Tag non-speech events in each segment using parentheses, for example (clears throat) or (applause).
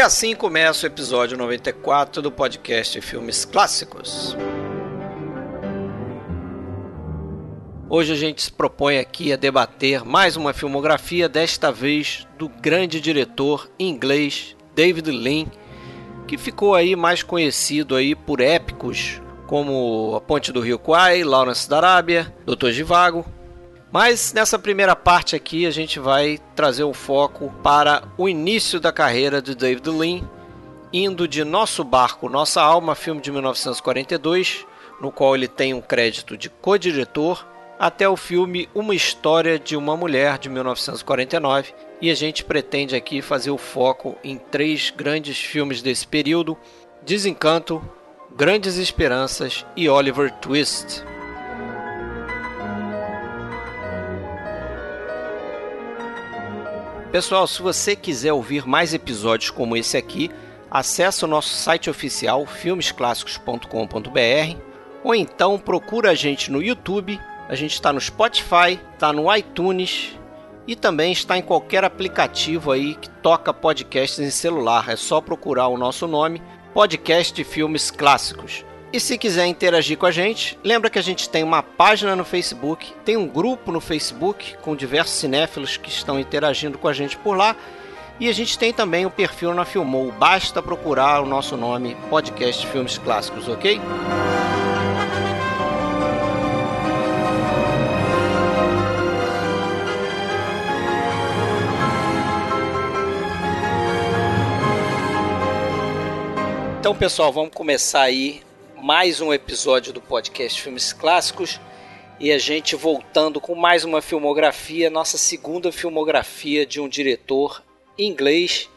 E assim começa o episódio 94 do podcast Filmes Clássicos. Hoje a gente se propõe aqui a debater mais uma filmografia, desta vez do grande diretor inglês David Lean, que ficou aí mais conhecido aí por épicos como A Ponte do Rio Kwai, Lawrence da Arábia, Doutor Givago. Mas nessa primeira parte aqui a gente vai trazer o foco para o início da carreira de David Lean, indo de Nosso Barco, Nossa Alma, filme de 1942, no qual ele tem um crédito de co-diretor, até o filme Uma História de uma Mulher, de 1949, e a gente pretende aqui fazer o foco em três grandes filmes desse período: Desencanto, Grandes Esperanças e Oliver Twist. Pessoal, se você quiser ouvir mais episódios como esse aqui, acesse o nosso site oficial filmesclassicos.com.br ou então procura a gente no YouTube, a gente está no Spotify, está no iTunes e também está em qualquer aplicativo aí que toca podcasts em celular. É só procurar o nosso nome, Podcast Filmes Clássicos. E se quiser interagir com a gente, lembra que a gente tem uma página no Facebook, tem um grupo no Facebook com diversos cinéfilos que estão interagindo com a gente por lá. E a gente tem também o perfil na Filmou. Basta procurar o nosso nome, Podcast Filmes Clássicos, ok? Então, pessoal, vamos começar aí mais um episódio do podcast Filmes Clássicos e a gente voltando com mais uma filmografia, nossa segunda filmografia de um diretor inglês.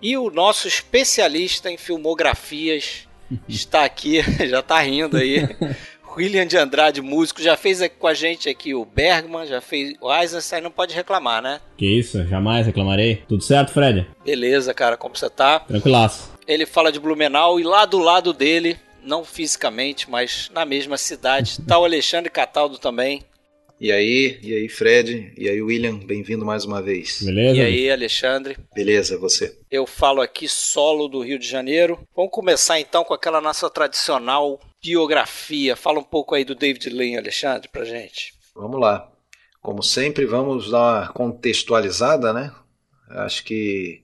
E o nosso especialista em filmografias (laughs) está aqui, (laughs) já está rindo aí. (laughs) William de Andrade, músico, já fez com a gente aqui o Bergman, já fez o Eisenstein, não pode reclamar, né? Que isso, jamais reclamarei. Tudo certo, Fred? Beleza, cara, como você tá? Tranquilaço. Ele fala de Blumenau e lá do lado dele não fisicamente, mas na mesma cidade. Tá o Alexandre Cataldo também. E aí, e aí, Fred, e aí, William, bem-vindo mais uma vez. Beleza? E aí, Alexandre. Beleza, você. Eu falo aqui solo do Rio de Janeiro. Vamos começar então com aquela nossa tradicional biografia. Fala um pouco aí do David Lean, Alexandre, pra gente. Vamos lá. Como sempre, vamos dar uma contextualizada, né? Acho que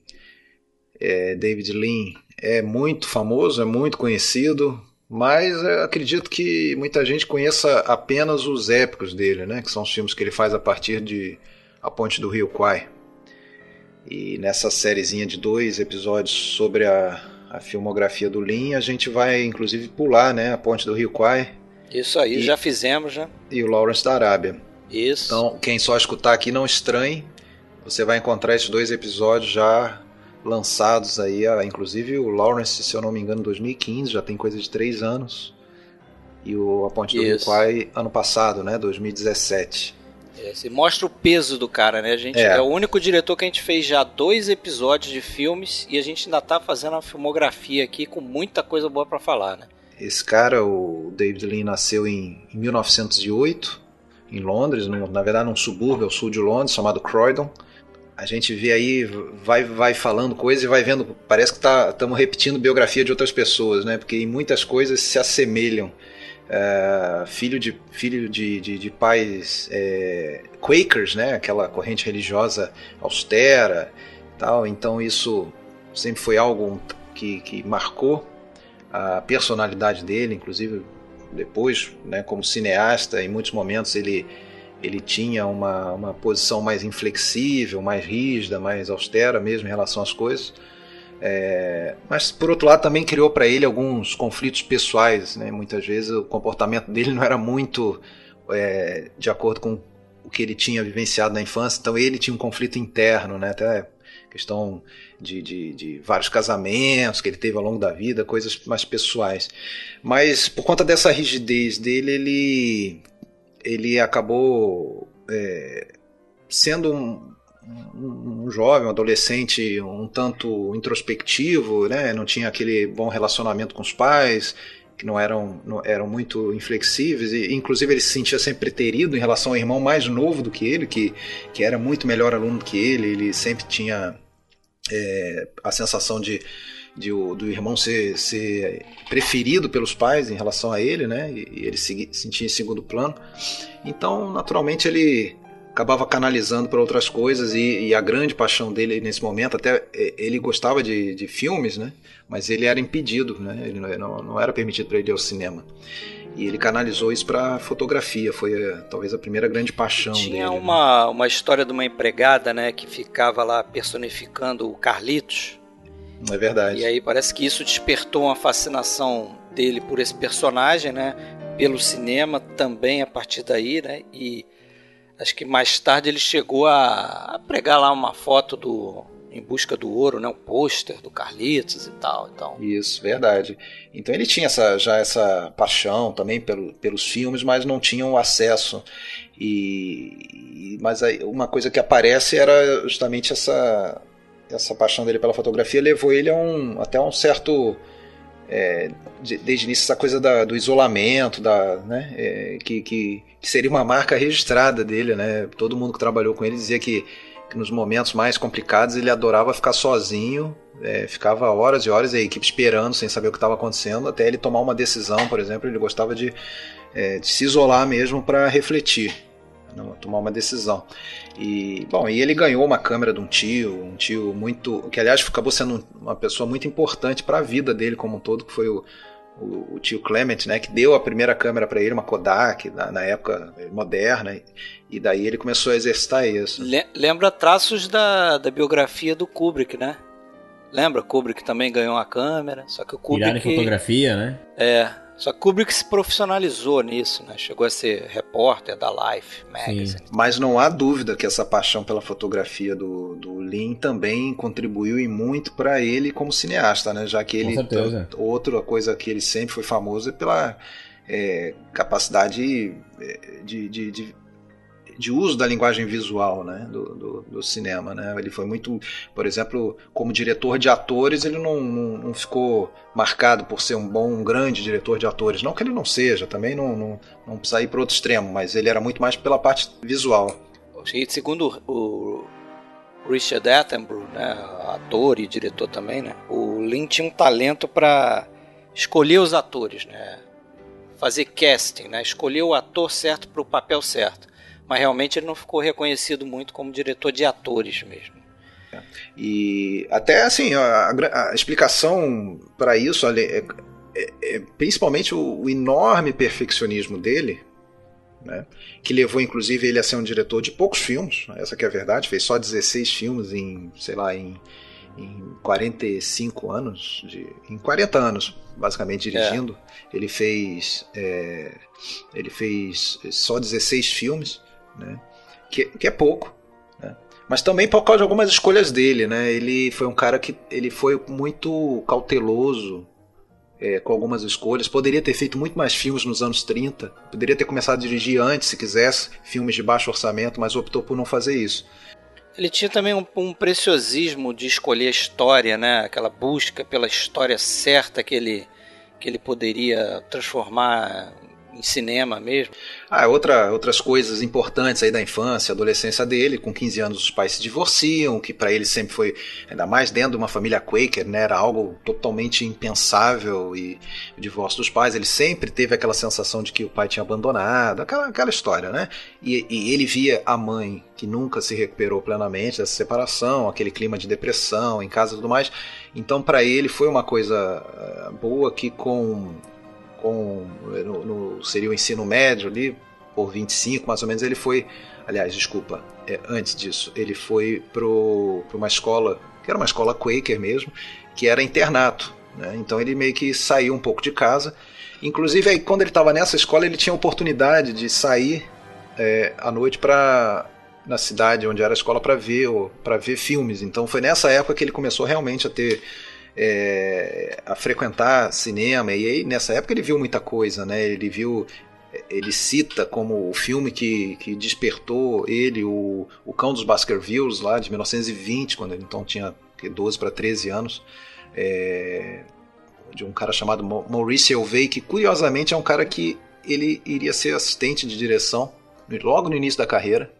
é, David Lean é muito famoso, é muito conhecido, mas acredito que muita gente conheça apenas os épicos dele, né? Que são os filmes que ele faz a partir de A Ponte do Rio Kwai. E nessa sériezinha de dois episódios sobre a, a filmografia do Lin, a gente vai inclusive pular, né? A Ponte do Rio Kwai. Isso aí, e, já fizemos, já. E o Lawrence da Arábia. Isso. Então, quem só escutar aqui não estranhe, você vai encontrar esses dois episódios já lançados aí, inclusive o Lawrence, se eu não me engano, 2015, já tem coisa de três anos. E o A Ponte do Rio Kwai ano passado, né, 2017. Esse mostra o peso do cara, né? A gente é. é. o único diretor que a gente fez já dois episódios de filmes e a gente ainda tá fazendo uma filmografia aqui com muita coisa boa para falar, né? Esse cara, o David Lean, nasceu em, em 1908 em Londres, na verdade num subúrbio ao sul de Londres chamado Croydon a gente vê aí, vai, vai falando coisas e vai vendo, parece que estamos tá, repetindo biografia de outras pessoas, né? Porque em muitas coisas se assemelham. É, filho de, filho de, de, de pais é, Quakers, né? Aquela corrente religiosa austera tal. Então isso sempre foi algo que, que marcou a personalidade dele, inclusive depois, né? Como cineasta, em muitos momentos ele ele tinha uma, uma posição mais inflexível, mais rígida, mais austera mesmo em relação às coisas. É, mas por outro lado também criou para ele alguns conflitos pessoais, né? Muitas vezes o comportamento dele não era muito é, de acordo com o que ele tinha vivenciado na infância, então ele tinha um conflito interno, né? Até questão de, de, de, vários casamentos que ele teve ao longo da vida, coisas mais pessoais. Mas por conta dessa rigidez dele, ele ele acabou é, sendo um, um, um, jovem, um adolescente um tanto introspectivo, né? não tinha aquele bom relacionamento com os pais, que não eram, não, eram muito inflexíveis, e inclusive ele se sentia sempre preterido em relação ao irmão mais novo do que ele, que, que era muito melhor aluno do que ele, ele sempre tinha é, a sensação de, de do irmão ser, ser preferido pelos pais em relação a ele, né? E, ele se sentia em segundo plano. Então, naturalmente, ele acabava canalizando para outras coisas e, e, a grande paixão dele nesse momento, até é, ele gostava de, de filmes, né? Mas ele era impedido, né? Ele não, não era permitido para ele ir ao cinema. E ele canalizou isso para fotografia, foi é, talvez a primeira grande paixão Tinha dele. Tinha uma, né? uma história de uma empregada, né, que ficava lá personificando o Carlitos. É verdade. E aí parece que isso despertou uma fascinação dele por esse personagem, né? Pelo cinema também a partir daí, né? E acho que mais tarde ele chegou a, a pregar lá uma foto do em busca do ouro, né? Um pôster do Carlitos e tal, então. Isso, verdade. Então ele tinha essa, já essa paixão também pelo, pelos filmes, mas não tinha o acesso. E, e mas aí, uma coisa que aparece era justamente essa essa paixão dele pela fotografia levou ele a um até um certo é, desde o início essa coisa da, do isolamento, da, né, é, que, que, que, seria uma marca registrada dele, né? Todo mundo que trabalhou com ele dizia que, que nos momentos mais complicados ele adorava ficar sozinho, é, ficava horas e horas a equipe esperando sem saber o que estava acontecendo, até ele tomar uma decisão, por exemplo, ele gostava de, é, de se isolar mesmo para refletir, tomar uma decisão. E, bom, e ele ganhou uma câmera de um tio, um tio muito. que aliás acabou sendo uma pessoa muito importante para a vida dele como um todo, que foi o, o, o tio Clement, né, que deu a primeira câmera para ele, uma Kodak, na, na, época moderna, e daí ele começou a exercitar isso. Lembra traços da, da biografia do Kubrick, né? Lembra? Kubrick também ganhou uma câmera, só que o Kubrick... Irado fotografia, né? É, só que Kubrick se profissionalizou nisso, né? Chegou a ser repórter da Life Magazine. Sim. Mas não há dúvida que essa paixão pela fotografia do, do Lin também contribuiu e muito para ele como cineasta, né? Já que ele. Outra coisa que ele sempre foi famoso é pela é, capacidade é, de, de, de, de uso da linguagem visual né, do, do, do, cinema. Né? Ele foi muito, por exemplo, como diretor de atores, ele não, não, não, ficou marcado por ser um bom, um grande diretor de atores. Não que ele não seja, também não, não, não precisa ir para outro extremo, mas ele era muito mais pela parte visual. Segundo o Richard Attenborough, né, ator e diretor também, né, o Lin tinha um talento para escolher os atores, né, fazer casting, né, escolher o ator certo para o papel certo mas realmente ele não ficou reconhecido muito como diretor de atores mesmo. E até assim, a, a explicação para isso é, é, é, principalmente o, o, enorme perfeccionismo dele, né, que levou inclusive ele a ser um diretor de poucos filmes, essa que é a verdade, fez só 16 filmes em, sei lá, em, em 45 anos, de, em 40 anos, basicamente dirigindo. É. Ele fez é, ele fez só 16 filmes né? que, que é pouco. Né? Mas também por causa de algumas escolhas dele. Né? Ele foi um cara que ele foi muito cauteloso é, com algumas escolhas. Poderia ter feito muito mais filmes nos anos 30. Poderia ter começado a dirigir antes, se quisesse, filmes de baixo orçamento, mas optou por não fazer isso. Ele tinha também um, um, preciosismo de escolher a história, né? Aquela busca pela história certa que ele, que ele poderia transformar em cinema mesmo. Ah, outra, outras coisas importantes aí da infância, adolescência dele, com 15 anos os pais se divorciam, que para ele sempre foi, ainda mais dentro de uma família Quaker, né, era algo totalmente impensável e o divórcio dos pais, ele sempre teve aquela sensação de que o pai tinha abandonado, aquela, aquela história, né? E, e ele via a mãe que nunca se recuperou plenamente dessa separação, aquele clima de depressão em casa e tudo mais. Então, para ele foi uma coisa eh, boa que com com no, no, seria o ensino médio ali, por 25 mais ou menos, ele foi, aliás, desculpa, é, antes disso, ele foi para uma escola, que era uma escola Quaker mesmo, que era internato. Né? Então ele meio que saiu um pouco de casa. Inclusive, aí, quando ele estava nessa escola, ele tinha a oportunidade de sair é, à noite para na cidade onde era a escola para ver para ver filmes. Então foi nessa época que ele começou realmente a ter é, a frequentar cinema, e aí nessa época ele viu muita coisa, né? Ele viu. Ele cita como o filme que, que despertou ele, o, o Cão dos Baskervilles, lá de 1920, quando ele então tinha 12 para 13 anos, é, de um cara chamado Maurice Elvey, que curiosamente é um cara que ele iria ser assistente de direção logo no início da carreira.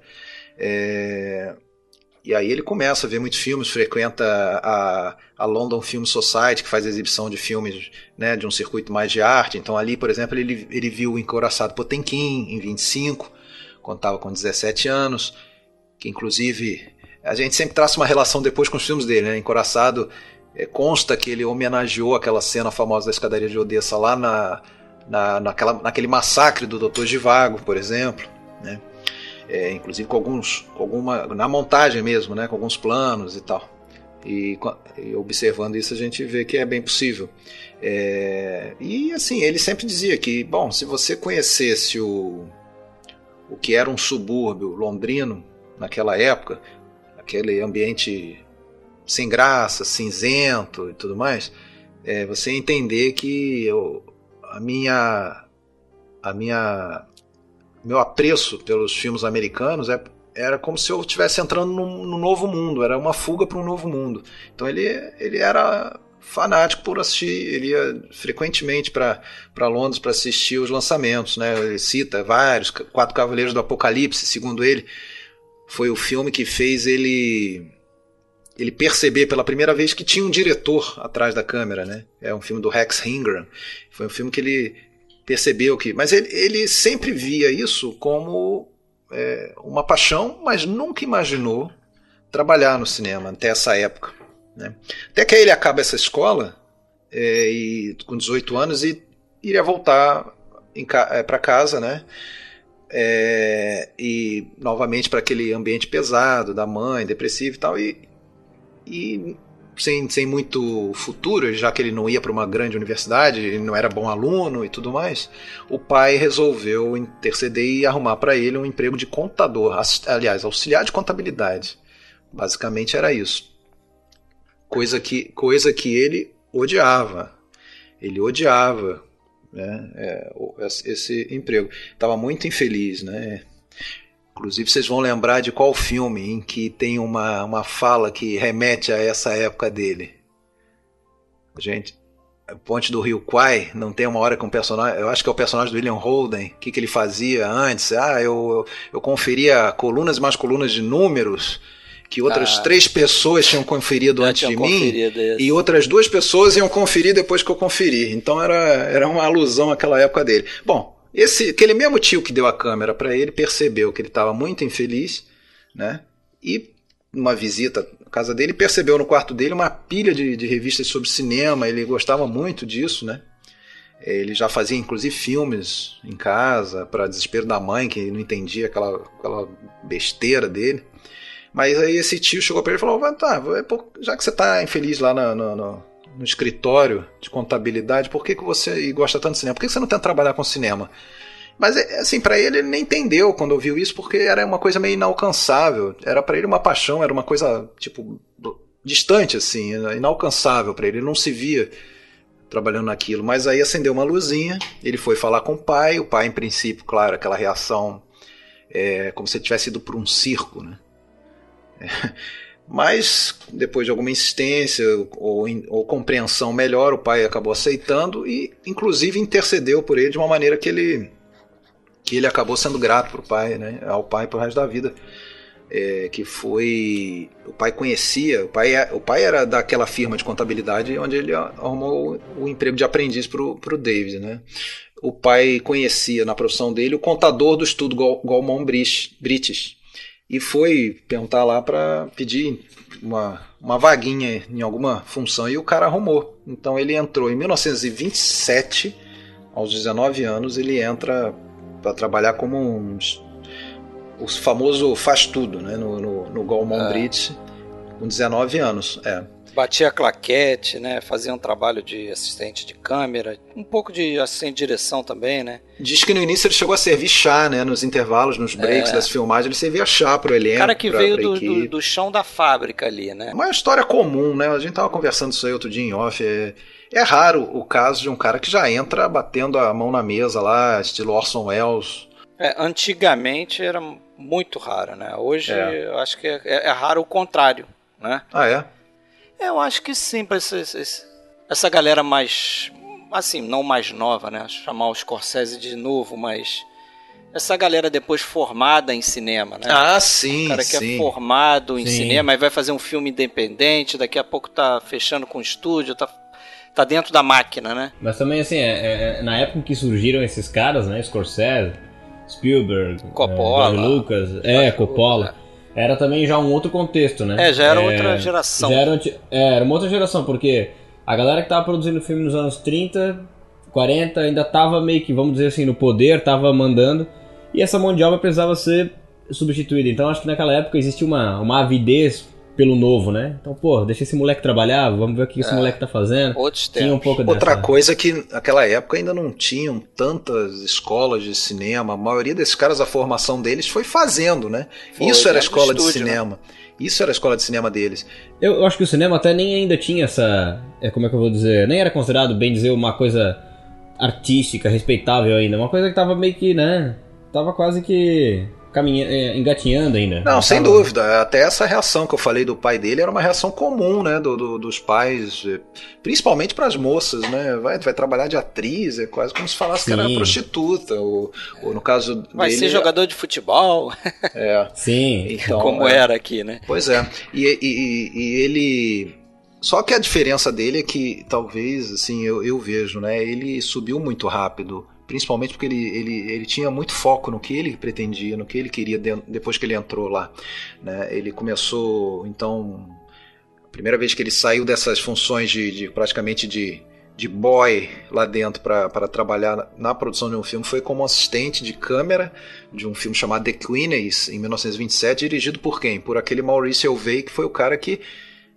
É, E aí ele começa a ver muitos filmes, frequenta a, a London Film Society, que faz exibição de filmes né, de um circuito mais de arte. Então ali, por exemplo, ele, ele viu o Encoraçado Potemkin em 25, quando estava com 17 anos, que inclusive a gente sempre traça uma relação depois com os filmes dele, né? Encoraçado é, consta que ele homenageou aquela cena famosa da escadaria de Odessa lá na, na, naquela, naquele massacre do Dr. Givago, por exemplo, né? É, inclusive com alguns, com alguma, na montagem mesmo, né? Com alguns planos e tal. E, e observando isso a gente vê que é bem possível. É, e assim, ele sempre dizia que, bom, se você conhecesse o, o que era um subúrbio londrino naquela época, aquele ambiente sem graça, cinzento e tudo mais, é, você entender que eu, a minha a minha meu apreço pelos filmes americanos é, era como se eu estivesse entrando num, num, novo mundo, era uma fuga para um novo mundo. Então ele, ele era fanático por assistir, ele ia frequentemente para Londres para assistir os lançamentos, né? Ele cita vários, Quatro Cavaleiros do Apocalipse, segundo ele, foi o filme que fez ele ele perceber pela primeira vez que tinha um diretor atrás da câmera, né? É um filme do Rex Ingram. Foi um filme que ele percebeu que. Mas ele, ele sempre via isso como é, uma paixão, mas nunca imaginou trabalhar no cinema até essa época. Né? Até que aí ele acaba essa escola é, e, com 18 anos e iria voltar é, para casa, né? É, e novamente para aquele ambiente pesado da mãe, depressivo e tal, e, e sem, sem muito futuro, já que ele não ia para uma grande universidade, ele não era bom aluno e tudo mais, o pai resolveu interceder e arrumar para ele um emprego de contador, aliás, auxiliar de contabilidade. Basicamente era isso. Coisa que, coisa que ele odiava. Ele odiava né, é, esse emprego. Estava muito infeliz, né? Inclusive, vocês vão lembrar de qual filme em que tem uma, uma fala que remete a essa época dele. Gente, Ponte do Rio Kwai, não tem uma hora com um personagem. Eu acho que é o personagem do William Holden. O que, que ele fazia antes? Ah, eu, eu, eu conferia colunas e mais colunas de números que outras ah, três pessoas tinham conferido antes de mim e outras duas pessoas iam conferir depois que eu conferi. Então era, era uma alusão àquela época dele. Bom, esse, aquele mesmo tio que deu a câmera para ele percebeu que ele estava muito infeliz, né? E numa visita à casa dele percebeu no quarto dele uma pilha de, de revistas sobre cinema. Ele gostava muito disso, né? Ele já fazia inclusive filmes em casa para desespero da mãe que não entendia aquela, aquela besteira dele. Mas aí esse tio chegou para ele e falou: tá, é já que você está infeliz lá no, no no escritório de contabilidade, por que, que você gosta tanto de cinema? Por que você não tenta trabalhar com cinema? Mas é, assim, para ele ele nem entendeu quando ouviu isso, porque era uma coisa meio inalcançável. Era para ele uma paixão, era uma coisa tipo distante assim, inalcançável para ele. Ele não se via trabalhando naquilo. Mas aí acendeu uma luzinha, ele foi falar com o pai. O pai, em princípio, claro, aquela reação é, como se ele tivesse ido para um circo, né? É. Mas, depois de alguma insistência ou, ou, compreensão melhor, o pai acabou aceitando e, inclusive, intercedeu por ele de uma maneira que ele, que ele acabou sendo grato pro pai, né, ao pai pro resto da vida. É, que foi. O pai conhecia, o pai, o pai era daquela firma de contabilidade onde ele arrumou o, emprego de aprendiz pro, pro David, né? O pai conhecia na profissão dele o contador do estudo Goldman British e foi perguntar lá para pedir uma, uma vaguinha em alguma função e o cara arrumou. Então ele entrou em 1927, aos 19 anos, ele entra para trabalhar como um, o famoso faz tudo, né, no, no, no Goldman é. Brits, com 19 anos. É batia claquete, né? Fazia um trabalho de assistente de câmera, um pouco de assistente de direção também, né? Diz que no início ele chegou a servir chá, né? Nos intervalos, nos breaks é. das filmagens, ele servia chá pro elenco. cara que pra, veio pra do, do, do, chão da fábrica ali, né? Uma história comum, né? A gente tava conversando isso aí outro dia em off. É, é raro o caso de um cara que já entra batendo a mão na mesa lá, estilo Orson Welles. É, antigamente era muito raro, né? Hoje é. eu acho que é, é raro o contrário, né? Ah, é? Eu acho que sim, para essa galera mais. Assim, não mais nova, né? Chamar o Scorsese de novo, mas. essa galera depois formada em cinema, né? Ah, sim, O cara que sim. é formado em Sim. cinema e vai fazer um filme independente, daqui a pouco tá fechando com o estúdio, tá, tá dentro da máquina, né? Mas também, assim, é, é- é- na época em que surgiram esses caras, né? Scorsese, Spielberg, Coppola. é, Lucas, é, Coppola. Era também já um outro contexto, né? É, já era outra geração. Já era, é, era uma outra geração, porque a galera que tava produzindo filme nos anos 30, 40, ainda tava meio que, vamos dizer assim, no poder, tava mandando. E essa mão de obra precisava ser substituída. Então acho que naquela época existia uma, uma avidez pelo novo, né? Então, pô, deixa esse moleque trabalhar, vamos ver o que esse moleque tá fazendo. Outros Tinha um pouco Outra dessa... coisa que naquela época ainda não tinham tantas escolas de cinema. A maioria desses caras, a formação deles foi fazendo, né? Foi Isso era a escola de estúdio, né? cinema. Isso era a escola de cinema deles. Eu, eu acho que o cinema até nem ainda tinha essa. É, como é que eu vou dizer? Nem era considerado, bem dizer, uma coisa artística, respeitável ainda. Uma coisa que tava meio que, né? Tava quase que caminha, é, engatinhando ainda. Não, sem dúvida. Até essa reação que eu falei do pai dele era uma reação comum, né? do- do- dos pais, eh, principalmente para as moças, né? Vai, vai trabalhar de atriz, é quase como se falasse que era Sim. prostituta. Ou, ou no caso Vai dele. ser jogador de futebol, É, (laughs) Sim. então, como é. era aqui, né? Pois é. E, e- e- e ele. Só que a diferença dele é que, talvez, assim, eu, eu vejo, né? Ele subiu muito rápido. Principalmente porque ele, ele, ele tinha muito foco no que ele pretendia, no que ele queria de- depois que ele entrou lá. Né? Ele começou, então. A primeira vez que ele saiu dessas funções de, de praticamente de, de boy lá dentro para trabalhar na, produção de um filme foi como assistente de câmera de um filme chamado The Queenies, em 1927, dirigido por quem? Por aquele Maurice Elvey, que foi o cara que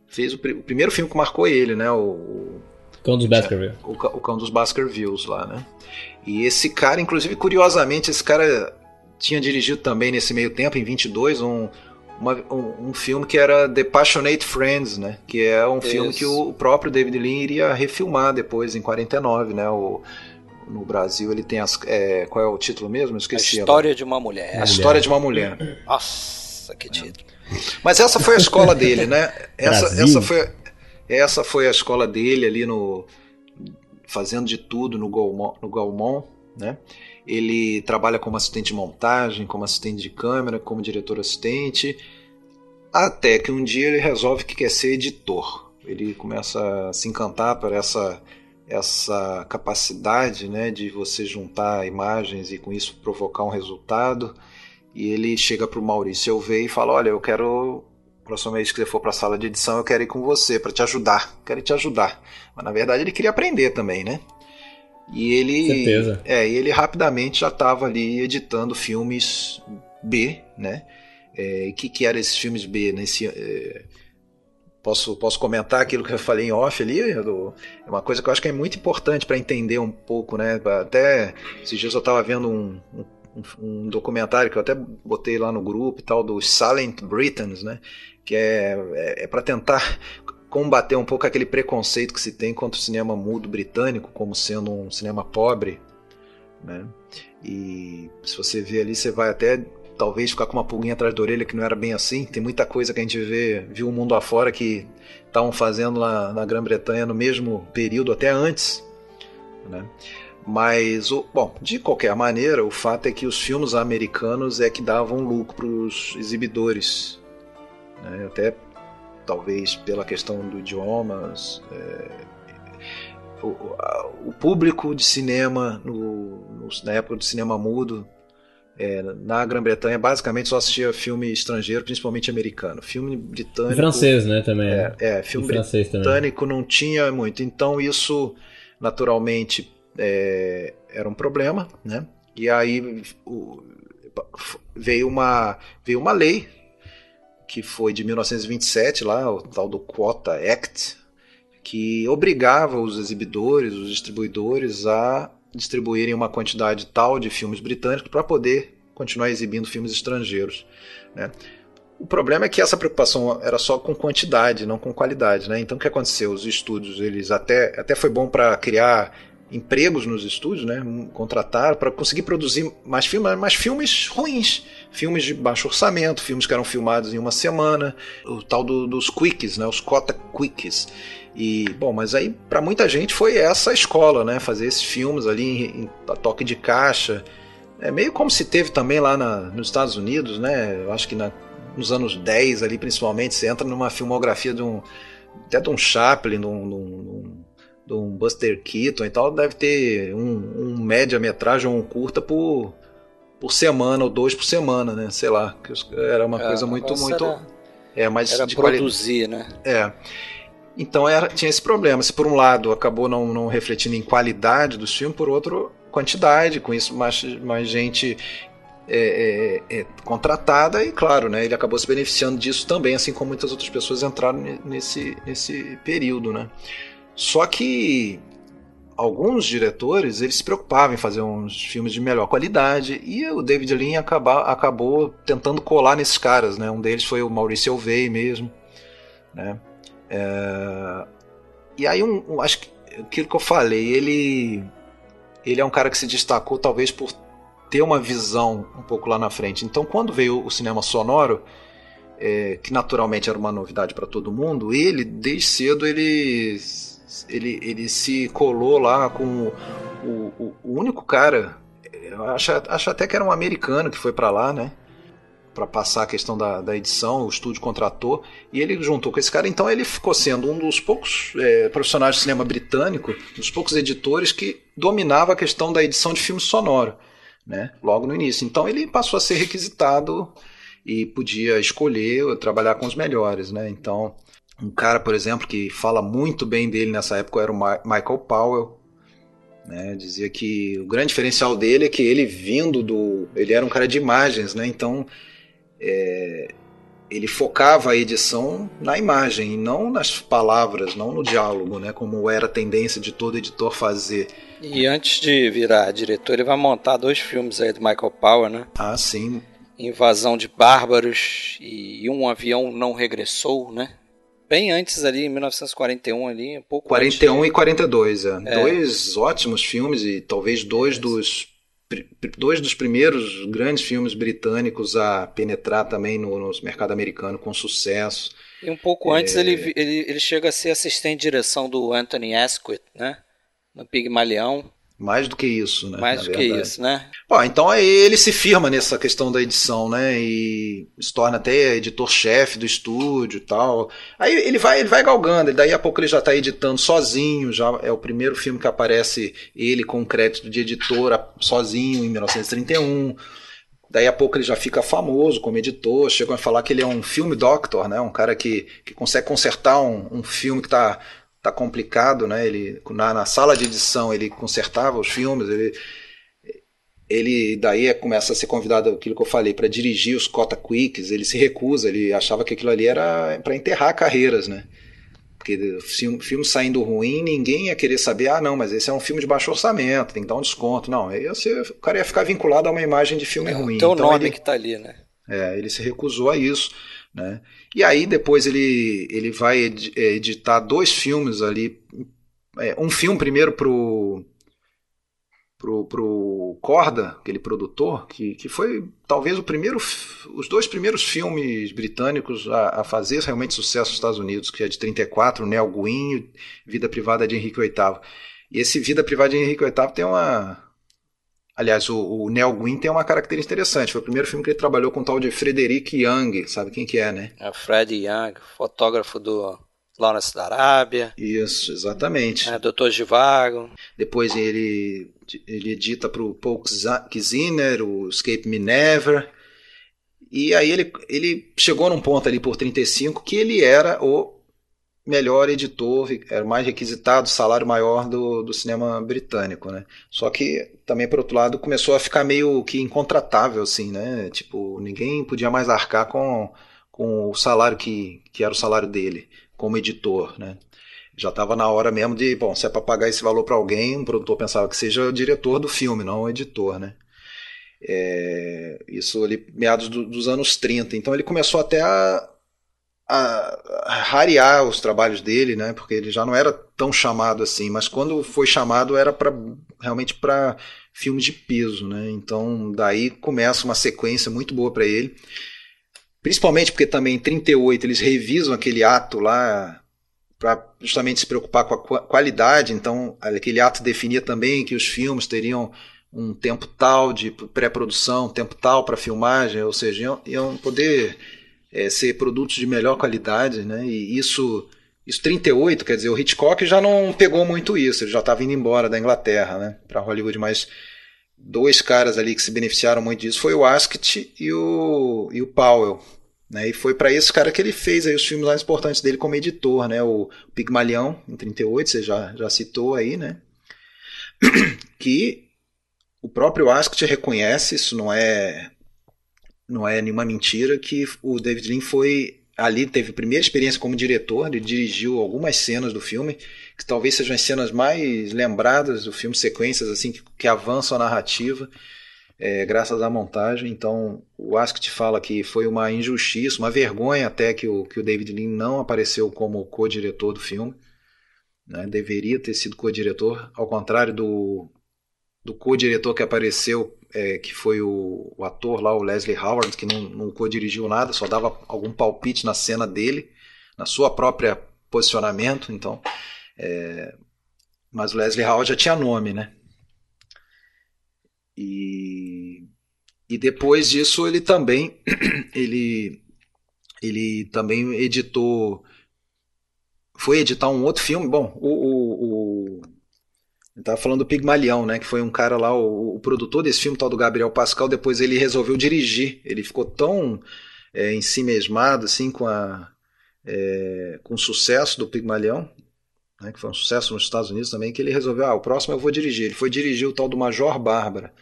fez o, o primeiro filme que marcou ele, né? O, o, Cão dos Baskerville. o, o cão dos Baskervilles lá, né? E esse cara, inclusive, curiosamente, esse cara tinha dirigido também nesse meio tempo, em 22, um, uma- um, um filme que era The Passionate Friends, né? Que é um filme Isso. que o próprio David Lean iria refilmar depois, em 49, né? O, no Brasil ele tem as. é, qual é o título mesmo? Eu A esqueci. história de uma mulher. A história de uma mulher. Nossa, que título. Mas essa foi a escola dele, né? Essa, Brasil. essa, foi, essa foi a escola dele ali no. Fazendo de tudo no Gaumont, no né? Ele trabalha como assistente de montagem, como assistente de câmera, como diretor assistente, até que um dia ele resolve que quer ser editor. Ele começa a se encantar por essa essa capacidade, né, de você juntar imagens e com isso provocar um resultado. E ele chega para o Maurício Elvey e fala: Olha, eu quero, próxima vez que você for para a sala de edição, eu quero ir com você para te ajudar. Quero te ajudar. Mas na verdade ele queria aprender também, né? E ele, Certeza. é, e ele rapidamente já estava ali editando filmes B, né? É, o que, que eram esses filmes B? Nesse, é, posso, posso comentar aquilo que eu falei em off ali? É uma coisa que eu acho que é muito importante para entender um pouco, né? Até esses dias eu estava vendo um um, um documentário que eu até botei lá no grupo e tal, dos Silent Britons, né? Que é, é, é para tentar combater um pouco aquele preconceito que se tem contra o cinema mudo britânico como sendo um cinema pobre, né? E se você vê ali, você vai até talvez ficar com uma pulguinha atrás da orelha que não era bem assim. Tem muita coisa que a gente vê, viu o mundo afora que estavam fazendo lá na Grã-Bretanha no mesmo período, até antes, né? Mas, o, bom, de qualquer maneira, o fato é que os filmes americanos é que davam lucro para os exibidores. Né? Até talvez pela questão do idiomas. É, o, a, o, público de cinema, no, no, na época do cinema mudo, é, na Grã-Bretanha, basicamente só assistia filme estrangeiro, principalmente americano. Filme britânico. E francês, né? Também. É, é filme britânico também. não tinha muito. Então, isso naturalmente é, era um problema, né? E aí o, veio uma veio uma lei que foi de 1927 lá, o tal do Quota Act, que obrigava os exibidores, os distribuidores a distribuírem uma quantidade tal de filmes britânicos para poder continuar exibindo filmes estrangeiros, né? O problema é que essa preocupação era só com quantidade, não com qualidade, né? Então o que aconteceu? Os estúdios, eles até até foi bom para criar empregos nos estúdios, né? Contrataram para conseguir produzir mais filmes, mas filmes ruins, filmes de baixo orçamento, filmes que eram filmados em uma semana, o tal do, dos quicks, né? Os cota quicks. E bom, mas aí para muita gente foi essa a escola, né? Fazer esses filmes ali em, em a toque de caixa, É meio como se teve também lá na, nos Estados Unidos, né? Eu acho que na, nos anos 10 ali, principalmente, você entra numa filmografia de um. até de um Chaplin, de um, de um, de um Buster Keaton e tal, deve ter um, um média-metragem ou um curta por, por semana ou dois por semana, né? Sei lá. Era uma é, coisa muito, muito. Era, é, mais era de produzir, quali... né? É. Então era, tinha esse problema. Se por um lado acabou não, não refletindo em qualidade dos filmes, por outro, quantidade, com isso mais, mais gente é, é, é, contratada e claro, né, ele acabou se beneficiando disso também, assim como muitas outras pessoas entraram nesse, nesse período, né. Só que alguns diretores eles se preocupavam em fazer uns filmes de melhor qualidade e o David Lean acaba, acabou tentando colar nesses caras, né. Um deles foi o Maurício Elvey mesmo, né. É... E aí um, um, acho que aquilo que eu falei, ele ele é um cara que se destacou talvez por ter uma visão um pouco lá na frente. Então, quando veio o cinema sonoro, é, que naturalmente era uma novidade para todo mundo, ele, desde cedo, ele, ele, ele se colou lá com o, o, o único cara, acho, acho até que era um americano que foi para lá, né? para passar a questão da, da, edição, o estúdio contratou, e ele juntou com esse cara, então ele ficou sendo um dos poucos é, profissionais de cinema britânico, dos poucos editores que dominava a questão da edição de filme sonoro, né, logo no início. Então ele passou a ser requisitado e podia escolher trabalhar com os melhores, né, então um cara, por exemplo, que fala muito bem dele nessa época era o Michael Powell, né, dizia que o grande diferencial dele é que ele vindo do. Ele era um cara de imagens, né? Então é, ele focava a edição na imagem e não nas palavras, não no diálogo, né, como era a tendência de todo editor fazer. E antes de virar diretor, ele vai montar dois filmes aí do Michael Powell, né? Ah, sim. Invasão de Bárbaros e Um Avião Não Regressou, né? Bem antes ali, em 1941 ali, um pouco 41 antes. e 42, é. é. Dois ótimos filmes e talvez dois é. dos dois dos primeiros grandes filmes britânicos a penetrar também no, no mercado americano com sucesso. E um pouco antes é... ele, ele, ele chega a ser assistente de direção do Anthony Asquith, né? No Pigmalião. Mais do que isso, né? Mais do verdade. que isso, né? Bom, então ele se firma nessa questão da edição, né? E se torna até editor-chefe do estúdio e tal. Aí ele vai, ele vai galgando, daí a pouco ele já está editando sozinho, já é o primeiro filme que aparece ele com crédito de editor sozinho em 1931. Daí a pouco ele já fica famoso como editor, chegam a falar que ele é um filme doctor, né? Um cara que, que consegue consertar um, um filme que está tá complicado, né? Ele na, na, sala de edição ele consertava os filmes, ele ele daí começa a ser convidado aquilo que eu falei para dirigir os Cota Quicks, ele se recusa, ele achava que aquilo ali era para enterrar carreiras, né? Porque filme, filme saindo ruim, ninguém ia querer saber, ah, não, mas esse é um filme de baixo orçamento, tem que dar um desconto. Não, aí você, o cara ia ficar vinculado a uma imagem de filme é, ruim. Então o nome ele, que tá ali, né? É, ele se recusou a isso. Né? E aí depois ele, ele vai editar dois filmes ali. É, um filme primeiro pro, pro, pro Corda, aquele produtor, que, que foi talvez o primeiro, os dois primeiros filmes britânicos a, a fazer realmente sucesso nos Estados Unidos, que é de 34, Neo Gwyn, Vida Privada de Henrique VIII. E esse Vida Privada de Henrique VIII tem uma, Aliás, o, o Neo Gwyn tem uma característica interessante. Foi o primeiro filme que ele trabalhou com o tal de Frederick Young. Sabe quem que é, né? É o Fred Young, fotógrafo do Lawrence da Arábia. Isso, exatamente. É, Doutor Givago. Depois ele, ele edita para o Paul Kiziner, o Escape Me Never. E aí ele, ele chegou num ponto ali por 35 que ele era o melhor editor, era mais requisitado, salário maior do, do cinema britânico, né? Só que também, por outro lado, começou a ficar meio que incontratável, assim, né? Tipo, ninguém podia mais arcar com, com o salário que, que era o salário dele, como editor, né? Já estava na hora mesmo de, bom, se é para pagar esse valor para alguém, o produtor pensava que seja o diretor do filme, não o editor, né? É, isso ali, meados do, dos anos 30. Então ele começou até a, a, rarear os trabalhos dele, né? Porque ele já não era tão chamado assim, mas quando foi chamado era para realmente para filmes de peso, né? Então daí começa uma sequência muito boa para ele. Principalmente porque também em 38 eles revisam aquele ato lá para justamente se preocupar com a qualidade, então aquele ato definia também que os filmes teriam um tempo tal de pré-produção, tempo tal para filmagem, ou seja, iam, iam poder é, ser produtos de melhor qualidade, né? E isso, isso 38, quer dizer, o Hitchcock já não pegou muito isso, ele já estava indo embora da Inglaterra, né, para Hollywood, mas dois caras ali que se beneficiaram muito disso foi o Askett e o, e o Powell, né? E foi para esse cara que ele fez aí os filmes mais importantes dele como editor, né? O Pigmalião, em 38, você já, já citou aí, né? (clears throat) Que o próprio Askett reconhece, isso não é não é nenhuma mentira, que o David Lean foi ali teve a primeira experiência como diretor, ele dirigiu algumas cenas do filme, que talvez sejam as cenas mais lembradas do filme, sequências assim que, que avançam a narrativa, é, graças à montagem. Então, o Askett fala que foi uma injustiça, uma vergonha até que o, que o David Lean não apareceu como co-diretor do filme. Né? Deveria ter sido co-diretor, ao contrário do, do co-diretor que apareceu é, que foi o, o, ator lá, o Leslie Howard, que não, não co-dirigiu nada, só dava algum palpite na cena dele, na sua própria posicionamento, então. É, mas o Leslie Howard já tinha nome, né? E, e depois disso ele também (clears throat) ele ele também editou foi editar um outro filme. Bom, o, o, o ele tava falando do Pigmalião, né? Que foi um cara lá, o, o, produtor desse filme, tal do Gabriel Pascal. Depois ele resolveu dirigir. Ele ficou tão é, em si mesmado, assim, com, a, é, com o sucesso do Pigmalião, né, que foi um sucesso nos Estados Unidos também, que ele resolveu, ah, o próximo eu vou dirigir. Ele foi dirigir o tal do Major Bárbara.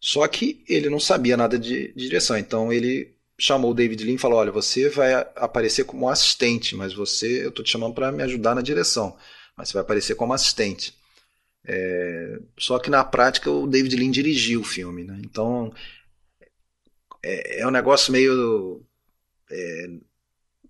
Só que ele não sabia nada de, de direção. Então ele chamou o David Lean e falou: Olha, você vai aparecer como assistente, mas você, eu estou te chamando para me ajudar na direção, mas você vai aparecer como assistente. É, só que na prática o David Lean dirigiu o filme, né? Então é, é um negócio meio é,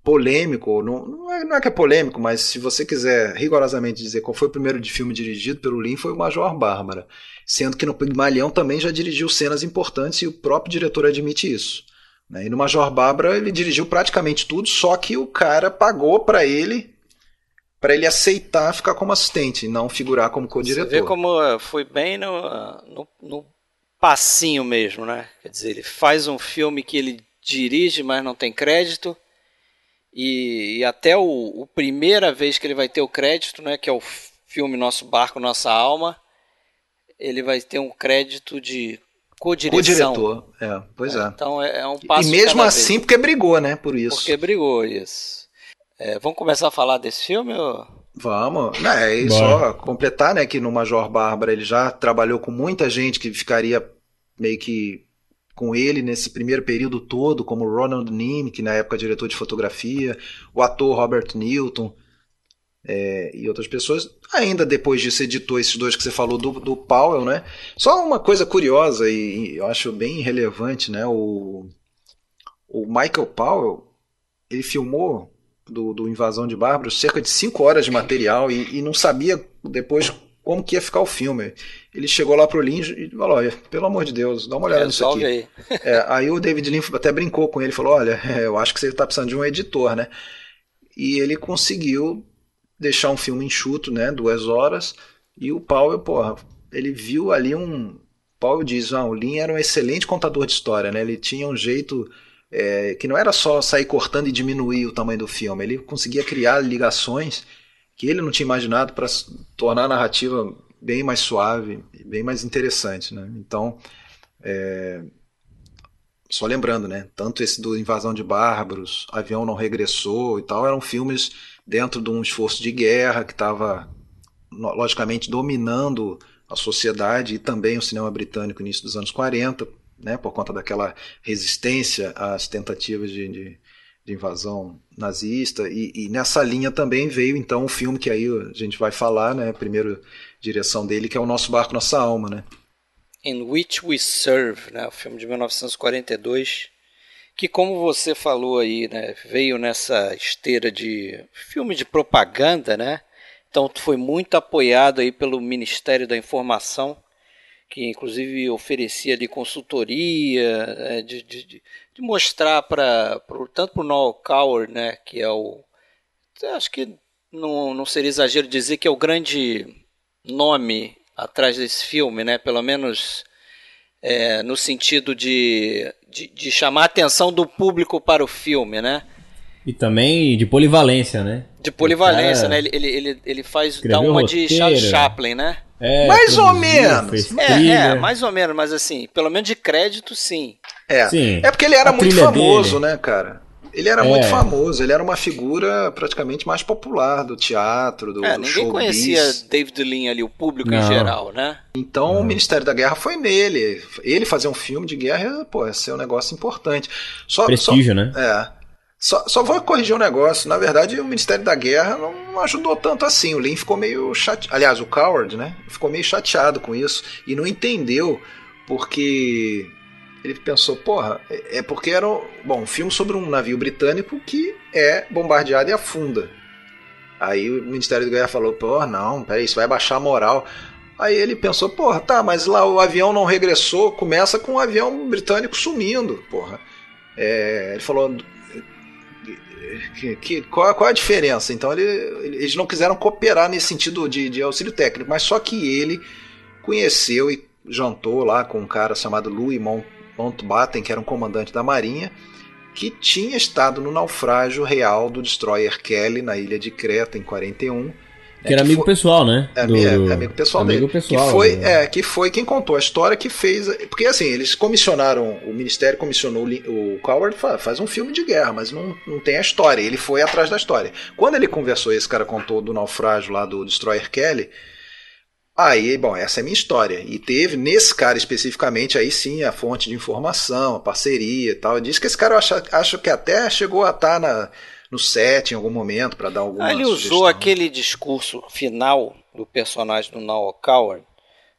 polêmico, não, não é, não, é, que é polêmico, mas se você quiser rigorosamente dizer qual foi o primeiro de filme dirigido pelo Lean, foi o Major Bárbara. Sendo que no Pigmalião também já dirigiu cenas importantes e o próprio diretor admite isso. Né? E no Major Bárbara ele dirigiu praticamente tudo, só que o cara pagou para ele para ele aceitar ficar como assistente e não figurar como co-diretor. Você vê como eh, foi bem no, no, no, passinho mesmo, né? Quer dizer, ele faz um filme que ele dirige, mas não tem crédito. E, e até o, o, primeira vez que ele vai ter o crédito, né? Que é o filme Nosso Barco, Nossa Alma. Ele vai ter um crédito de co-direção. Co-diretor, é, pois é. é. Então é, é um passo E mesmo assim, vez. porque brigou, né? Por isso. Porque brigou, isso. É, vamos começar a falar desse filme? Ou... Vamos. É, e só completar, né, que no Major Bárbara ele já trabalhou com muita gente que ficaria meio que com ele nesse primeiro período todo, como Ronald Nim, que na época é diretor de fotografia, o ator Robert Newton é, e outras pessoas. Ainda depois disso editou esses dois que você falou do, do Powell, né? Só uma coisa curiosa e, e eu acho bem relevante, né? O, o Michael Powell, ele filmou do, do Invasão de Bárbaros, cerca de 5 horas de material e, e, não sabia depois como que ia ficar o filme. Ele chegou lá pro Lynch e falou, olha, pelo amor de Deus, dá uma olhada nisso aqui. Aí. é, aí o David Lynch até brincou com ele, falou, olha, (laughs) eu acho que você está precisando de um editor, né? E ele conseguiu deixar um filme enxuto, né, duas horas, e o Powell, porra, ele viu ali um... Powell diz, ah, o Lin era um excelente contador de história, né? Ele tinha um jeito é, que não era só sair cortando e diminuir o tamanho do filme, ele conseguia criar ligações que ele não tinha imaginado para tornar a narrativa bem mais suave, bem mais interessante, né? Então, é... só lembrando, né? Tanto esse do Invasão de Bárbaros, Avião Não Regressou e tal, eram filmes dentro de um esforço de guerra que estava, logicamente, dominando a sociedade e também o cinema britânico no início dos anos 40, né, por conta daquela resistência às tentativas de, de, de invasão nazista. E, e, nessa linha também veio então o filme que aí a gente vai falar, né, primeiro direção dele, que é o Nosso Barco, Nossa Alma, né? In Which We Serve, né, o filme de 1942, que como você falou aí, né, veio nessa esteira de filme de propaganda, né? Então foi muito apoiado aí pelo Ministério da Informação que inclusive oferecia de consultoria, é, de, de, de, mostrar para tanto para o Noel Coward, né, que é o acho que não, não seria exagero dizer que é o grande nome atrás desse filme, né, pelo menos é, no sentido de, de, de, chamar a atenção do público para o filme, né? E também de polivalência, né? De polivalência, né? Ele, ele, ele, ele faz dá uma de Charles Chaplin, né? É, mais ou menos. É, é, mais ou menos, mas assim, pelo menos de crédito, sim. É, sim. é porque ele era a muito famoso, dele. né, cara? Ele era é. muito famoso, ele era uma figura praticamente mais popular do teatro, do é, ninguém showbiz. conhecia David Lean ali, o público Não. em geral, né? Então Não. o Ministério da Guerra foi nele. Ele fazer um filme de guerra, pô, ia ser um negócio importante. Só, Prestígio, só, né? É. Só, só vou corrigir um negócio. Na verdade, o Ministério da Guerra não ajudou tanto assim. O Lean ficou meio chateado. Aliás, o Coward, né? Ficou meio chateado com isso e não entendeu porque ele pensou, porra, é, é porque era bom, um filme sobre um navio britânico que é bombardeado e afunda. Aí o Ministério da Guerra falou, porra, não, peraí, isso vai baixar a moral. Aí ele pensou, porra, tá, mas lá o avião não regressou, começa com o avião britânico sumindo, porra. É, ele falou, que, que, qual, qual, a diferença? Então ele, eles não quiseram cooperar nesse sentido de, de, auxílio técnico, mas só que ele conheceu e jantou lá com um cara chamado Louis Mountbatten, que era um comandante da marinha, que tinha estado no naufrágio real do destroyer Kelly na ilha de Creta em 41 que era amigo foi, pessoal, né? É, do, é, amigo pessoal amigo dele. Pessoal, que foi, né? é, que foi quem contou a história que fez. Porque assim, eles comissionaram, o Ministério comissionou o Coward faz um filme de guerra, mas não, não tem a história. Ele foi atrás da história. Quando ele conversou, esse cara contou do naufrágio lá do Destroyer Kelly. Aí, bom, essa é a minha história. E teve, nesse cara especificamente, aí sim, a fonte de informação, a parceria e tal. Diz que esse cara, eu acho, acho que até chegou a estar tá na no set em algum momento para dar alguma ah, Ele sugestão. usou aquele discurso final do personagem do Noel Coward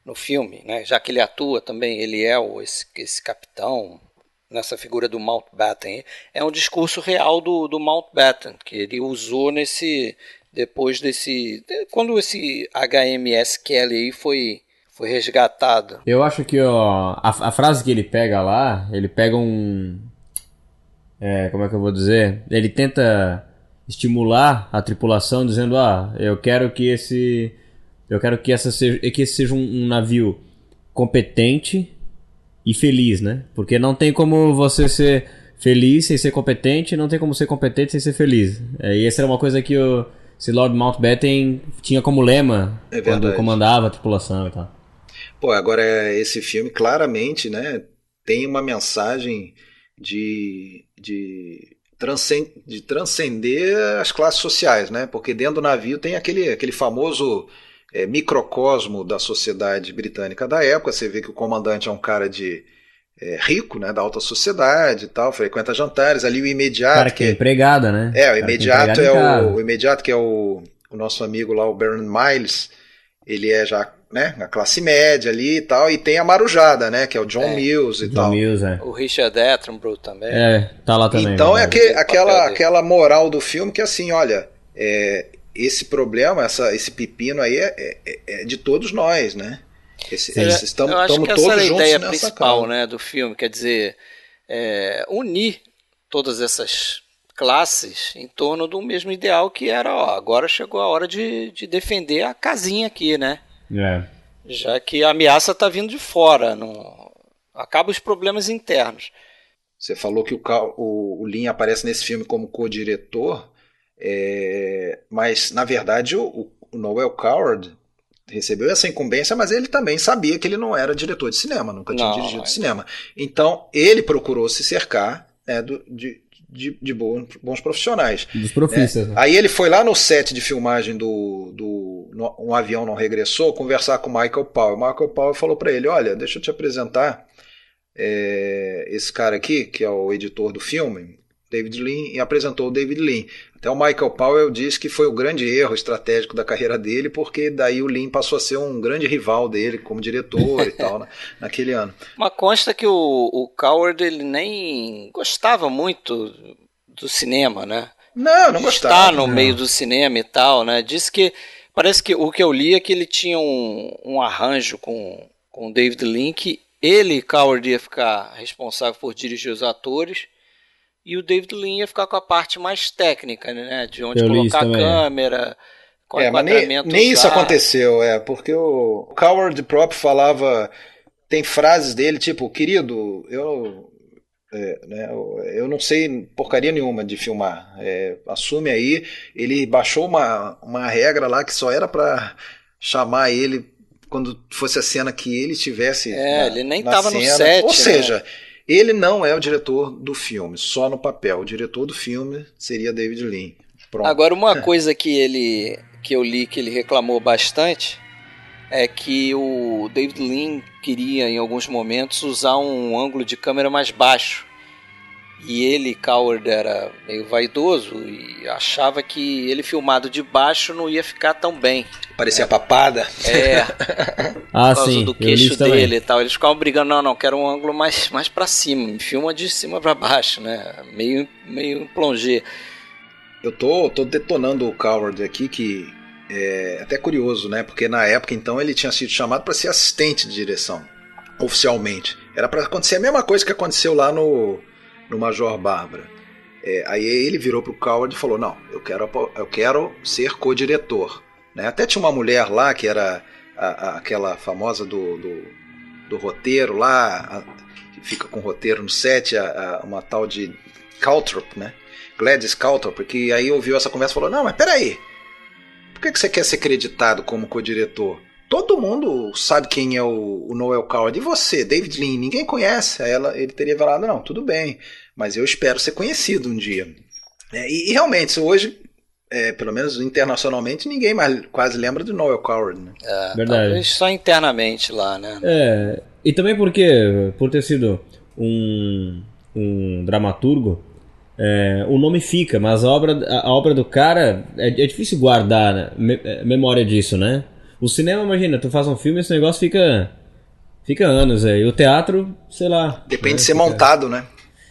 no filme, né? já que ele atua também, ele é o, esse, esse capitão nessa figura do Mountbatten. É um discurso real do, do Mountbatten, que ele usou nesse depois desse quando esse HMS Kelly foi foi resgatado. Eu acho que ó, a, a frase que ele pega lá, ele pega um é, como é que eu vou dizer? Ele tenta estimular a tripulação dizendo, ah, eu quero que esse, eu quero que essa seja, que esse seja um, um navio competente e feliz, né? Porque não tem como você ser feliz sem ser competente, não tem como ser competente sem ser feliz. É, e essa era uma coisa que o esse Lord Mountbatten tinha como lema é quando comandava a tripulação e tal. Pô, agora esse filme claramente, né, tem uma mensagem de de, transcend, de transcender as classes sociais, né? Porque dentro do navio tem aquele, aquele famoso é, microcosmo da sociedade britânica da época. Você vê que o comandante é um cara de é, rico, né, da alta sociedade e tal, frequenta jantares. Ali o imediato. Cara que é empregada, né? É, o imediato é o, o, imediato que é o, o nosso amigo lá, o Bernard Miles. Ele é já né, a classe média ali e tal, e tem a marujada, né, que é o John é, Mills e John tal. Mills, é. O Richard Attenborough também. É, tá lá também. Então é que, aquela, aquela moral do filme que assim, olha, é, esse problema, essa, esse pepino aí é, é, é de todos nós, né? Esse, esse, estamos, eu acho que essa é a ideia principal né, do filme, quer dizer, é, unir todas essas classes em torno do mesmo ideal que era, ó, agora chegou a hora de, de defender a casinha aqui, né? É. Já que a ameaça está vindo de fora, não... acaba os problemas internos. Você falou que o, o, o Lin aparece nesse filme como co-diretor, é... mas na verdade o, o Noel Coward recebeu essa incumbência, mas ele também sabia que ele não era diretor de cinema, nunca tinha não, dirigido mas... cinema. Então ele procurou se cercar né, do, de, de, de bons, bons profissionais. Dos. Né? Né? Aí ele foi lá no set de filmagem do, do no, Um Avião Não Regressou conversar com o Michael Powell. O Michael Powell falou para ele: Olha, deixa eu te apresentar é, esse cara aqui, que é o editor do filme, David Lean, e apresentou o David Lean. Até o Michael Powell disse que foi o grande erro estratégico da carreira dele, porque daí o Lin passou a ser um grande rival dele como diretor e tal, (laughs) na, naquele ano. Mas consta que o, o Coward ele nem gostava muito do cinema, né? Não, não gostava. Está no não. meio do cinema e tal, né? Disse que parece que o que eu li é que ele tinha um, um arranjo com com o David que ele, Coward, ia ficar responsável por dirigir os atores e o David Lean ia ficar com a parte mais técnica, né? De onde Eu colocar a câmera, com é, mas nem, nem isso aconteceu, é, porque o Coward próprio falava tem frases dele tipo, querido, eu, é, né, eu não sei porcaria nenhuma de filmar. É, assume aí. Ele baixou uma, uma regra lá que só era para chamar ele quando fosse a cena que ele estivesse. É, na, ele nem estava no set. Ou né? Ele não é o diretor do filme, só no papel. O diretor do filme seria David Lean. Pronto. Agora, uma (laughs) coisa que ele que eu li que ele reclamou bastante é que o David Lean queria em alguns momentos usar um ângulo de câmera mais baixo. E ele, Coward, era meio vaidoso e achava que ele filmado de baixo não ia ficar tão bem. Parecia é. papada. É. (laughs) ah, por causa sim, do queixo dele e tal. Eles ficavam brigando, não, não, quero um ângulo mais, mais para cima. Me filma de cima para baixo, né? Meio, meio plongé. Eu tô, tô detonando o Coward aqui, que é até curioso, né? Porque na época, então, ele tinha sido chamado para ser assistente de direção, oficialmente. Era para acontecer a mesma coisa que aconteceu lá no, no Major Bárbara. É, aí ele virou pro Coward e falou: Não, eu quero, eu quero ser co-diretor. Né? Até tinha uma mulher lá que era a, a, aquela famosa do, do, do roteiro lá, a, que fica com roteiro no set, uma tal de Caltrop, né? Gladys Caltrop, que aí ouviu essa conversa e falou: Não, mas peraí, por que, que você quer ser creditado como co-diretor? Todo mundo sabe quem é o, o, Noel Coward. E você, David Lean, ninguém conhece. Aí ela, ele teria falado: Não, tudo bem, mas eu espero ser conhecido um dia. É, e, e, realmente, hoje é, pelo menos internacionalmente, ninguém mais quase lembra de Noel Coward. Né? É, Verdade. Talvez só internamente lá, né? É, e também porque, por ter sido um, um dramaturgo, é, o nome fica, mas a obra, a obra do cara é, é difícil guardar né? Me, é, memória disso, né? O cinema, imagina, tu faz um filme e esse negócio fica, fica anos aí. O teatro, sei lá. Depende né? de ser fica, montado, né?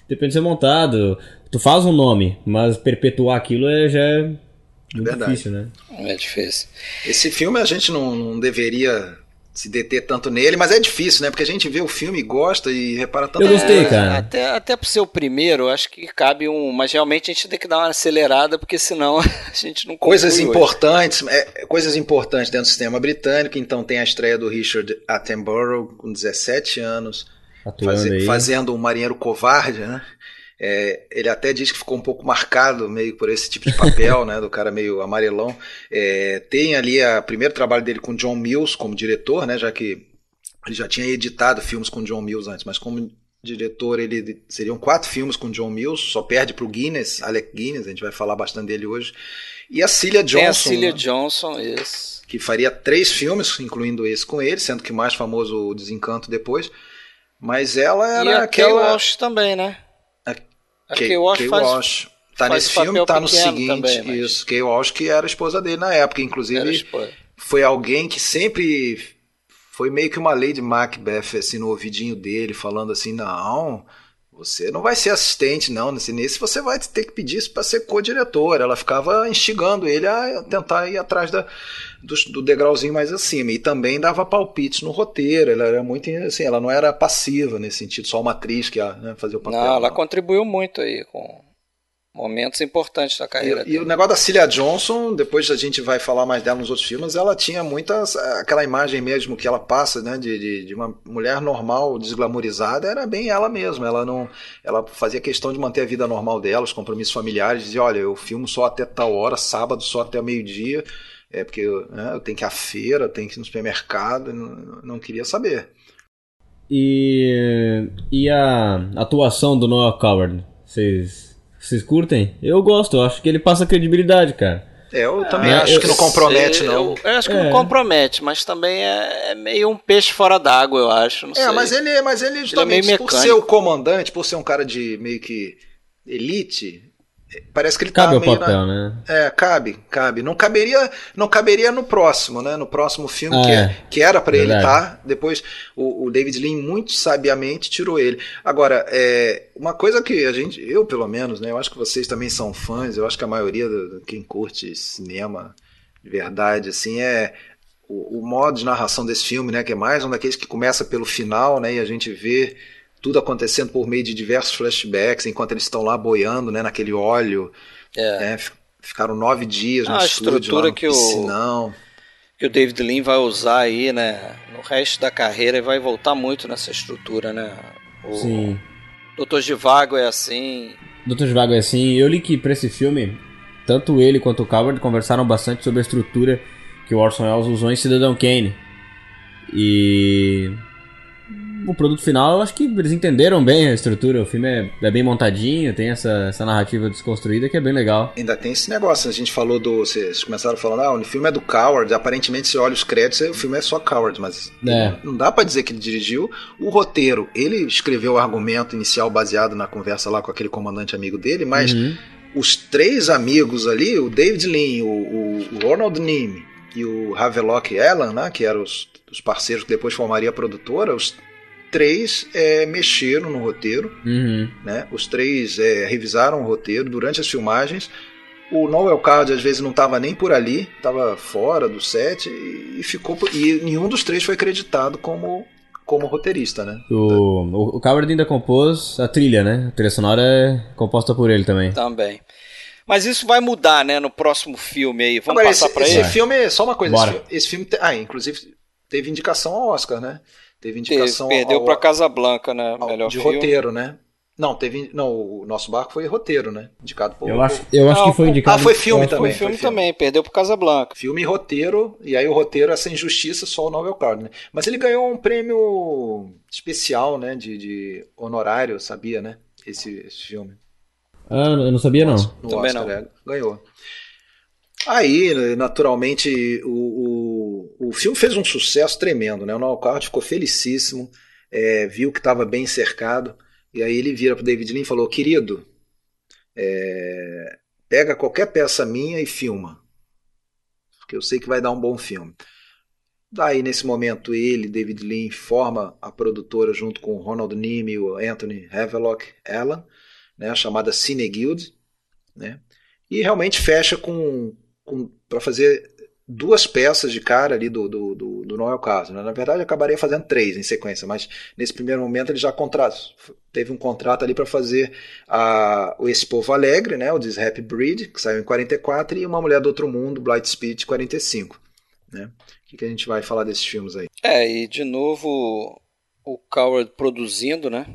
Depende de ser montado. Tu faz um nome, mas perpetuar aquilo é, já é muito Verdade. difícil, né? É difícil. Esse filme a gente não, não deveria se deter tanto nele, mas é difícil, né? Porque a gente vê o filme, gosta e repara tanto. Eu gostei, cara. Até, até pro ser o primeiro, acho que cabe um. Mas realmente a gente tem que dar uma acelerada, porque senão (laughs) a gente não Coisas importantes, é, coisas importantes dentro do sistema britânico. Então tem a estreia do Richard Attenborough com 17 anos, faz, fazendo um marinheiro covarde, né? É, ele até diz que ficou um pouco marcado meio por esse tipo de papel, (laughs) né, do cara meio amarelão. É, tem ali o primeiro trabalho dele com John Mills como diretor, né, já que ele já tinha editado filmes com John Mills antes, mas como diretor ele seriam quatro filmes com John Mills, só perde para o Guinness, Alec Guinness, a gente vai falar bastante dele hoje. E a Cilia Johnson. Tem a Cilia né, Johnson, isso. Que faria três filmes, incluindo esse com ele, sendo que o mais famoso o Desencanto depois. Mas ela era e a aquela. Walsh também, né? A Kay, Walsh, Kay faz, Walsh tá nesse filme, tá no seguinte, também, mas... isso. Kay Walsh que era a esposa dele na época, inclusive foi alguém que sempre foi meio que uma Lady Macbeth assim no ouvidinho dele, falando assim, não, você não vai ser assistente não, nesse, nesse você vai ter que pedir isso para ser co-diretor. Ela ficava instigando ele a tentar ir atrás da, do, do, degrauzinho mais acima e também dava palpites no roteiro. Ela era muito assim, ela não era passiva nesse sentido, só uma atriz que ia né, fazer o papel. Não, ela não. contribuiu muito aí com momentos importantes da carreira. E, e, o negócio da Cilia Johnson, depois a gente vai falar mais dela nos outros filmes, ela tinha muitas. aquela imagem mesmo que ela passa, né, de, de, de, uma mulher normal, desglamorizada, era bem ela mesma. Ela não. Ela fazia questão de manter a vida normal dela, os compromissos familiares, dizia, olha, eu filmo só até tal hora, sábado só até meio-dia. É porque né, eu tenho que ir à feira, eu tenho que ir no supermercado, não, não queria saber. E, e a atuação do Noah Coward? Vocês vocês curtem? Eu gosto, eu acho que ele passa credibilidade, cara. É, eu também ah, acho eu, que não compromete, não. Eu, eu acho que é. não compromete, mas também é, é meio um peixe fora d'água, eu acho. é, sei. mas ele, mas ele justamente ele é por ser o comandante, por ser um cara de meio que elite, Parece que ele cabe tá meio papel, na... né? É, cabe, cabe. Não caberia, não caberia no próximo, né? No próximo filme ah, que, é. que era para ele estar. Tá, depois o, o, David Lean muito sabiamente tirou ele. Agora, é, uma coisa que a gente, eu pelo menos, né? Eu acho que vocês também são fãs. Eu acho que a maioria do, quem curte cinema de verdade, assim, é o, o modo de narração desse filme, né? Que é mais um daqueles que começa pelo final, né? E a gente vê tudo acontecendo por meio de diversos flashbacks, enquanto eles estão lá boiando, né, naquele óleo. É. Né, ficaram nove dias no ah, estúdio, lá no que piscinão. que o David Lean vai usar aí, né, no resto da carreira e vai voltar muito nessa estrutura, né? O Sim. Doutor Givago é assim. Doutor Givago é assim. Eu li que pra esse filme, tanto ele quanto o Coward conversaram bastante sobre a estrutura que o Orson Welles usou em Cidadão Kane. E o produto final, eu acho que eles entenderam bem a estrutura. O filme é, é, bem montadinho, tem essa, essa narrativa desconstruída que é bem legal. Ainda tem esse negócio, a gente falou do. Vocês começaram falando, ah, o filme é do Coward, aparentemente se olha os créditos, o filme é só Coward, mas é. não dá para dizer que ele dirigiu. O roteiro, ele escreveu o argumento inicial baseado na conversa lá com aquele comandante amigo dele, mas uhum. os três amigos ali, o David Lean, o, o, Ronald Nim e o Havelock Allen, né, que eram os, os parceiros que depois formaria a produtora, os três é, mexeram no roteiro, uhum. né? Os três é, revisaram o roteiro durante as filmagens. O Noel Card às vezes não estava nem por ali, estava fora do set e, ficou e nenhum dos três foi acreditado como como roteirista, né? O, o Coward ainda compôs a trilha, né? A trilha sonora é composta por ele também. Também. Mas isso vai mudar, né, no próximo filme aí. Vamos Agora, passar para ele? Esse filme, só uma coisa, esse filme, esse filme, ah, inclusive teve indicação ao Oscar, né? Teve indicação. Teve, perdeu para Casablanca, né? Melhor de filme. roteiro, né? Não, teve. Não, o nosso barco foi roteiro, né? Indicado por. Eu acho, eu acho não, que foi indicado. Ah, foi filme também. Foi filme, foi filme também, perdeu pro Casablanca. Filme e roteiro, e aí o roteiro, essa injustiça, só o Nobel Card, né? Mas ele ganhou um prêmio especial, né? De, de honorário, sabia, né? Esse, esse filme. Ah, eu não sabia, não. No também Oscar, não. É, ganhou. Aí, naturalmente, o, o, o filme fez um sucesso tremendo, né? O Noel ficou felicíssimo, é, viu que estava bem cercado, e aí ele vira para David Lean e falou: Querido, é, pega qualquer peça minha e filma, porque eu sei que vai dar um bom filme. Daí, nesse momento, ele, David Lean, forma a produtora junto com o Ronald Neame e o Anthony Havelock Allen, né, chamada Cine Guild, né, e realmente fecha com para fazer duas peças de cara ali do, do, do, do Noel Caso. Né? Na verdade, acabaria fazendo três em sequência, mas nesse primeiro momento ele já teve um contrato ali para fazer a, Esse Povo Alegre, né? o This Happy Breed, que saiu em 44, e Uma Mulher do Outro Mundo, Blight Speed, 45. Né? O que, que a gente vai falar desses filmes aí? É, e de novo o Coward produzindo, né?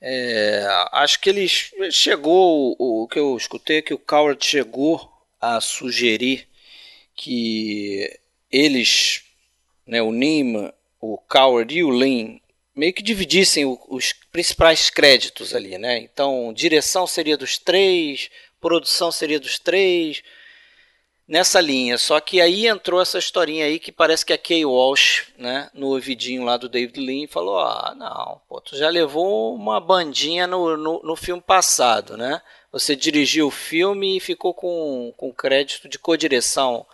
É, acho que ele chegou, o, o que eu escutei é que o Coward chegou a sugerir que eles, né, o Nima, o Coward e o Lin, meio que dividissem o, os principais créditos ali, né? Então, direção seria dos três, produção seria dos três, nessa linha. Só que aí entrou essa historinha aí que parece que a Kay Walsh, né, no ouvidinho lá do David Lean, falou: Ah, não, pô, tu já levou uma bandinha no, no, no filme passado, né? Você dirigiu o filme e ficou com, com crédito de co-direção.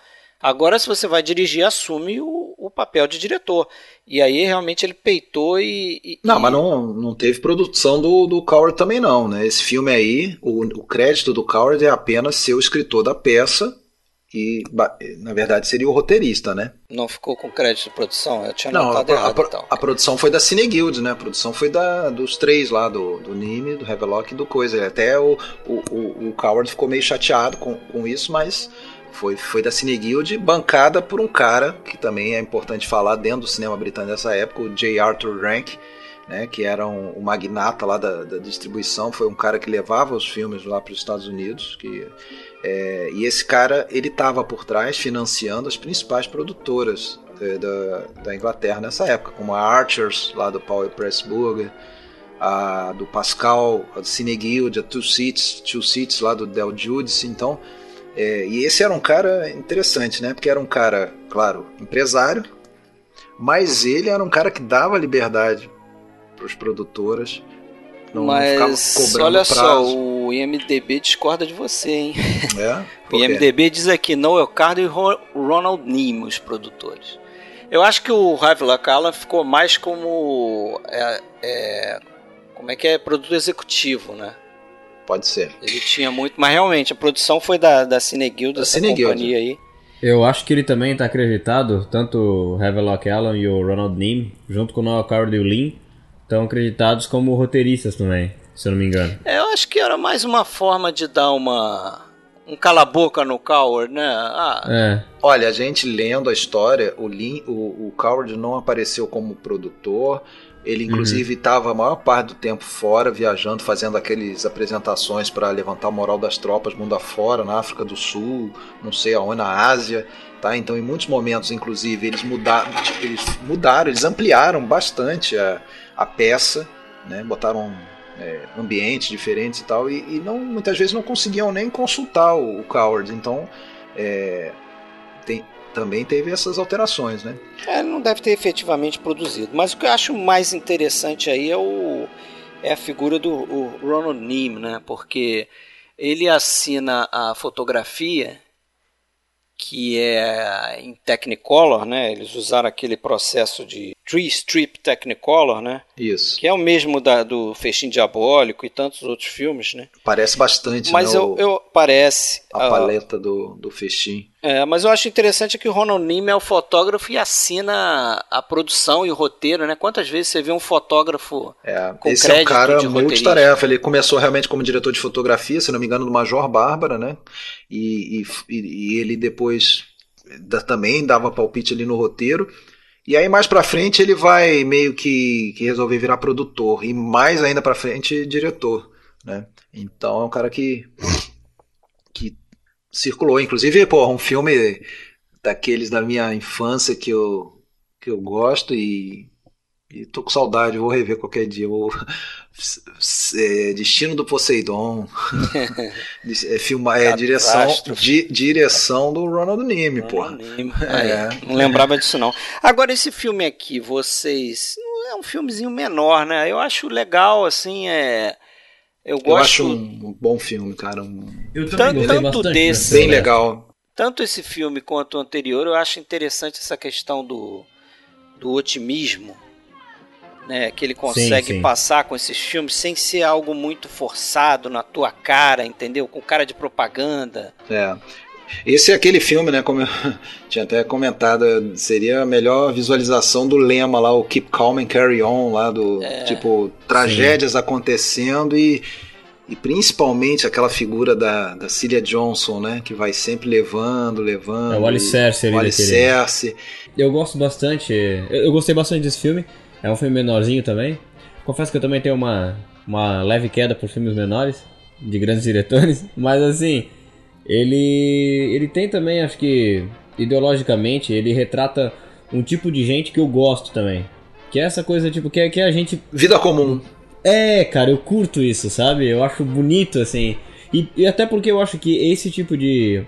Agora, se você vai dirigir, assume o, o papel de diretor. E aí, realmente, ele peitou e. e não, mas não, não teve produção do, do Coward também, não. Né? Esse filme aí, o, o crédito do Coward é apenas ser o escritor da peça que na verdade seria o roteirista, né? Não ficou com crédito de produção? Eu tinha Não, a, errado, a, então. a, produção foi da Cine Guild, né? A produção foi da, dos três lá, do, do Nime, do Havelock e do Coisa. Até o, o, o, o Coward ficou meio chateado com, com isso, mas foi, foi da Cine Guild, bancada por um cara que também é importante falar dentro do cinema britânico dessa época, o J. Arthur Rank, né, que era um, um magnata lá da, da, distribuição, foi um cara que levava os filmes lá para os Estados Unidos, que é, e esse cara ele estava por trás financiando as principais produtoras é, da, da, Inglaterra nessa época, como a Archers lá do Paul Pressburger, a do Pascal, a do Cine Guild, a Two Seats, Two Seats lá do Del Giudice, então é, e esse era um cara interessante, né? Porque era um cara, claro, empresário, mas ele era um cara que dava liberdade para as produtoras não, Mas não olha prazo. só, o IMDB discorda de você, hein? É? (laughs) o IMDB diz aqui Noel Cardo e Ronald Neame, os produtores. Eu acho que o Havelock Allen ficou mais como é, é, como é que é produtor executivo, né? Pode ser. Ele tinha muito, mas realmente a produção foi da da Cine Guild, da Cine companhia aí. Eu acho que ele também está acreditado, tanto o Havelock Allen e o Ronald Neame, junto com o Noel Card e o Lin, estão acreditados como roteiristas também, se eu não me engano. É, eu acho que era mais uma forma de dar uma um cala-boca no Coward, né? Ah, É. Olha, a gente lendo a história, o, Lin, o, o Coward não apareceu como produtor. Ele, inclusive, estava a maior parte do tempo fora, viajando, fazendo aquelas apresentações para levantar a moral das tropas mundo afora, na África do Sul, não sei aonde, na Ásia. Tá? Então, em muitos momentos, inclusive, eles mudaram, tipo, eles, mudaram, eles ampliaram bastante a, a peça, né? botaram é, ambientes diferentes e tal, e, e não, muitas vezes não conseguiam nem consultar o, o Coward. Então, é, também teve essas alterações, né? É, não deve ter efetivamente produzido. Mas o que eu acho mais interessante aí é, o, é a figura do Ronald Neame, né? Porque ele assina a fotografia que é em Technicolor, né? Eles usaram aquele processo de Tree Strip Technicolor, né? Isso. Que é o mesmo da, do Festim Diabólico e tantos outros filmes, né? Parece bastante, Mas né? eu, eu parece a ah, paleta do, do festim. é, mas eu acho interessante que o Ronald é o fotógrafo e assina a produção e o roteiro, né? Quantas vezes você vê um fotógrafo É, Com esse é um crédito cara de multitarefa. Ele começou realmente como diretor de fotografia, se não me engano, do Major Bárbara, né? E, e, e ele depois da- também dava palpite ali no roteiro. E aí mais pra frente ele vai meio que, que resolver virar produtor e mais ainda pra frente diretor, né? Então é um cara que que circulou, inclusive, pô, um filme daqueles da minha infância que eu que eu gosto e e tô com saudade, vou rever qualquer dia. Vou... (laughs) É, Destino do Poseidon. (laughs) é, filma, é direção, di- direção do Ronald. Ronald Neame. É. Não lembrava disso não. Agora esse filme aqui, vocês, é um filmezinho menor, né? Eu acho legal, assim, é, eu Eu gosto acho um bom filme, cara. um- Eu Tanto- também tanto bastante desse- bem legal. tanto esse filme quanto o anterior, eu acho interessante essa questão do, do otimismo, né? Que ele consegue sim. passar com esses filmes sem ser algo muito forçado na tua cara, entendeu? Com cara de propaganda. É. Esse é aquele filme, né? Como eu (laughs) tinha até comentado, seria a melhor visualização do lema lá, o Keep Calm and Carry On, lá do tipo tragédias acontecendo e, e principalmente aquela figura da, da Cilia Johnson, né? Que vai sempre levando, levando. É o alicerce ali o daquele- alicerce. Eu gosto bastante. Eu, eu gostei bastante desse filme. É um filme menorzinho também. Confesso que eu também tenho uma, uma leve queda por filmes menores, de grandes diretores. (laughs) Mas assim, ele. Ele tem também, acho que. Ideologicamente, ele retrata um tipo de gente que eu gosto também. Que é essa coisa, tipo, que é, que é a gente Vida comum. é, cara, eu curto isso, sabe? Eu acho bonito, assim. E, e até porque eu acho que esse tipo de.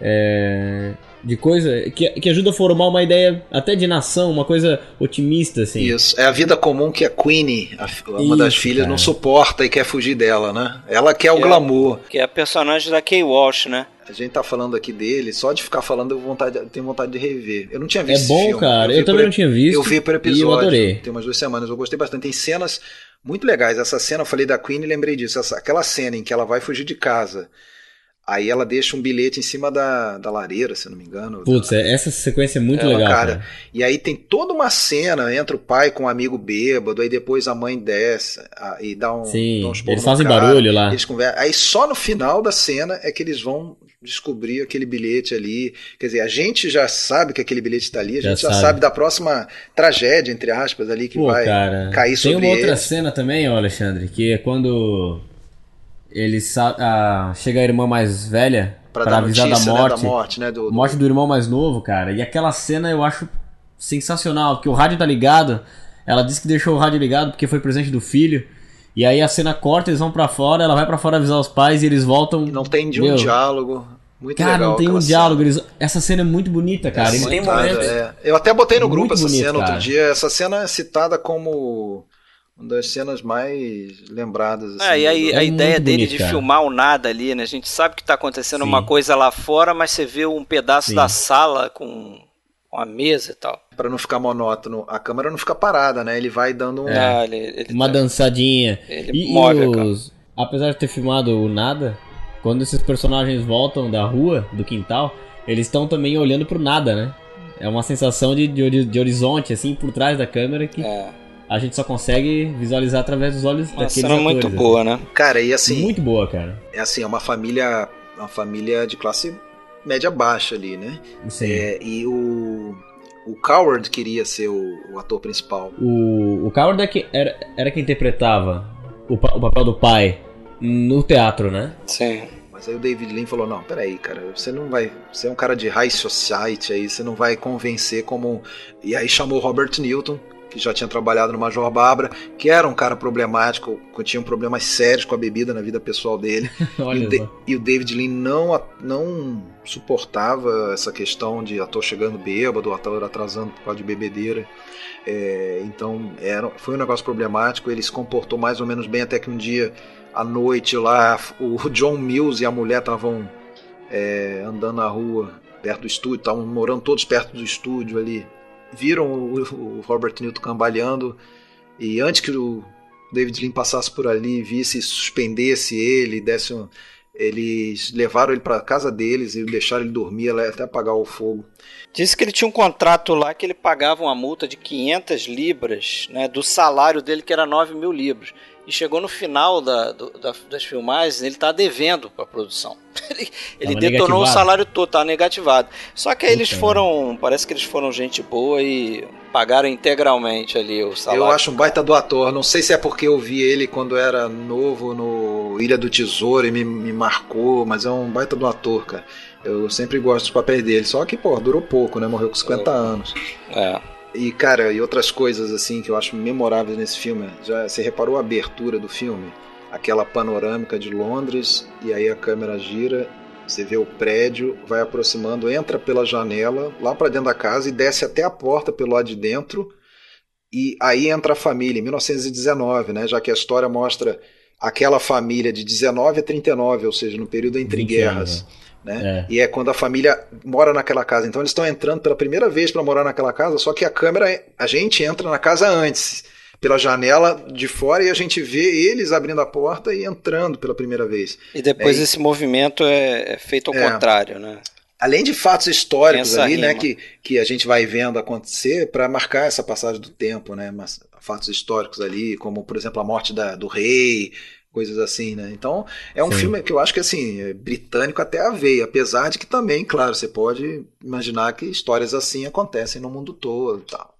é, de coisa que, que ajuda a formar uma ideia até de nação, uma coisa otimista, assim. Isso. É a vida comum que a Queenie, a uma das Isso, filhas, cara. não suporta e quer fugir dela, né? Ela quer o É. glamour. Que é a personagem da Kay Walsh, né? A gente tá falando aqui dele, só de ficar falando eu, vontade, eu tenho vontade de rever. Eu não tinha É visto esse bom, filme. cara. vi Eu, também por- não tinha visto. Eu vi por E eu episódio. adorei. Tem umas duas semanas. Eu gostei bastante. Tem cenas muito legais. Essa cena, eu falei da Queen e lembrei disso. Essa- aquela cena em que ela vai fugir de casa. Aí ela deixa um bilhete em cima da, da lareira, se eu não me engano. Putz, é- essa sequência é muito Ela, legal, cara, cara. E aí tem toda uma cena, entra o pai com um amigo bêbado, aí depois a mãe desce ah, e dá um. Sim, dá uns eles fazem cara, barulho lá. Eles conversam. Aí só no final da cena é que eles vão descobrir aquele bilhete ali. Quer dizer, a gente já sabe que aquele bilhete está ali, a Já gente já sabe. da próxima tragédia, entre aspas, ali que Pô, vai cara, cair tem sobre uma outra eles. cena também, ó, Alexandre, que é quando ele ah, chega a irmã mais velha dar avisar notícia da né, morte, da morte, né? Do, do- morte do irmão mais novo, cara. E aquela cena eu acho sensacional, porque o rádio tá ligado, ela disse que deixou o rádio ligado porque foi presente do filho. E aí a cena corta, eles vão pra fora, ela vai pra fora avisar os pais e eles voltam. Não tem de um Meu, diálogo. Muito Cara, legal não tem um diálogo. Eles... Essa cena é muito bonita, cara. Essa Ele tem citada, momentos. é. Eu até botei no grupo Muito essa bonito, cena outro cara. dia. Essa cena é citada como uma das cenas mais lembradas. Ah, assim, e aí a É ideia dele bonito, de cara. filmar o nada ali, né? A gente sabe que tá acontecendo Sim. uma coisa lá fora, mas você vê um pedaço Sim. da sala com com a mesa e tal. Pra não ficar monótono. A câmera não fica parada, né? Ele vai dando um. É. Ah, ele, ele Uma tá- dançadinha. Ele E, move os... Apesar de ter filmado o nada, quando esses personagens voltam da rua, do quintal, eles estão também olhando pro nada, né? É uma sensação de, de, de horizonte, assim, por trás da câmera que É, a gente só consegue visualizar através dos olhos uma daqueles cena atores. muito assim. boa, né? Cara, e assim, Muito boa, cara. é assim, é uma família uma família de classe média baixa ali, né? Sim. É, e o, o Coward queria ser o, o ator principal. O, o Coward é que era, era quem interpretava o, o papel do pai no teatro, né? Sim. Mas aí o David Lean falou: Não, peraí, cara, você não vai. Você é um cara de high society aí, você não vai convencer como. E aí chamou Robert Newton, que já tinha trabalhado no Major Barbara, que era um cara problemático, que tinha problemas sérios com a bebida na vida pessoal dele. (laughs) E o, e o David Lean não, não suportava essa questão de ator chegando bêbado, ator atrasando por causa de bebedeira. É, então era, foi um negócio problemático. Ele se comportou mais ou menos bem até que um dia à noite lá o John Mills e a mulher estavam é, andando na rua perto do estúdio, estavam morando todos perto do estúdio ali. Viram o, Robert Newton cambaleando e antes que o David Lean passasse por ali, visse, suspendesse ele, desse um, eles levaram ele para casa deles e deixaram ele dormir até apagar o fogo. Disse que ele tinha um contrato lá que ele pagava uma multa de 500 libras, né, do salário dele que era 9 mil libras. E chegou no final da, do- da- das filmagens, ele tá devendo para a produção. (laughs) Ele, ele detonou o salário todo, tá negativado. Só que aí eles Puta, foram, parece que eles foram gente boa e pagaram integralmente ali o salário. Eu acho um baita do ator. Não sei se é porque eu vi ele quando era novo no Ilha do Tesouro e me, me marcou, mas é um baita do ator, cara. Eu sempre gosto dos papéis dele. Só que, pô, durou pouco, né? Morreu com 50 anos. É. E, cara, e outras coisas assim que eu acho memoráveis nesse filme. Já você reparou a abertura do filme? Aquela panorâmica de Londres, e aí a câmera gira, você vê o prédio, vai aproximando, entra pela janela, lá pra dentro da casa e desce até a porta pelo lado de dentro. E aí entra a família, em 1919, né? Já que a história mostra aquela família de 19 a 39, ou seja, no período entre 20 guerras. anos, né? É. E é quando a família mora naquela casa. Então eles estão entrando pela primeira vez para morar naquela casa, só que a câmera, a gente entra na casa antes, pela janela de fora, e a gente vê eles abrindo a porta e entrando pela primeira vez. E depois É, e- esse movimento é, é feito ao É. contrário, né? Além de fatos históricos Essa ali, né, que, que a gente vai vendo acontecer para marcar essa passagem do tempo, né, mas fatos históricos ali, como por exemplo a morte da- do rei, coisas assim, né. Então é um Sim. filme que eu acho que assim é britânico até a veia, apesar de que também, claro, você pode imaginar que histórias assim acontecem no mundo todo, e tal.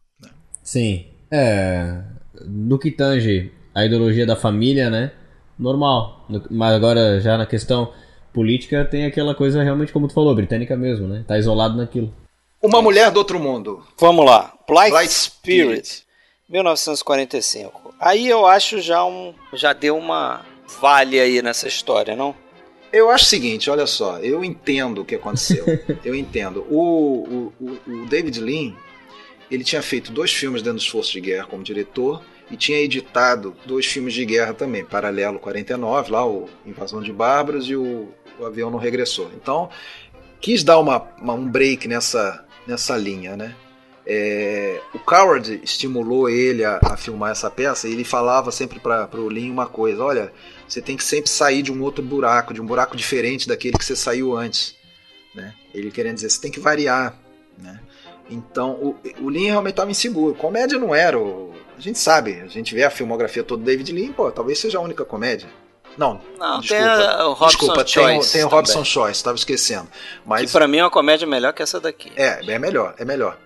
Sim. É. No que tange a ideologia da família, né? Normal. No- Mas agora, já na questão política, tem aquela coisa realmente, como tu falou, britânica mesmo, né? Tá isolado naquilo. Uma mulher do outro mundo. Vamos lá. Blight, Blight Spirit, Spirit. 1945. Aí eu acho já um. Já deu uma vale aí nessa história, não? Eu acho o seguinte, olha só, eu entendo o que aconteceu. (laughs) eu entendo. O, o, o- David Lean, ele tinha feito dois filmes dentro dos Forças de Guerra como diretor e tinha editado dois filmes de guerra também, Paralelo 49, lá o Invasão de Bárbaros e o, o Avião Não Regressou. Então, quis dar uma, uma- um break nessa, nessa linha, né? É, o Coward estimulou ele a, a filmar essa peça e ele falava sempre para o Lean uma coisa: olha, você tem que sempre sair de um outro buraco, de um buraco diferente daquele que você saiu antes. Né? Ele querendo dizer, você tem que variar. Né? Então, o, o Lean realmente estava inseguro. Comédia não era. O, a gente sabe, a gente vê a filmografia toda do David Lean, pô, talvez seja a única comédia. Não, Não, desculpa. tem a- o Robson desculpa, tem, o- Choice tem o também. Robson Choice, estava esquecendo. Mas Que pra mim é uma comédia melhor que essa daqui. é, é melhor, é melhor.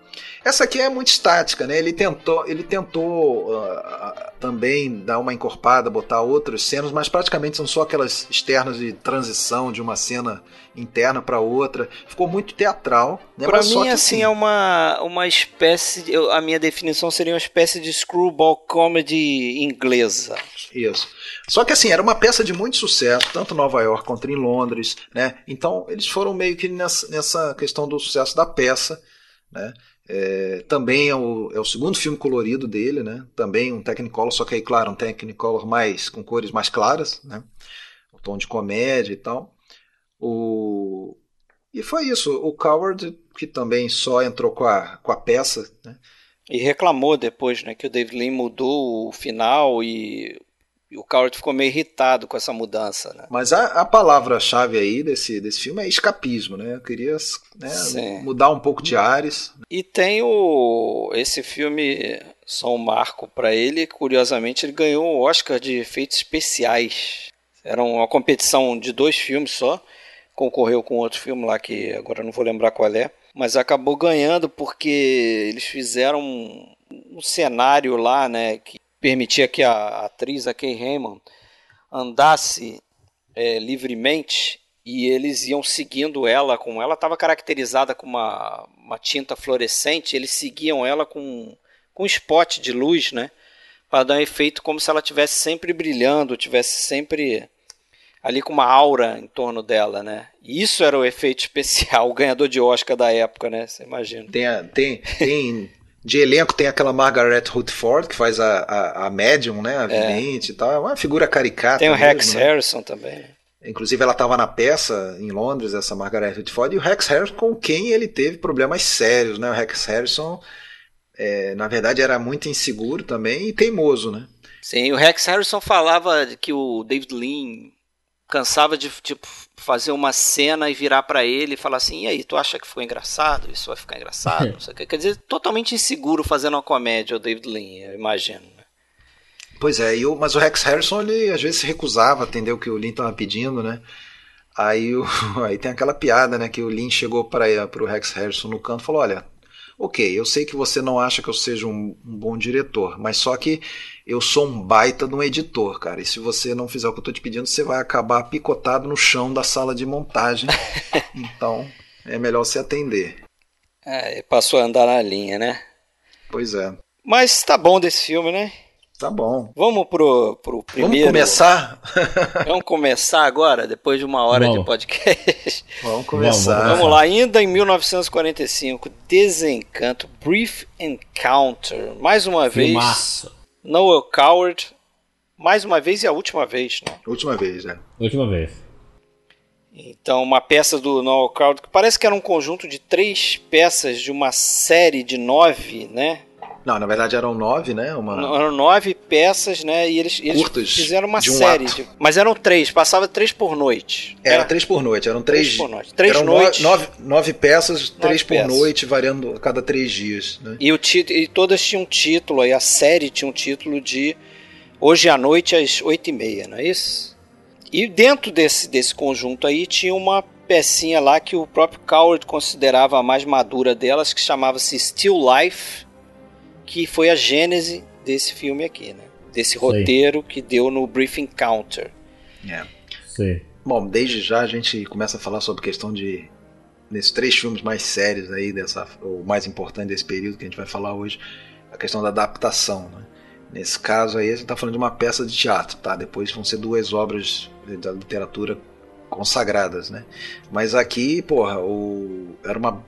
Essa aqui é muito estática, né? Ele tentou, ele tentou ah, também dar uma encorpada, botar outras cenas, mas praticamente são só aquelas externas de transição de uma cena interna para outra. Ficou muito teatral, né? Só mim, que, assim, é uma, uma espécie. de- a minha definição seria uma espécie de screwball comedy inglesa. Isso. Só que assim, era uma peça de muito sucesso, tanto em Nova York quanto em Londres, né? Então eles foram meio que nessa, nessa questão do sucesso da peça, né? É, também é o, é o segundo filme colorido dele, né? Também um Technicolor, só que aí, claro, um Technicolor mais com cores mais claras, né? O tom de comédia e tal. O... E foi isso. O Coward, que também só entrou com a, com a peça, né? E reclamou depois, né, que o David Lean mudou o final e, e o Coward ficou meio irritado com essa mudança, né? Mas a, a palavra-chave aí desse, desse filme é escapismo, né? Eu queria né, mudar um pouco de ares. E tem o esse filme só um marco para ele, curiosamente ele ganhou o Oscar de efeitos especiais. Era uma competição de dois filmes só, concorreu com outro filme lá que agora não vou lembrar qual é, mas acabou ganhando porque eles fizeram um, um cenário lá, né, que permitia que a atriz, a Kay Raymond, andasse é, livremente e eles iam seguindo ela, com ela estava caracterizada com uma, uma tinta fluorescente, eles seguiam ela com, com um spot de luz, né? Para dar um efeito como se ela tivesse sempre brilhando, tivesse sempre ali com uma aura em torno dela, né? E isso era o efeito especial, o ganhador de Oscar da época, né? Você imagina. Tem, tem, tem de elenco tem aquela Margaret Rutherford que faz a, a, a médium, né? A vidente é. e tal. É uma figura caricata. Tem o mesmo, Rex né? Harrison também. Inclusive, ela estava na peça em Londres, essa Margaret Whitford, e o Rex Harrison, com quem ele teve problemas sérios, né? O Rex Harrison, é, na verdade, era muito inseguro também e teimoso, né? Sim, o Rex Harrison falava que o David Lean cansava de tipo, fazer uma cena e virar para ele e falar assim: e aí, tu acha que foi engraçado? Isso vai ficar engraçado? Quer dizer, totalmente inseguro fazendo uma comédia, o David Lean, eu imagino. Pois é, o, mas o Rex Harrison, ele às vezes se recusava a atender o que o Lin estava pedindo, né? Aí, o, (laughs) aí tem aquela piada, né? Que o Lin chegou para o Rex Harrison no canto e falou: Olha, ok, eu sei que você não acha que eu seja um, um, bom diretor, mas só que eu sou um baita de um editor, cara. E se você não fizer o que eu tô te pedindo, você vai acabar picotado no chão da sala de montagem. (laughs) então, é melhor você atender. É, passou a andar na linha, né? Pois é. Mas tá bom desse filme, né? Tá bom. Vamos pro, pro primeiro. Vamos começar? (laughs) Vamos começar agora, depois de uma hora Vamos. de podcast. Vamos começar. Vamos, lá, ainda em 1945, Desencanto, Brief Encounter. Mais uma Filmaço. vez. Noel Coward. Mais uma vez e a última vez, né? Última vez, é. Última vez. Então, uma peça do Noel Coward, que parece que era um conjunto de três peças de uma série de nove, né? Não, na verdade eram nove, né? Uma... Eram nove peças, né? E eles, eles Curtas fizeram uma um série. De... Mas eram três, passava três por noite. Era é. três por noite, eram três. Três por noite. Três eram noites. Nove, nove peças, nove três peças. por noite, variando a cada três dias. Né? E, o e todas tinham um título, aí a série tinha um título de Hoje à Noite às oito e meia, não é isso? E dentro desse, desse conjunto aí tinha uma pecinha lá que o próprio Coward considerava a mais madura delas, que chamava-se Still Life que foi a gênese desse filme aqui, né? Desse roteiro que deu no Brief Encounter. É. Sim. Bom, desde já a gente começa a falar sobre a questão de nesses três filmes mais sérios aí dessa o mais importante desse período que a gente vai falar hoje, a questão da adaptação, né? Nesse caso aí a gente está falando de uma peça de teatro, tá? Depois vão ser duas obras da literatura consagradas, né? Mas aqui, porra, o, era uma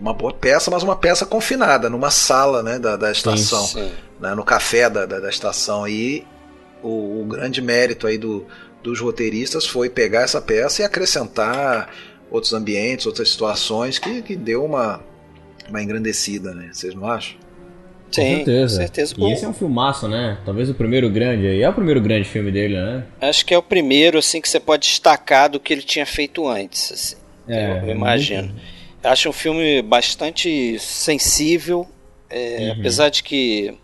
uma boa peça, mas uma peça confinada, numa sala né, da, da estação, né, no café da, da, da estação. E o, o, grande mérito aí do, dos roteiristas foi pegar essa peça e acrescentar outros ambientes, outras situações que, que deu uma, uma engrandecida, né? Vocês não acham? Sim, com certeza. Com certeza. E esse é um filmaço, né? Talvez o primeiro grande aí. É o primeiro grande filme dele, né? Acho que é o primeiro, assim, que você pode destacar do que ele tinha feito antes, assim. É, eu imagino. Muito... Acho um filme bastante sensível, é, uhum. apesar de que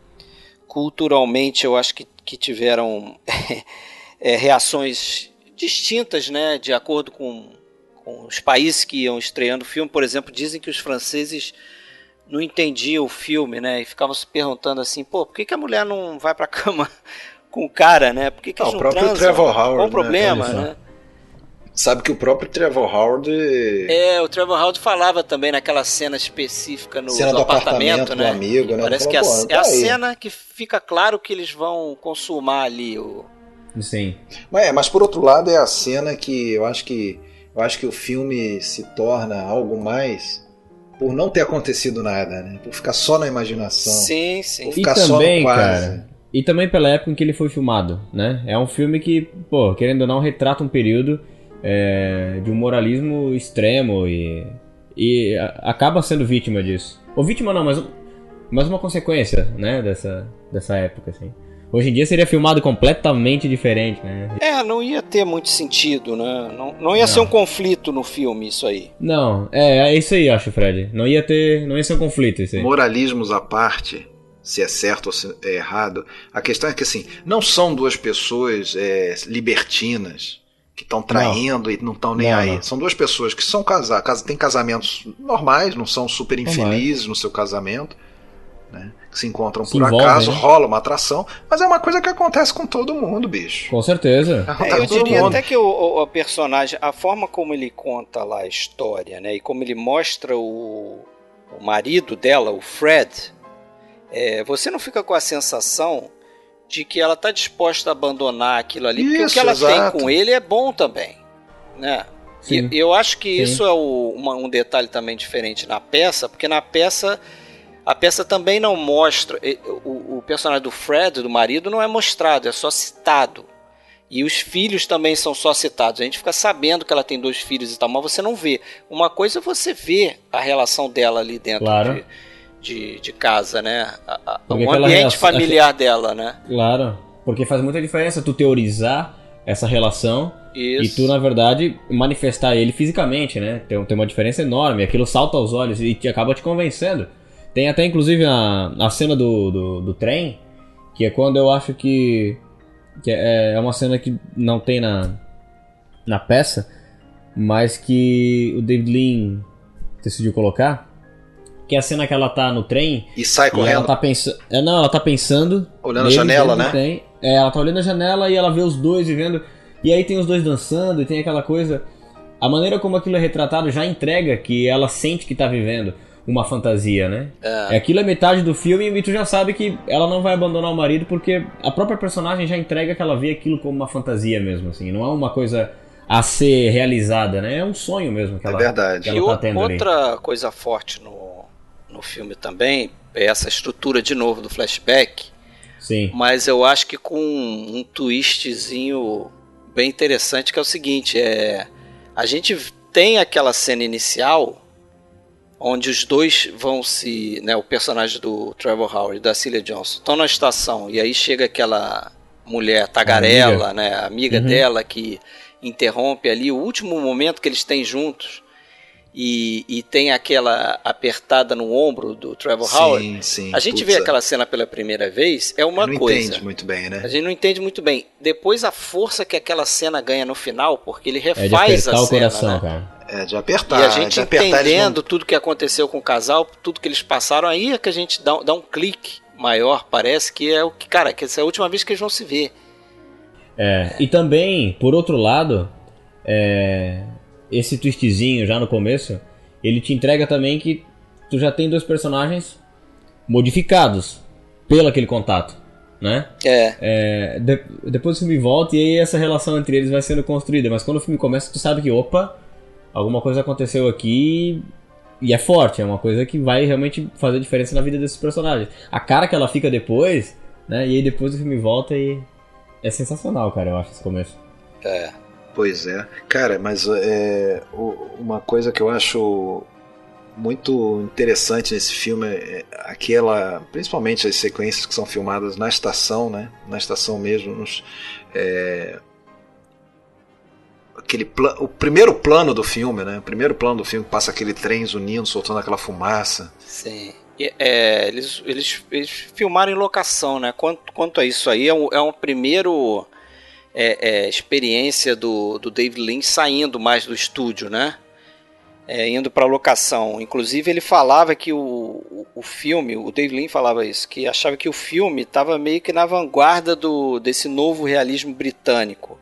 culturalmente eu acho que, que tiveram (laughs) é, reações distintas, né, de acordo com, com os países que iam estreando o filme. Por exemplo, dizem que os franceses não entendiam o filme, né, e ficavam se perguntando assim, pô, por que, que a mulher não vai para (laughs) cama com o cara, né? Por que, que não o próprio transam? Trevor Howard, Qual o problema, né? né? Sabe que o próprio Trevor Howard. É, o Trevor Howard falava também naquela cena específica no cena do, apartamento, apartamento né? amigo, né? Parece que é, é a cena que fica claro que eles vão consumar ali o. Sim. Mas, é, mas por outro lado é a cena que eu acho que eu acho que o filme se torna algo mais por não ter acontecido nada, né? Por ficar só na imaginação. Sim, sim. Por ficar e também, só no quase. Cara, e também pela época em que ele foi filmado, né? É um filme que, pô, querendo ou não, retrata um período é, de um moralismo extremo e, e acaba sendo vítima disso. Ou vítima não, mas, mas uma consequência, né, dessa, dessa época, assim. Hoje em dia seria filmado completamente diferente, né? É, não ia ter muito sentido, né? Não, não ia não. ser um conflito no filme isso aí. Não, é, é isso aí, acho, Fred. Não ia ter, não ia ser um conflito isso aí. Moralismos à parte, se é certo ou se é errado, a questão é que assim, não são duas pessoas é, libertinas que estão traindo não. e não estão nem não, aí. Não. São duas pessoas que são casadas, têm casamentos normais, não são super infelizes no seu casamento, né? Que se encontram se por envolvem, acaso, né? rola uma atração, mas é uma coisa que acontece com todo mundo, bicho. Com certeza. É, eu diria mundo. até que o, o, personagem, a forma como ele conta lá a história, né? E como ele mostra o, o marido dela, o Fred, é, você não fica com a sensação de que ela está disposta a abandonar aquilo ali, isso, porque o que ela exato. tem com ele é bom também, né? Sim. E eu acho que Sim. isso é o, uma, um detalhe também diferente na peça, porque na peça a peça também não mostra o, o personagem do Fred, do marido, não é mostrado, é só citado. E os filhos também são só citados. A gente fica sabendo que ela tem dois filhos e tal, mas você não vê. Uma coisa é você ver a relação dela ali dentro claro. de, de, de casa, né? o ambiente relação, familiar dela, né? Claro, porque faz muita diferença tu teorizar essa relação Isso. e tu, na verdade, manifestar ele fisicamente, né? Tem, tem uma diferença enorme, aquilo salta aos olhos e te, acaba te convencendo. Tem até, inclusive, a, a cena do, do, do trem, que é quando eu acho que, que é, é uma cena que não tem na, na peça, mas que o David Lean decidiu colocar, que é a cena que ela tá no trem. E sai correndo. E ela tá pensando. É, não, ela tá pensando. Olhando a janela, né? Trem. É, ela tá olhando a janela e ela vê os dois vivendo. E aí tem os dois dançando e tem aquela coisa. A maneira como aquilo é retratado já entrega que ela sente que tá vivendo uma fantasia, né? É. Aquilo é metade do filme e tu já sabe que ela não vai abandonar o marido porque a própria personagem já entrega que ela vê aquilo como uma fantasia mesmo, assim. Não é uma coisa a ser realizada, né? É um sonho mesmo que é ela, verdade. Que ela tá tendo outra ali. coisa forte no, no filme também, é essa estrutura de novo do flashback. Sim. Mas eu acho que com um twistzinho bem interessante que é o seguinte, é a gente tem aquela cena inicial onde os dois vão se, né, o personagem do Trevor Howard e da Celia Johnson estão na estação e aí chega aquela mulher tagarela, amiga. né, amiga uhum. dela que interrompe ali o último momento que eles têm juntos e, e, tem aquela apertada no ombro do Trevor sim, Howard. Sim, a gente vê aquela cena pela primeira vez, é uma não coisa. Não entende muito bem, né? A gente não entende muito bem. Depois a força que aquela cena ganha no final, porque ele refaz é a cena. Coração, né? cara. É, de apertar. E a gente entendendo tudo que aconteceu com o casal, tudo que eles passaram, aí é que a gente dá, dá um clique maior, parece que é o que, cara, que essa é a última vez que eles vão se ver. É, e também, por outro lado, é, esse twistzinho já no começo, ele te entrega também que tu já tem dois personagens modificados pelo aquele contato, né? É. é de, depois o filme volta e aí essa relação entre eles vai sendo construída, mas quando o filme começa tu sabe que, opa, alguma coisa aconteceu aqui e é forte, é uma coisa que vai realmente fazer diferença na vida desses personagens. A cara que ela fica depois, né? E aí depois o filme volta e é sensacional, cara, eu acho esse começo. É. Pois é. Cara, mas é, uma coisa que eu acho muito interessante nesse filme é aquela, principalmente as sequências que são filmadas na estação, né? Na estação mesmo, nos, é, aquele o primeiro plano do filme, né? O primeiro plano do filme passa aquele trem zunindo, soltando aquela fumaça. Sim. É, eles, eles, eles filmaram em locação, né? Quanto, quanto a isso aí, é um, é um primeiro é, é, experiência do, do David Lynch saindo mais do estúdio, né? É, indo para locação. Inclusive ele falava que o, o, o, filme, o David Lynch falava isso, que achava que o filme estava meio que na vanguarda do, desse novo realismo britânico.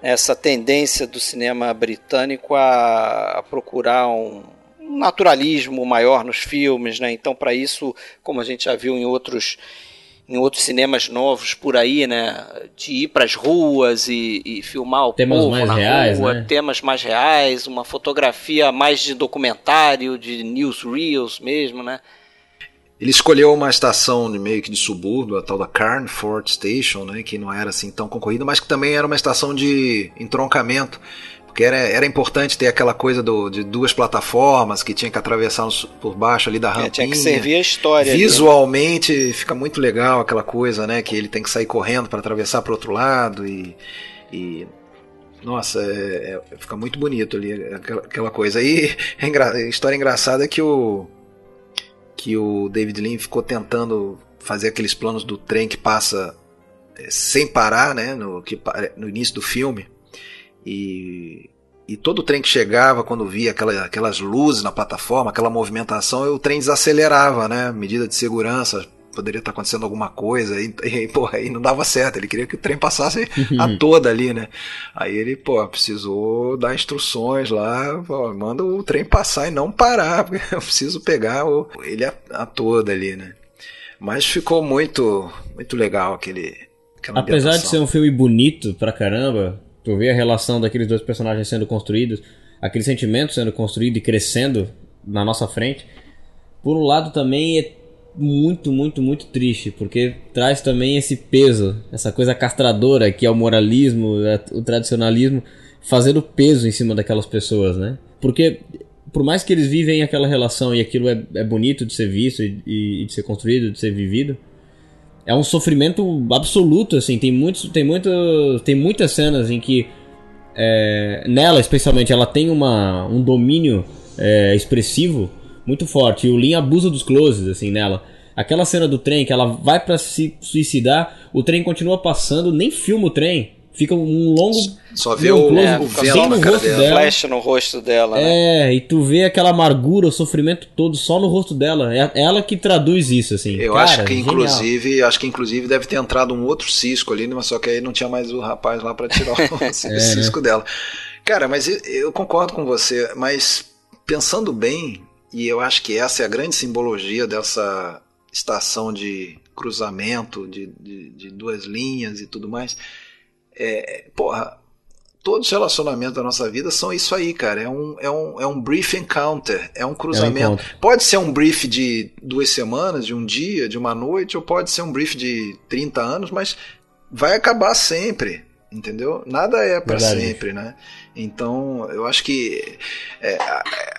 Essa tendência do cinema britânico a, a procurar um, um naturalismo maior nos filmes, né? Então para isso, como a gente já viu em outros em outros cinemas novos por aí, né? De ir para as ruas e, e, filmar o temas povo mais na reais, rua, né? temas mais reais, uma fotografia mais de documentário, de newsreels mesmo, né? Ele escolheu uma estação de meio que de subúrbio, a tal da Carnforth Station, né, que não era assim tão concorrida, mas que também era uma estação de entroncamento porque era, era importante ter aquela coisa do, de duas plataformas que tinha que atravessar por baixo ali da rampinha. É, tinha que servir a história. Visualmente ali. fica muito legal aquela coisa, né? Que ele tem que sair correndo para atravessar para outro lado e, e nossa, é, é, fica muito bonito ali aquela, aquela coisa. E é engra, a história engraçada é que o que o David Lean ficou tentando fazer aqueles planos do trem que passa é, sem parar, né? No, que, no início do filme. E, e todo o trem que chegava, quando via aquela, aquelas luzes na plataforma, aquela movimentação, o trem desacelerava, né? Medida de segurança, poderia estar acontecendo alguma coisa, e, e (laughs) porra, aí não dava certo, ele queria que o trem passasse a toda ali, né? Aí ele, pô, precisou dar instruções lá, pô, manda o trem passar e não parar, porque (laughs) eu preciso pegar o, ele a, a toda ali, né? Mas ficou muito, muito legal aquele. Apesar de ser um filme bonito pra caramba, tu vê a relação daqueles dois personagens sendo construídos, aquele sentimento sendo construído e crescendo na nossa frente. Por um lado também é muito, muito, muito triste, porque traz também esse peso, essa coisa castradora que é o moralismo, é o tradicionalismo, fazendo peso em cima daquelas pessoas, né? Porque por mais que eles vivem aquela relação e aquilo é, é bonito de ser visto e, e, de ser construído, de ser vivido, é um sofrimento absoluto, assim, tem muitos, tem muito, tem muitas cenas em que é, nela especialmente ela tem uma, um domínio é, expressivo muito forte. E o Lin abusa dos closes, assim, nela. Aquela cena do trem que ela vai para se suicidar, o trem continua passando, nem filma o trem. Fica um longo. Só vê o, é, o vento no rosto dela. dela. Flash no rosto dela. Né? É, né? e tu vê aquela amargura, o sofrimento todo só no rosto dela. É ela que traduz isso, assim. Eu Cara, acho que inclusive, genial. acho que inclusive deve ter entrado um outro cisco ali, mas só que aí não tinha mais o rapaz lá para tirar o (laughs) (laughs) é, cisco né? dela. Cara, mas eu concordo com você, mas pensando bem, e eu acho que essa é a grande simbologia dessa estação de cruzamento de, de, de duas linhas e tudo mais. É, porra, todos os relacionamentos da nossa vida são isso aí, cara. É um, é um, é um brief encounter, é um cruzamento. É um pode ser um brief de duas semanas, de um dia, de uma noite, ou pode ser um brief de 30 anos, mas vai acabar sempre, entendeu? Nada é para sempre, né? Então, eu acho que é,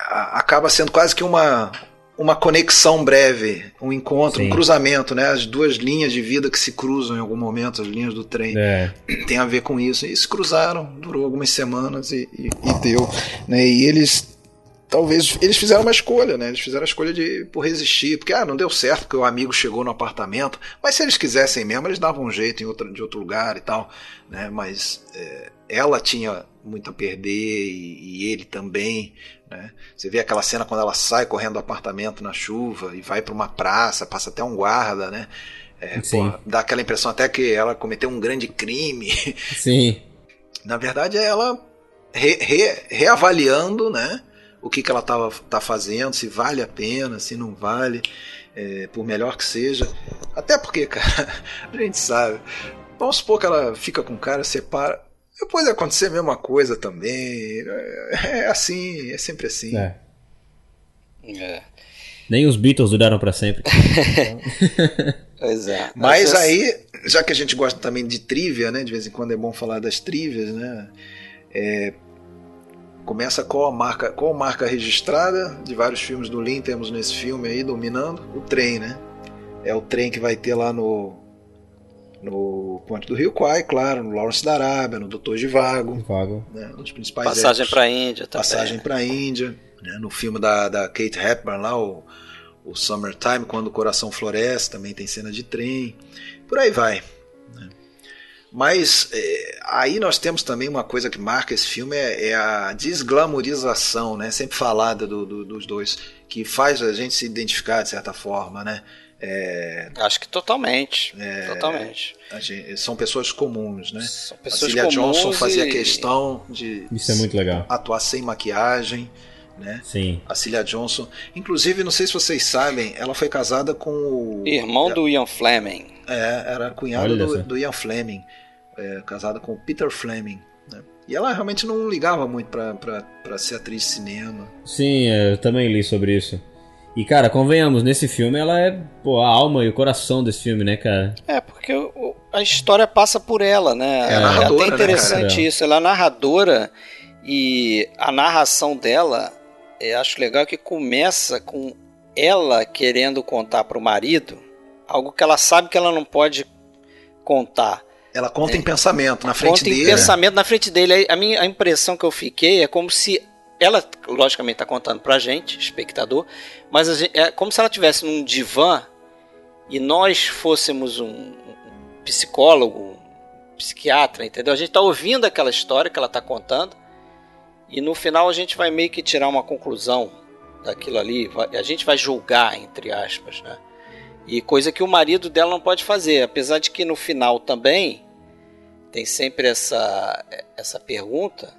acaba sendo quase que uma, uma conexão breve, um encontro, Sim. um cruzamento, né? As duas linhas de vida que se cruzam em algum momento, as linhas do trem, é. (clears throat) tem a ver com isso. E se cruzaram, durou algumas semanas e, e, e deu. Né? E eles talvez eles fizeram uma escolha, né? Eles fizeram a escolha de por resistir, porque ah, não deu certo porque o amigo chegou no apartamento, mas se eles quisessem mesmo, eles davam um jeito em outro, de outro lugar e tal, né? Mas é, ela tinha muito a perder e, e ele também, né? Você vê aquela cena quando ela sai correndo do apartamento na chuva e vai para uma praça, passa até um guarda, né? É, pô, dá aquela impressão até que ela cometeu um grande crime. (laughs) Sim. Na verdade, é ela re, re, reavaliando, né? o que, que ela está tá fazendo, se vale a pena, se não vale, é, por melhor que seja. Até porque, (laughs) cara, a gente sabe. Vamos supor que ela fica com o cara, separa. Depois acontecer a mesma coisa também. É, é assim, é sempre assim. É. É. Nem os Beatles duraram para sempre. (laughs) pois é. (laughs) Mas aí, já que a gente gosta também de trivia, né? De vez em quando é bom falar das trivias, né? É, Começa qual a marca, qual a marca registrada de vários filmes do Lean temos nesse filme aí dominando o trem, né? É o trem que vai ter lá no no Ponte do Rio Kwai, claro, no Lawrence da Arábia, no Doutor de Vago, Vago. Né, um dos principais Passagem para a Índia também. Passagem para a Índia, né, no filme da, da Kate Hepburn lá, o, o Summertime, quando o coração floresce, também tem cena de trem, por aí vai. Mas é, aí nós temos também uma coisa que marca esse filme é, é a desglamorização, né? Sempre falada do, do, dos dois, que faz a gente se identificar de certa forma, né? É, Acho que totalmente. É, totalmente. Gente, são pessoas comuns, né? São pessoas a Cilia Johnson fazia e... questão de Isso é muito legal. atuar sem maquiagem. Né? Sim. A Cilia Johnson. Inclusive, não sei se vocês sabem, ela foi casada com o. Irmão do Ian Fleming. É, era cunhada do, do Ian Fleming é, casada com Peter Fleming. Né? E ela realmente não ligava muito para ser atriz de cinema. Sim, eu também li sobre isso. E, cara, convenhamos, nesse filme ela é pô, a alma e o coração desse filme, né, cara? É, porque o, a história passa por ela, né? É, é até né, interessante né, isso. Ela é narradora e a narração dela, eu acho legal que começa com ela querendo contar para o marido algo que ela sabe que ela não pode contar. Ela conta é. em pensamento na frente conta dele. Conta em pensamento na frente dele. A minha a impressão que eu fiquei é como se ela, logicamente, está contando pra gente, espectador, mas gente, é como se ela estivesse num divã e nós fôssemos um, um psicólogo, psiquiatra, entendeu? A gente tá ouvindo aquela história que ela tá contando e no final a gente vai meio que tirar uma conclusão daquilo ali, a gente vai julgar, entre aspas, né? E coisa que o marido dela não pode fazer, apesar de que no final também tem sempre essa, essa pergunta,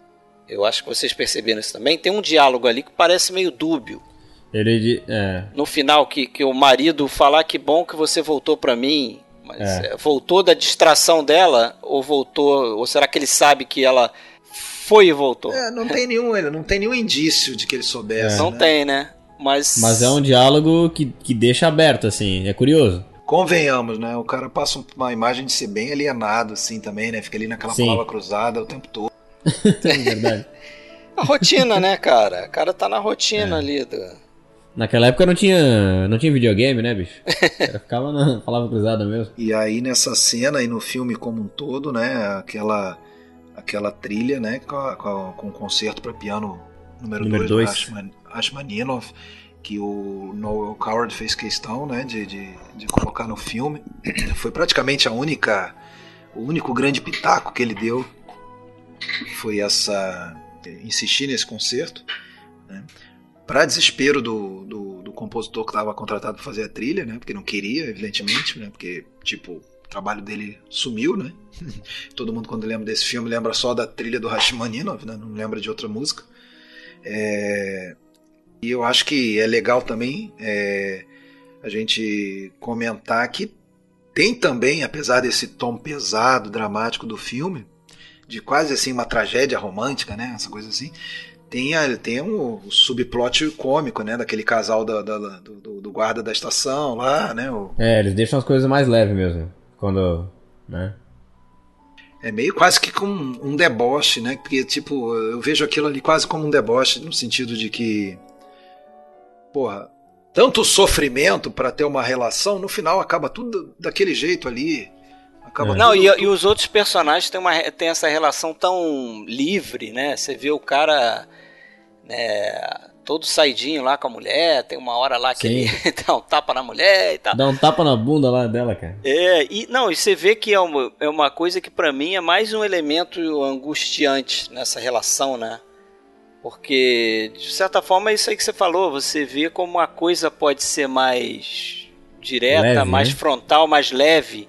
eu acho que vocês perceberam isso também, tem um diálogo ali que parece meio dúbio. Ele é. No final, que, que o marido falar que bom que você voltou para mim, mas é. É, voltou da distração dela ou voltou, ou será que ele sabe que ela foi e voltou? É, não tem nenhum, não tem nenhum indício de que ele soubesse. Não né? tem, né? Mas... Mas é um diálogo que, que deixa aberto, assim, é curioso. Convenhamos, né? O cara passa uma imagem de ser bem alienado, assim, também, né? Fica ali naquela Sim. palavra cruzada o tempo todo. É verdade. (laughs) A rotina, né, cara? O cara tá na rotina é. ali. Do... Naquela época não tinha, não tinha videogame, né, bicho? Era, ficava na (laughs) palavra cruzada mesmo. E aí nessa cena e no filme como um todo, né, aquela aquela trilha, né, com, com, com o concerto para piano número 2 do Ashman, Ashmaninov, que o Noel Coward fez questão, né, de, de, de colocar no filme. (clears throat) Foi praticamente a única, o único grande pitaco que ele deu foi essa insistir nesse concerto, né? Para desespero do, do, do, compositor que estava contratado para fazer a trilha, né? Porque não queria, evidentemente, né? Porque tipo o trabalho dele sumiu, né? (laughs) Todo mundo quando lembra desse filme lembra só da trilha do Rachmaninoff, né? Não lembra de outra música. É... E eu acho que é legal também é... a gente comentar que tem também, apesar desse tom pesado, dramático do filme, de quase assim uma tragédia romântica, né? Essa coisa assim. Tem, a, tem um, um subplot cômico, né? Daquele casal da, da, do, do, guarda da estação lá, né? O... É, eles deixam as coisas mais leves mesmo. Quando. né? É meio quase que como um deboche, né? Porque, tipo, eu vejo aquilo ali quase como um deboche, no sentido de que. Porra, tanto sofrimento para ter uma relação, no final acaba tudo daquele jeito ali. Acaba é. Não, e, e, os outros personagens têm, uma, têm essa relação tão livre, né? Você vê o cara né, todo saidinho lá com a mulher, tem uma hora lá que Sim. ele (laughs) dá um tapa na mulher e tal. Dá um tapa na bunda lá dela, cara. É, e não, e você vê que é uma, é uma coisa que para mim é mais um elemento angustiante nessa relação, né? Porque, de certa forma, é isso aí que você falou. Você vê como a coisa pode ser mais direta, leve, mais né? frontal, mais leve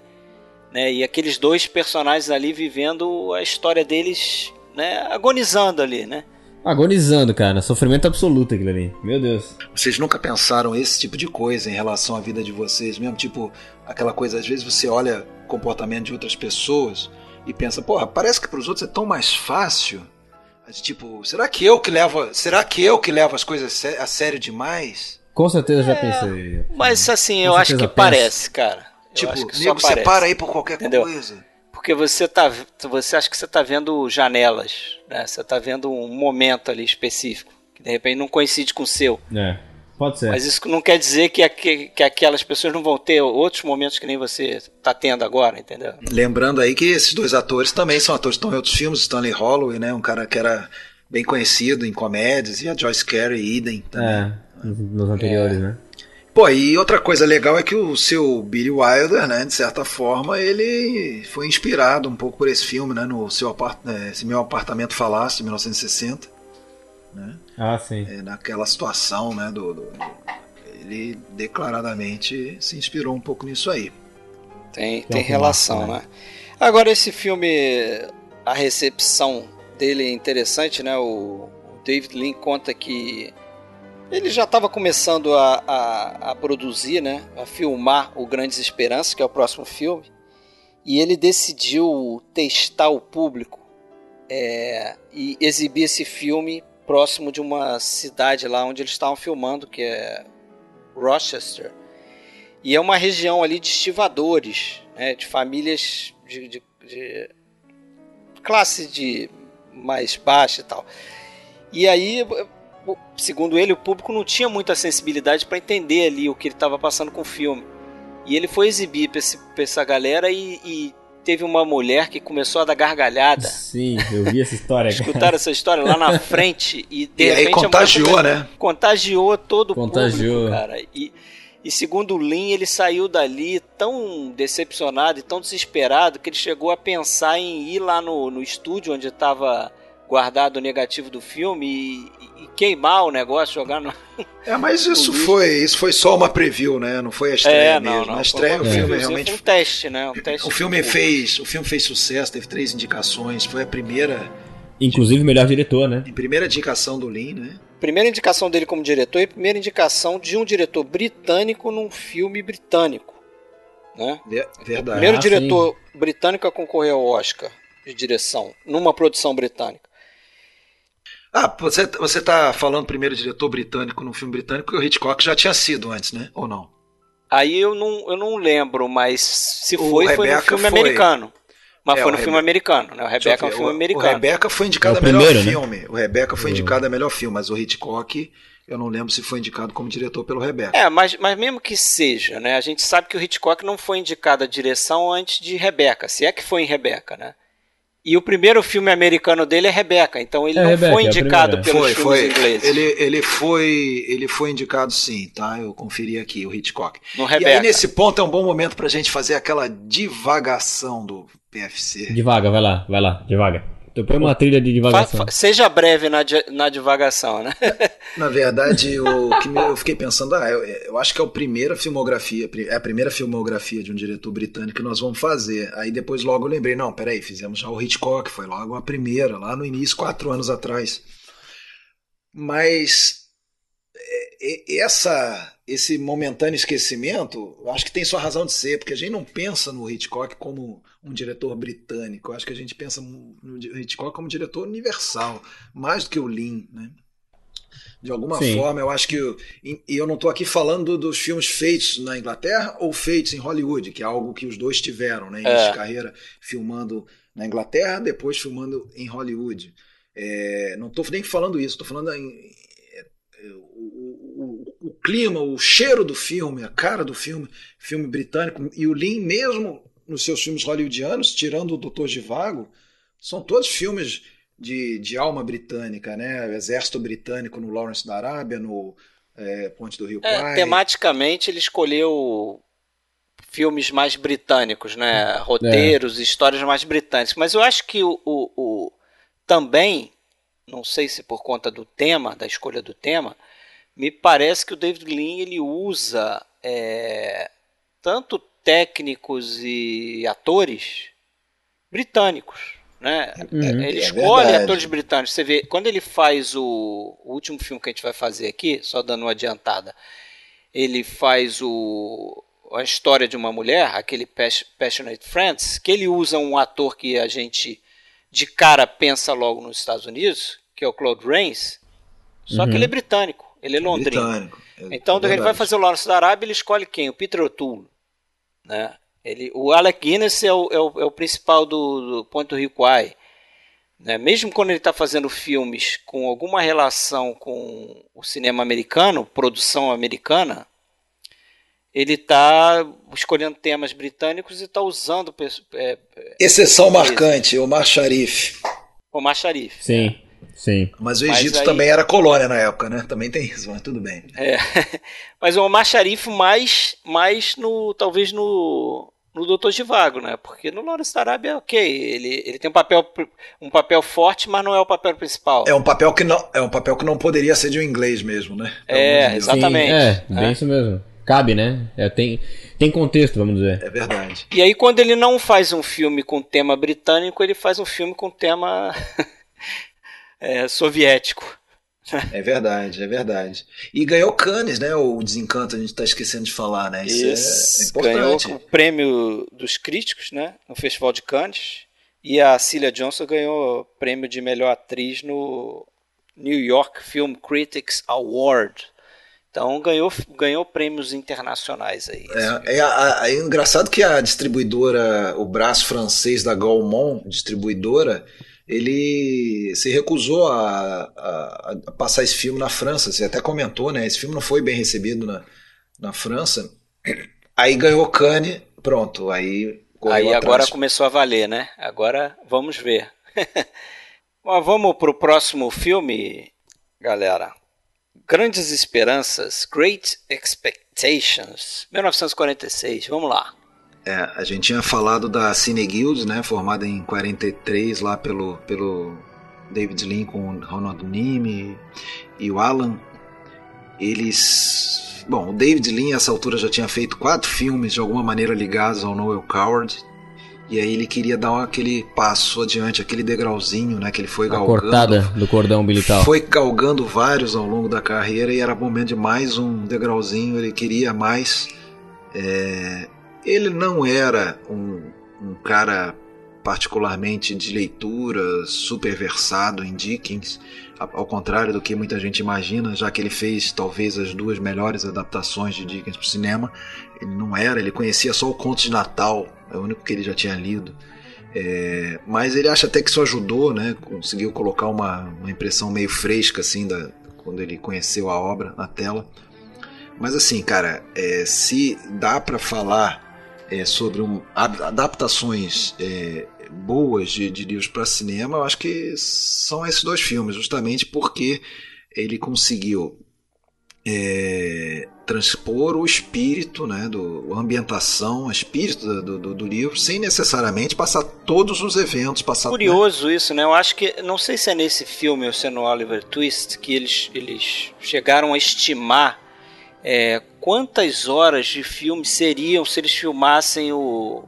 né? E aqueles dois personagens ali vivendo a história deles, né? Agonizando ali, né? Agonizando, cara. Sofrimento absoluto aquilo ali. Meu Deus. Vocês nunca pensaram esse tipo de coisa em relação à vida de vocês mesmo? Tipo, aquela coisa, às vezes você olha o comportamento de outras pessoas e pensa, porra, parece que para os outros é tão mais fácil. Tipo, será que eu que levo, será que eu que levo as coisas a sério demais? Com certeza já é, pensei. Mas assim, Com eu acho que penso. parece, cara. Tipo, nego separa aí por qualquer Entendeu? coisa. Porque você tá, você acha que você tá vendo janelas, né? Você tá vendo um momento ali específico que de repente não coincide com o seu. É. Pode ser. Mas isso não quer dizer que, que, que aquelas pessoas não vão ter outros momentos que nem você está tendo agora, entendeu? Lembrando aí que esses dois atores também são atores que estão em outros filmes, Stanley Holloway, né? Um cara que era bem conhecido em comédias, e a Joyce Carey, idem também. É, nos anteriores, é. né? Pô, e outra coisa legal é que o seu Billy Wilder, né, de certa forma, ele foi inspirado um pouco por esse filme, né, no seu apart é, esse meu apartamento falasse de 1960, né? Ah, sim. É, naquela situação, né, do, do, ele declaradamente se inspirou um pouco nisso aí. Tem, tem, tem relação, né? Agora esse filme, a recepção dele é interessante, né? O, David Lean conta que ele já estava começando a, a, a, produzir, né, a filmar o Grandes Esperanças, que é o próximo filme, e ele decidiu testar o público é, e exibir esse filme próximo de uma cidade lá onde eles estavam filmando, que é Rochester. E é uma região ali de estivadores, né, de famílias de, de, de classe de mais baixa e tal. E aí segundo ele, o público não tinha muita sensibilidade para entender ali o que ele estava passando com o filme. E ele foi exibir para essa galera e, e, teve uma mulher que começou a dar gargalhada. Sim, eu vi essa história. Escutaram essa história lá na frente e de (laughs) e repente aí contagiou, né? Contagiou todo o contagiou. público, cara. E, E segundo o Lin, ele saiu dali tão decepcionado e tão desesperado que ele chegou a pensar em ir lá no, no estúdio onde estava guardado o negativo do filme e, e, queimar o negócio, jogar no. É, mas (laughs) isso foi, isso foi só uma preview, né? Não foi a estreia é, não, mesmo. Não, a estreia o filme realmente. Foi um teste, né? Um teste o filme fez, o filme fez sucesso, teve três indicações, foi a primeira. Inclusive melhor diretor, né? Em primeira indicação do Lin, né? Primeira indicação dele como diretor e primeira indicação de um diretor britânico num filme britânico. Né? Verdade. Primeiro ah, diretor sim. britânico a concorrer ao Oscar de direção, numa produção britânica. Ah, você, você tá falando primeiro diretor britânico num filme britânico que o Hitchcock já tinha sido antes, né? Ou não? Aí eu não, eu não lembro, mas se foi, o foi no filme foi. americano. Mas é, foi no filme americano, né? O Rebeca é um filme o, americano. O Rebeca foi indicado é a melhor né? filme. O Rebeca foi indicado a melhor filme, mas o Hitchcock, eu não lembro se foi indicado como diretor pelo Rebeca. É, mas, mas mesmo que seja, né? A gente sabe que o Hitchcock não foi indicado a direção antes de Rebeca, se é que foi em Rebeca, né? E o primeiro filme americano dele é Rebeca, então ele é não Rebecca, foi é indicado pelos foi, filmes foi. ingleses. Ele, ele, foi, ele foi indicado sim, tá? Eu conferi aqui, o Hitchcock. No Rebeca. E aí nesse ponto é um bom momento pra gente fazer aquela divagação do PFC. Devagar, vai lá, vai lá, devagar. Então põe uma trilha de divagação. Fa, fa, seja breve na, na divagação, né? (laughs) na verdade, o que me, eu fiquei pensando, ah, eu, eu, acho que é a primeira filmografia, é a primeira filmografia de um diretor britânico que nós vamos fazer. Aí depois logo eu lembrei, não, peraí, fizemos já o Hitchcock, foi logo a primeira, lá no início, quatro anos atrás. Mas essa esse momentâneo esquecimento, eu acho que tem sua razão de ser, porque a gente não pensa no Hitchcock como um diretor britânico, eu acho que a gente pensa no Hitchcock como um diretor universal, mais do que o Lin, né? De alguma Sim. forma, eu acho que. E eu não estou aqui falando dos filmes feitos na Inglaterra ou feitos em Hollywood, que é algo que os dois tiveram, né? É. De carreira filmando na Inglaterra, depois filmando em Hollywood. É, não estou nem falando isso, estou falando em, o, clima, o cheiro do filme, a cara do filme, filme britânico, e o Lin, mesmo nos seus filmes hollywoodianos, tirando o Doutor Vago são todos filmes de, de alma britânica, né? Exército britânico no Lawrence da Arábia, no é, Ponte do Rio é, Kwai. Tematicamente, ele escolheu filmes mais britânicos, né? Roteiros, é. histórias mais britânicas. Mas eu acho que o, o, o, também, não sei se por conta do tema, da escolha do tema, me parece que o David Lean ele usa é, tanto técnicos e atores britânicos. Né? Uhum, ele é escolhe verdade. atores britânicos. Você vê, quando ele faz o, o, último filme que a gente vai fazer aqui, só dando uma adiantada, ele faz o, a história de uma mulher, aquele Passionate Friends, que ele usa um ator que a gente de cara pensa logo nos Estados Unidos, que é o Claude Rains, só uhum. que ele é britânico. Ele é londrino. Britânico. É, então, é ele vai fazer o Lawrence da Arábia, ele escolhe quem? O Peter O'Toole. Né? Ele, o Alec Guinness é o, é o, é o principal do, do Ponto Kwai. Né? Mesmo quando ele está fazendo filmes com alguma relação com o cinema americano, produção americana, ele está escolhendo temas britânicos e está usando. É, Exceção marcante, o Mar Sharif. O Mar Sharif. Sim. É. Sim. Mas o Egito mas aí... também era colônia na época, né? Também tem isso, mas tudo bem. É. (laughs) mas o Omar Sharif mais, mais no. talvez no. No Doutor Givago, né? Porque no Lawrence da Arábia, ok, ele, ele tem um papel, um papel forte, mas não é o papel principal. É um papel que não, é um papel que não poderia ser de um inglês mesmo, né? É, exatamente. Sim, é, bem é. isso mesmo. Cabe, né? É, tem, tem contexto, vamos dizer. É verdade. E aí, quando ele não faz um filme com tema britânico, ele faz um filme com tema é, soviético. É verdade, é verdade. E ganhou Cannes, né? O Desencanto, a gente está esquecendo de falar, né? Isso, Isso é, é importante. Ganhou o prêmio dos críticos, né? No Festival de Cannes. E a Cilia Johnson ganhou o prêmio de melhor atriz no New York Film Critics Award. Então ganhou, ganhou prêmios internacionais aí. É, é, é, engraçado que a distribuidora, o braço francês da Gaumont, distribuidora, ele se recusou a, a, a, passar esse filme na França. Você até comentou, né? Esse filme não foi bem recebido na, na França. Aí ganhou Cannes, pronto. Aí Aí agora começou a valer, né? Agora vamos ver. (laughs) Mas vamos para o próximo filme, galera. Grandes Esperanças, Great Expect Temptations, 1946. Vamos lá. É, a gente tinha falado da Cine Guild, né, formada em 43 lá pelo, pelo David Lean com o Ronald Nime e o Alan. Eles, bom, o David Lean nessa altura já tinha feito quatro filmes de alguma maneira ligados ao Noel Coward. E aí ele queria dar aquele passo adiante, aquele degrauzinho, né, que ele foi A galgando. cortada do cordão umbilical. Foi galgando vários ao longo da carreira e era momento de mais um degrauzinho. Ele queria mais. É, Ele não era um, um cara particularmente de leitura, super versado em Dickens, ao contrário do que muita gente imagina, já que ele fez talvez as duas melhores adaptações de Dickens para o cinema. Ele não era, ele conhecia só o Conto de Natal, é o único que ele já tinha lido. É, mas ele acha até que isso ajudou, né? Conseguiu colocar uma, uma impressão meio fresca assim da, quando ele conheceu a obra na tela. Mas assim, cara, é, se dá para falar é, sobre um, ad- adaptações é, boas de, de livros para cinema, eu acho que são esses dois filmes, justamente porque ele conseguiu é, transpor o espírito, né, do, a ambientação, o espírito do, do, do livro, sem necessariamente passar todos os eventos, passar Curioso isso, né? Eu acho que. Não sei se é nesse filme ou se é no Oliver Twist que eles, eles chegaram a estimar é, quantas horas de filme seriam se eles filmassem o,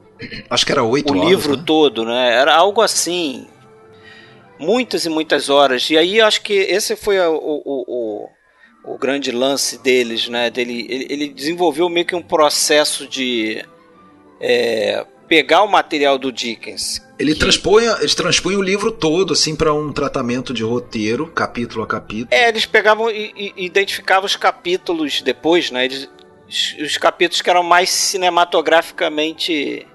Acho que era oito o horas, livro né? todo, né? Era algo assim. Muitas e muitas horas. E aí acho que esse foi o, o, o, o grande lance deles, né? Dele, ele, ele desenvolveu meio que um processo de é, pegar o material do Dickens. Ele que- transpõe, eles transpõem o livro todo assim para um tratamento de roteiro, capítulo a capítulo. É, eles pegavam e, e identificavam os capítulos depois, né? Eles, os, os capítulos que eram mais cinematograficamente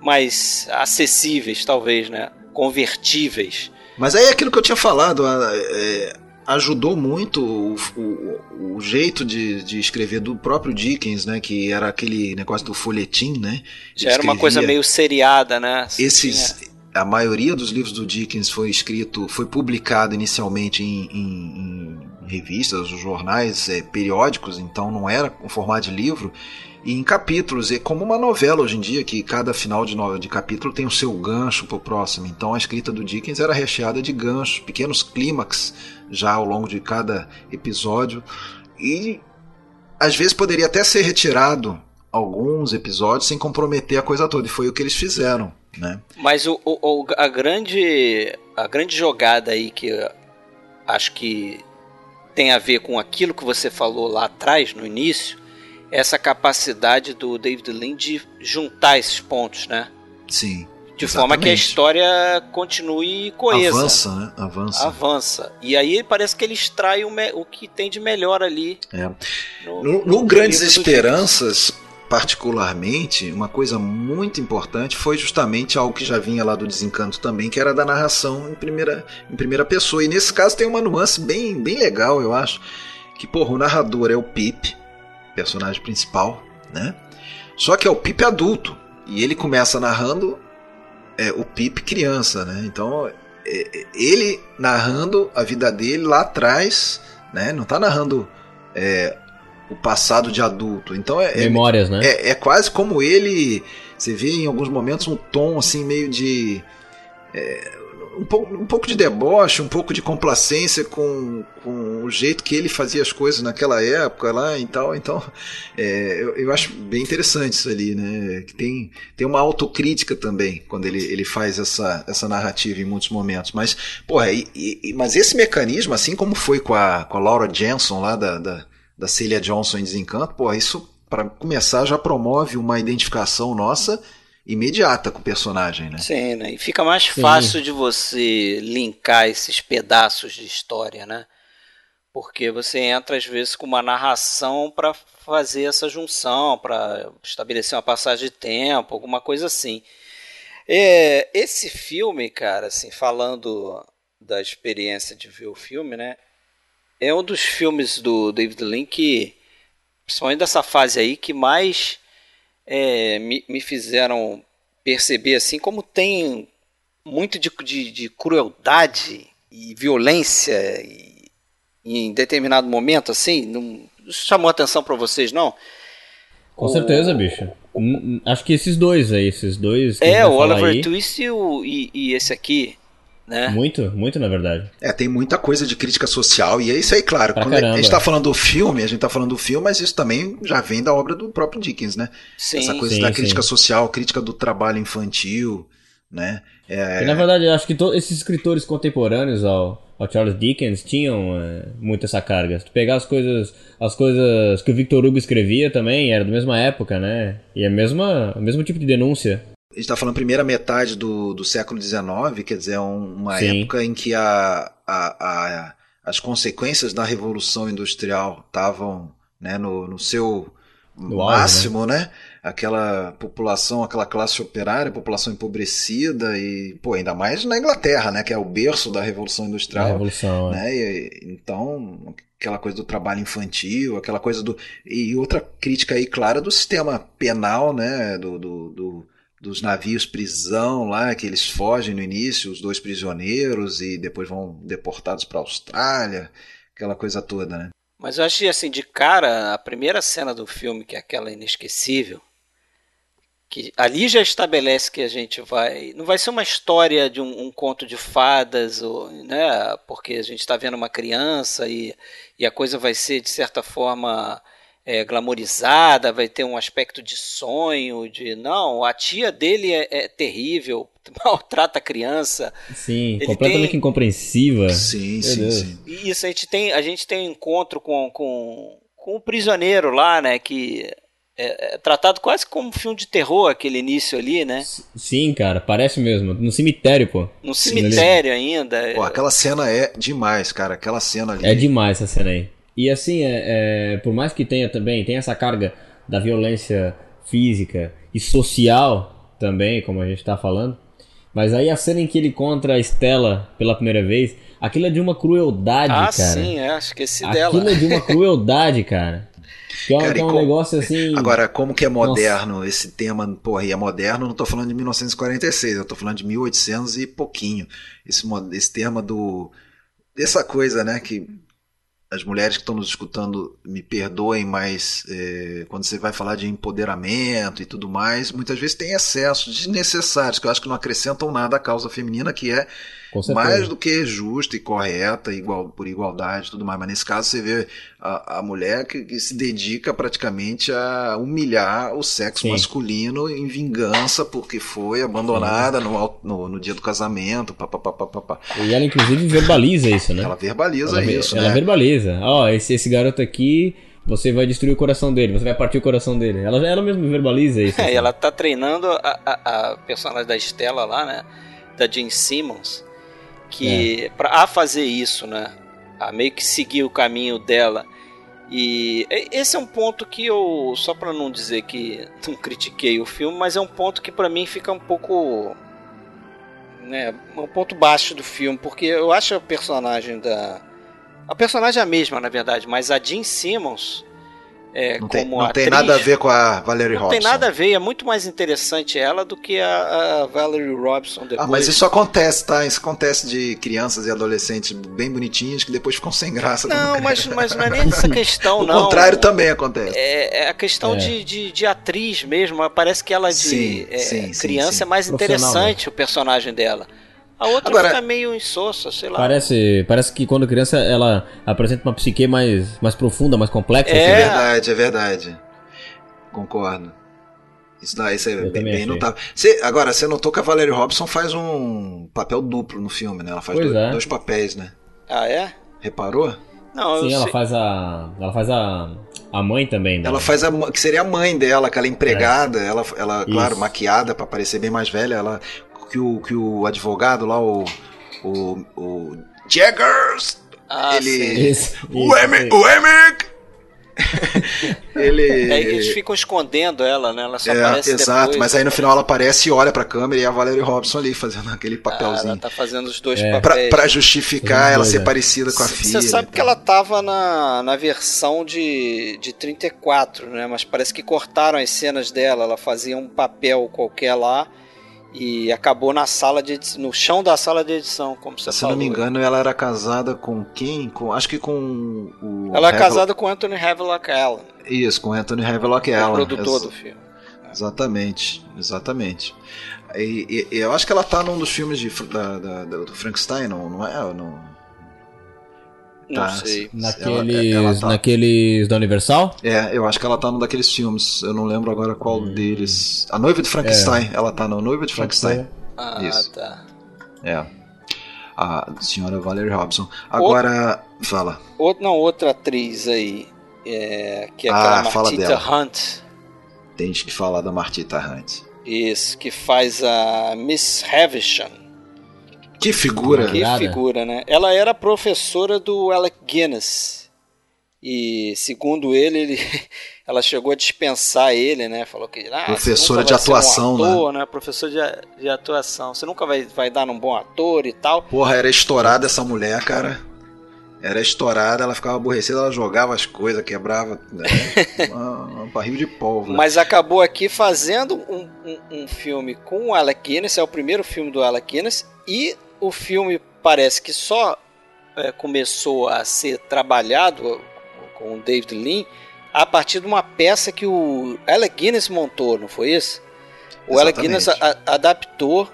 mais acessíveis, talvez, né? Convertíveis. Mas aí é aquilo que eu tinha falado, a- é, ajudou muito o, o- o jeito de, de escrever do próprio Dickens, né? Que era aquele negócio do folhetim, né? Já era uma coisa meio seriada, né? Esses, a maioria dos livros do Dickens foi escrito, foi publicado inicialmente em, em- em revistas, jornais, é, periódicos, então não era com formato de livro, e em capítulos, é como uma novela hoje em dia, que cada final de, no- de capítulo tem o seu gancho pro próximo. Então a escrita do Dickens era recheada de ganchos, pequenos clímax já ao longo de cada episódio, e às vezes poderia até ser retirado alguns episódios sem comprometer a coisa toda, e foi o que eles fizeram, né? Mas o, o- o- a, grande, a grande jogada aí que acho que tem a ver com aquilo que você falou lá atrás, no início, essa capacidade do David Lean de juntar esses pontos, né? Sim. De forma que a Exatamente. história continue coesa. Avança, né? Avança. Avança. E aí parece que ele extrai o, o que tem de melhor ali. É. No, No, no Grandes livro do Esperanças, particularmente, uma coisa muito importante foi justamente algo que já vinha lá do Desencanto também, que era da narração em primeira, em primeira pessoa. E nesse caso tem uma nuance bem, bem legal, eu acho. Que, porra, o narrador é o Pip, personagem principal, né? Só que é o Pip adulto. E ele começa narrando é, o Pip criança, né? Então, é, é, ele narrando a vida dele lá atrás, né? Não tá narrando é, o passado de adulto. Então é, é, Memórias, né? é, é quase como ele. Você vê em alguns momentos um tom assim meio de. Um, pouco, um pouco de deboche, um pouco de complacência com, com o jeito que ele fazia as coisas naquela época lá e tal. Então, (laughs) é, eu, eu acho bem interessante isso ali, né? Que tem, tem uma autocrítica também quando ele, ele faz essa, essa narrativa em muitos momentos. Mas, porra, e, e- mas esse mecanismo, assim como foi com a, com a Laura Jensen lá da, da, da Celia Johnson em Desencanto, porra, isso para começar já promove uma identificação nossa imediata com o personagem, né? Sim, né? E fica mais Sim. fácil de você linkar esses pedaços de história, né? Porque você entra às vezes com uma narração para fazer essa junção, para estabelecer uma passagem de tempo, alguma coisa assim. É, esse filme, cara, assim, falando da experiência de ver o filme, né? É um dos filmes do David Lean que, principalmente dessa fase aí, que mais é, me, me fizeram perceber assim como tem muito de, de, de crueldade e violência e, em determinado momento assim não isso chamou atenção para vocês não Com certeza, bicho. Acho que esses dois aí, esses dois. É, o Oliver aí, Twist e, o, e, e esse aqui, né? Muito, muito na verdade. É, tem muita coisa de crítica social, e é isso aí, claro. Pra Quando a caramba. gente tá falando do filme, a gente tá falando do filme, mas isso também já vem da obra do próprio Dickens, né? Sim. Essa coisa Sim, da sim. crítica social, crítica do trabalho infantil, né? É, E, na verdade, eu acho que todos esses escritores contemporâneos ao, ao Charles Dickens tinham é, muito essa carga. Se tu pegar as coisas, as coisas que o Victor Hugo escrevia também, era da mesma época, né? E é a mesma, o mesmo tipo de denúncia. A gente está falando primeira metade do, do século XIX, quer dizer, é um- uma Sim. época em que a, a, a- as consequências da Revolução Industrial estavam né, no, no seu No auge, máximo, né? Aquela população, aquela classe operária, população empobrecida e, pô, ainda mais na Inglaterra, né? Que é o berço da Revolução Da Industrial. Revolução. é. né? E, então, aquela coisa do trabalho infantil, aquela coisa do. E outra crítica aí clara do sistema penal, né? Do, do, do- dos navios prisão lá, que eles fogem no início, os dois prisioneiros, e depois vão deportados para a Austrália, aquela coisa toda, né? Mas eu achei assim, de cara, a primeira cena do filme, que é aquela inesquecível, que ali já estabelece que a gente vai. Não vai ser uma história de um, um conto de fadas, ou, né? Porque a gente está vendo uma criança e, e a coisa vai ser, de certa forma, é, glamorizada, vai ter um aspecto de sonho, de. Não, a tia dele é, é terrível, (laughs) maltrata a criança. Sim, Ele completamente tem- incompreensiva. Sim, Meu sim, Deus. sim. E Isso, a gente tem, a gente tem um encontro com, com, com o prisioneiro lá, né? Que é, é tratado quase como um filme de terror, aquele início ali, né? Sim, cara, parece mesmo. No cemitério, pô. No Sim, cemitério ainda. Pô, aquela cena é demais, cara. Aquela cena ali. É demais essa cena aí. E assim, é, é, por mais que tenha também, tem essa carga da violência física e social também, como a gente tá falando. Mas aí a cena em que ele encontra a Estela pela primeira vez, aquilo é de uma crueldade, ah, cara. sim, é, esqueci Aquilo dela. é de uma crueldade, cara. Que é, um- Cara, que é um como- negócio assim. Agora, como que é moderno esse tema? Porra, e é moderno, não tô falando de 1946, eu tô falando de 1800 e pouquinho. Esse, esse tema do. Dessa coisa, né? Que as mulheres que estão nos escutando me perdoem, mas é, quando você vai falar de empoderamento e tudo mais, muitas vezes tem excessos desnecessários, que eu acho que não acrescentam nada à causa feminina, que é. Mais do que justa e correta, igual, por igualdade e tudo mais. Mas nesse caso você vê a, a mulher que, que se dedica praticamente a humilhar o sexo Sim. masculino em vingança porque foi abandonada no, no, no dia do casamento. Pá, pá, pá, pá, pá, pá. E ela, inclusive, verbaliza isso, né? Ela verbaliza ela, isso, ela né? verbaliza. Ó, esse, esse garoto aqui, você vai destruir o coração dele, você vai partir o coração dele. Ela, ela mesma verbaliza isso. É, assim. e ela tá treinando a, a, a personagem da Estela lá, né? Da Jane Simmons, que pra, a fazer isso, né? A meio que seguir o caminho dela. E esse é um ponto que eu, só pra não dizer que (laughs) não critiquei o filme, mas é um ponto que pra mim fica um pouco. Né, um ponto baixo do filme, porque eu acho a personagem da. A personagem é a mesma, na verdade, mas a Jean Simmons. É, Não, tem, como não tem atriz, nada a ver com a Valerie não Robson. tem nada a ver, é muito mais interessante ela do que a, a Valerie Robson depois. Ah, mas isso acontece, tá? Isso acontece de crianças e adolescentes bem bonitinhas que depois ficam sem graça. Não, mas, mas não é (laughs) nem essa questão, o não. contrário também acontece. É, é a questão É. De, de, de atriz mesmo. Parece que ela de Sim, é, sim, criança sim. é mais Profissional, interessante o personagem dela. A outra Agora- fica meio insossa, sei lá. Parece, parece que quando criança ela apresenta uma psique mais, mais profunda, mais complexa. É. assim, É né? verdade, é verdade. Concordo. Isso daí isso é Eu bem, bem notável. Você, agora, você notou que a Valerie Robson faz um papel duplo no filme, né? Ela faz dois, é. dois papéis, né? Ah, é? Reparou? Não, Sim, ela sei- faz a. Ela faz a. A mãe também, né? Ela faz a que seria a mãe dela, aquela empregada, ela, ela claro, maquiada pra parecer bem mais velha, ela que o, que o advogado lá, o o, o Jaggers, Ah, ele- sim. O isso. o Emic, ele É, eles ficam escondendo ela, né? Ela só É, aparece exato, depois. mas aí no final ela aparece e olha pra câmera e é a Valerie Robson ali fazendo aquele Ah, papelzinho. ela tá fazendo os dois É. Pra, papéis. pra justificar Sim, ela ser parecida com a filha. Você sabe que ela tava na, na versão de, de 34, né? Mas parece que cortaram as cenas dela. Ela fazia um papel qualquer lá e acabou na sala de edição, no chão da sala de edição, como você Se falou. não me engano, ela era casada com quem? Com, acho que com o. Ela é Havel- casada com Anthony Havelock Allen, Isso, com Anthony Havelock o Allen. produtor Ex- do filme. Exatamente, exatamente. E, e- eu acho que ela tá num dos filmes de, da, da- do Frankenstein, não, não é? Não, Não Tá, sei. Naqueles, ela tá- naqueles da Universal? É, eu acho que ela tá num daqueles filmes. Eu não lembro agora qual deles. A Noiva de Frankenstein. Ela tá no Noiva de Frankenstein. Ah, Isso. tá. É. A senhora Valerie Robson. Agora, fala. Outra, não, outra atriz aí, é, que é Ah, aquela fala Martita dela. Hunt. Tem que falar da Martita Hunt. Isso, que faz a Miss Havisham. Que figura. Que figura, né? Ela era professora do Alec Guinness. E segundo ele, ele (laughs) ela chegou a dispensar ele, né? Falou que ah, Professora de atuação, um ator, né? Professor de, de atuação. Você nunca vai, vai dar num bom ator e tal. Porra, era estourada essa mulher, cara. Era estourada, ela ficava aborrecida, ela jogava as coisas, quebrava. Né? (laughs) uma, um barril de pólvora. Mas acabou aqui fazendo um, um, um filme com o Alec Guinness, é o primeiro filme do Alec Guinness, e o filme parece que só é, começou a ser trabalhado com o David Lean a partir de uma peça que o Alec Guinness montou, não foi isso? O Alec. Guinness a- adaptou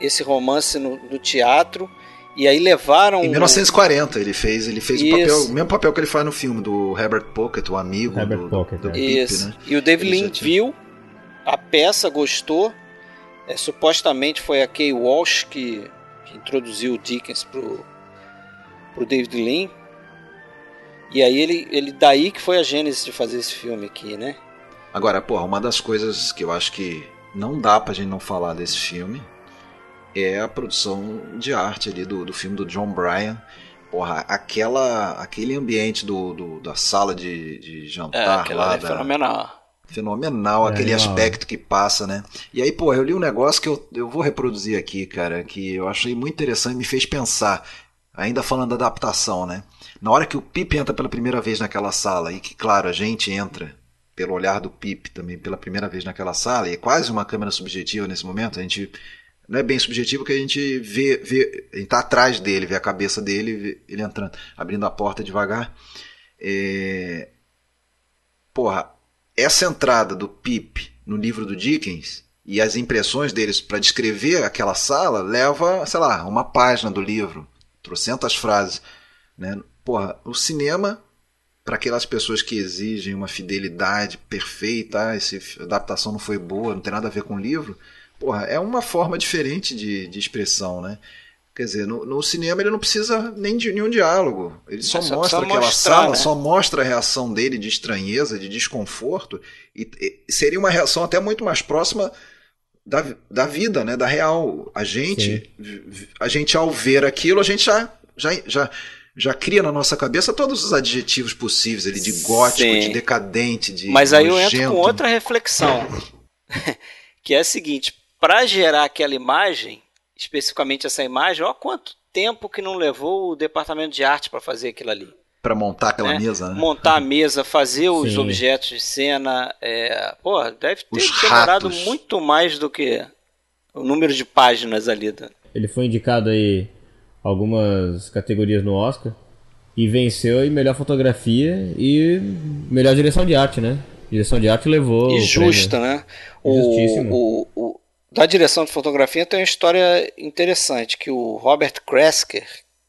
esse romance no, no teatro e aí levaram Em 1940 ele fez, ele fez o, papel, o mesmo papel que ele faz no filme do Herbert Pocket, o amigo Herbert do, Pocket, do é. Pip, Isso. né? E o David Ele Lean já tinha- viu a peça, gostou. É, supostamente foi a Kay Walsh que, que introduziu o Dickens pro, pro David Lean. E aí ele, ele daí que foi a gênese de fazer esse filme aqui, né? Agora, porra, uma das coisas que eu acho que não dá pra gente não falar desse filme é a produção de arte ali do, do filme do John Bryan. Porra, aquela, aquele ambiente do, do- da sala de, de É, jantar aquela lá, é da- fenomenal. É, aquele aspecto que passa, né? E aí, pô, eu li um negócio que eu, eu vou reproduzir aqui, cara, que eu achei muito interessante, me fez pensar, ainda falando da adaptação, né? Na hora que o Pip entra pela primeira vez naquela sala, e que, claro, a gente entra pelo olhar do Pip também pela primeira vez naquela sala, e é quase uma câmera subjetiva nesse momento, a gente. Não é bem subjetivo que a gente vê, vê a gente tá atrás dele, vê a cabeça dele, vê ele entrando, abrindo a porta devagar. É... Porra, essa entrada do Pip no livro do Dickens e as impressões deles para descrever aquela sala leva, sei lá, uma página do livro, trocentas frases, né? Porra, o cinema para aquelas pessoas que exigem uma fidelidade perfeita, ah, essa adaptação não foi boa, não tem nada a ver com o livro, porra, é uma forma diferente de, de expressão, né? Quer dizer, no, no cinema ele não precisa nem de nenhum diálogo. Ele só, É, só mostra aquela mostrar, sala, né? só mostra a reação dele de estranheza, de desconforto, e, e seria uma reação até muito mais próxima da, da vida, né? Da real. A gente, a gente ao ver aquilo, a gente já, já, já, já cria na nossa cabeça todos os adjetivos possíveis ali, de gótico, Sim. de decadente, de Mas aí eu entro nojento. com outra reflexão, (laughs) que é a seguinte: para gerar aquela imagem, especificamente essa imagem, olha quanto tempo que não levou o departamento de arte para fazer aquilo ali. Pra montar aquela né? mesa, né? Montar a mesa, fazer os Sim. objetos de cena. É... Pô, deve ter Os demorado ratos. muito mais do que o número de páginas ali. da- Ele foi indicado aí algumas categorias no Oscar e venceu em melhor fotografia e melhor direção de arte, né? Direção de arte levou. E justa, né? O, Justíssimo. o, o- da direção de fotografia tem uma história interessante, que o Robert Kresker,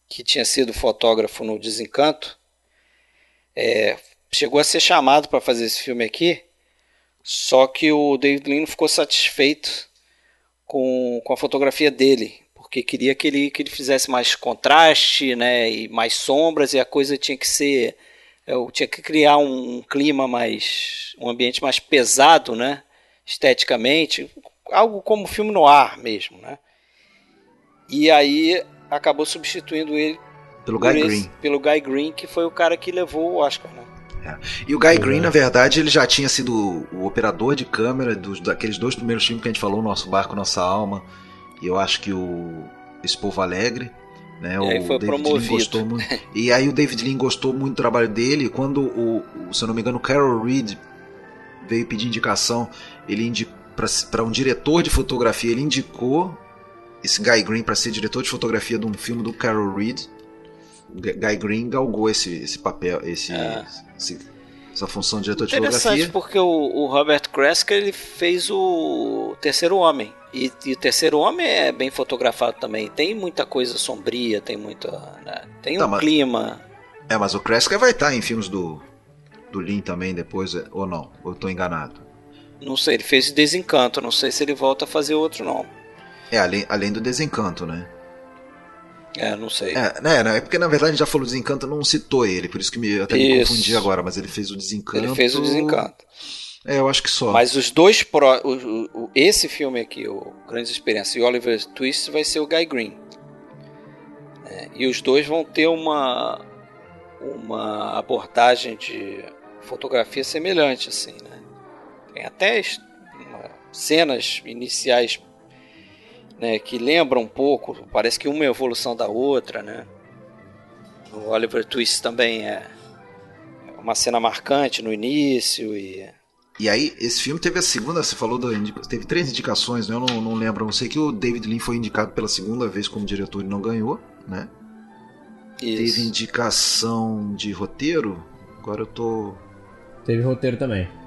que tinha sido fotógrafo no Desencanto, é, chegou a ser chamado para fazer esse filme aqui, só que o David Lean ficou satisfeito com, com a fotografia dele, porque queria que ele, que ele fizesse mais contraste, né, e mais sombras, e a coisa tinha que ser eu tinha que criar um clima mais um ambiente mais pesado, né, esteticamente, algo como filme no ar mesmo, né? E aí acabou substituindo ele Pelo Guy esse- Green. pelo Guy Green, que foi o cara que levou o Oscar, né? E o Guy Uhum. Green, na verdade, ele já tinha sido o operador de câmera dos, daqueles dois primeiros filmes que a gente falou, Nosso Barco, Nossa Alma. E eu acho que o Esse Povo Alegre. Né, E aí o foi David Lean promovido. gostou muito. (laughs) E aí o David Lean gostou muito do trabalho dele. Quando o, o- se eu não me engano, o Carol Reed veio pedir indicação, ele indi- para um diretor de fotografia, ele indicou esse Guy Green para ser diretor de fotografia de um filme do Carol Reed. Guy Green galgou esse, esse papel, esse, é. esse essa função de diretor de fotografia. Interessante porque o, o, Robert Kresker ele fez o Terceiro Homem e, e, o Terceiro Homem é bem fotografado também. Tem muita coisa sombria, tem muita, né? tem tá, um mas, clima. É, mas o Kresker vai estar em filmes do do Lin também depois ou não? Ou eu tô enganado? Não sei, ele fez Desencanto, não sei se ele volta a fazer outro não. É, além, além do Desencanto, né? É, não sei. É, né, é porque na verdade a gente já falou Desencanto não citou ele, por isso que me, até isso. me confundi agora, mas ele fez o Desencanto. Ele fez o Desencanto. É, eu acho que só. Mas os dois pro, o, o, esse filme aqui, o Grandes Experiências e Oliver Twist vai ser o Guy Green. É, e os dois vão ter uma uma abordagem de fotografia semelhante assim, né? Tem até cenas iniciais né, que lembram um pouco, parece que uma é evolução da outra, né? O Oliver Twist também é uma cena marcante no início e e aí, esse filme teve a segunda, você falou da teve três indicações, né? Eu não, não lembro, não sei que o David Lean foi indicado pela segunda vez como diretor e não ganhou, né? Isso. Teve indicação de roteiro. Agora eu tô. Teve roteiro também.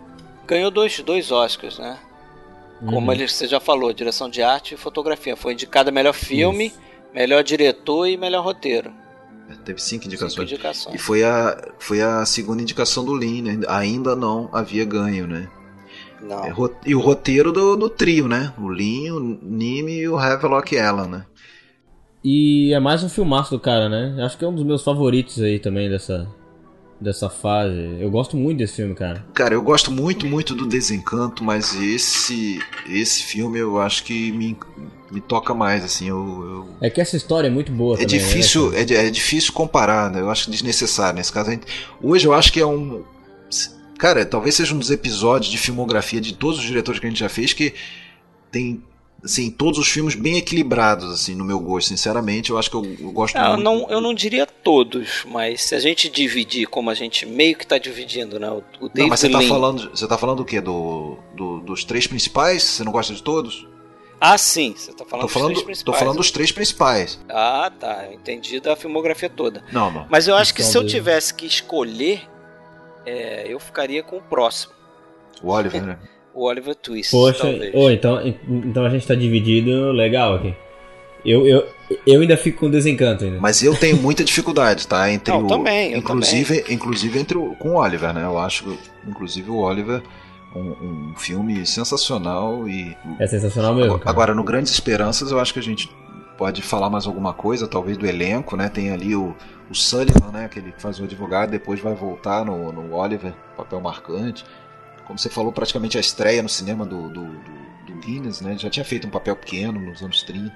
Ganhou dois, dois Oscars, né? Como uhum. ele, você já falou, direção de arte e fotografia. Foi indicada melhor filme, Isso. melhor diretor e melhor roteiro. É, teve cinco indicações. cinco indicações. E foi a, foi a segunda indicação do Lean, né? Ainda não havia ganho, né? Não. É, e o roteiro do, do trio, né? O Lean, o Nime e o Havelock Ella, né? E é mais um filmaço do cara, né? Acho que é um dos meus favoritos aí também dessa, dessa fase. Eu gosto muito desse filme, cara. Cara, eu gosto muito, muito do Desencanto, mas esse esse filme eu acho que me, me toca mais, assim. Eu, eu... É que essa história é muito boa é também, né, Difícil, né? é, é difícil comparar, né? Eu acho desnecessário nesse caso. Gente... Hoje eu acho que é um... Cara, talvez seja um dos episódios de filmografia de todos os diretores que a gente já fez que tem assim, todos os filmes bem equilibrados, assim, no meu gosto, sinceramente, eu acho que eu, eu gosto não, muito. Não, eu não diria todos, mas se a gente dividir como a gente meio que está dividindo, né, o, o David Não, mas você está falando, você tá falando o quê? Do, do, dos três principais? Você não gosta de todos? Ah, sim, você tá falando, tô falando dos três principais. Tô falando dos três principais. Ah, tá, eu entendi da filmografia toda. Não, não. Mas eu acho que se eu tivesse que escolher, é, eu ficaria com o próximo. O Oliver, né? O Oliver Twist. Poxa, oh, então, então a gente tá dividido legal aqui. Eu, eu, eu ainda fico com desencanto ainda. Mas eu tenho muita dificuldade, tá? Entre Não, o, também, inclusive, também. inclusive entre o, com o Oliver, né? Eu acho, inclusive o Oliver um, um filme sensacional e é sensacional mesmo. Agora, agora, no Grandes Esperanças, eu acho que a gente pode falar mais alguma coisa, talvez do elenco, né? Tem ali o, o Sullivan, né? Que ele faz o advogado, depois vai voltar no, no Oliver, papel marcante como você falou, praticamente a estreia no cinema do, do, do, do Guinness, né? Já tinha feito um papel pequeno nos anos 30.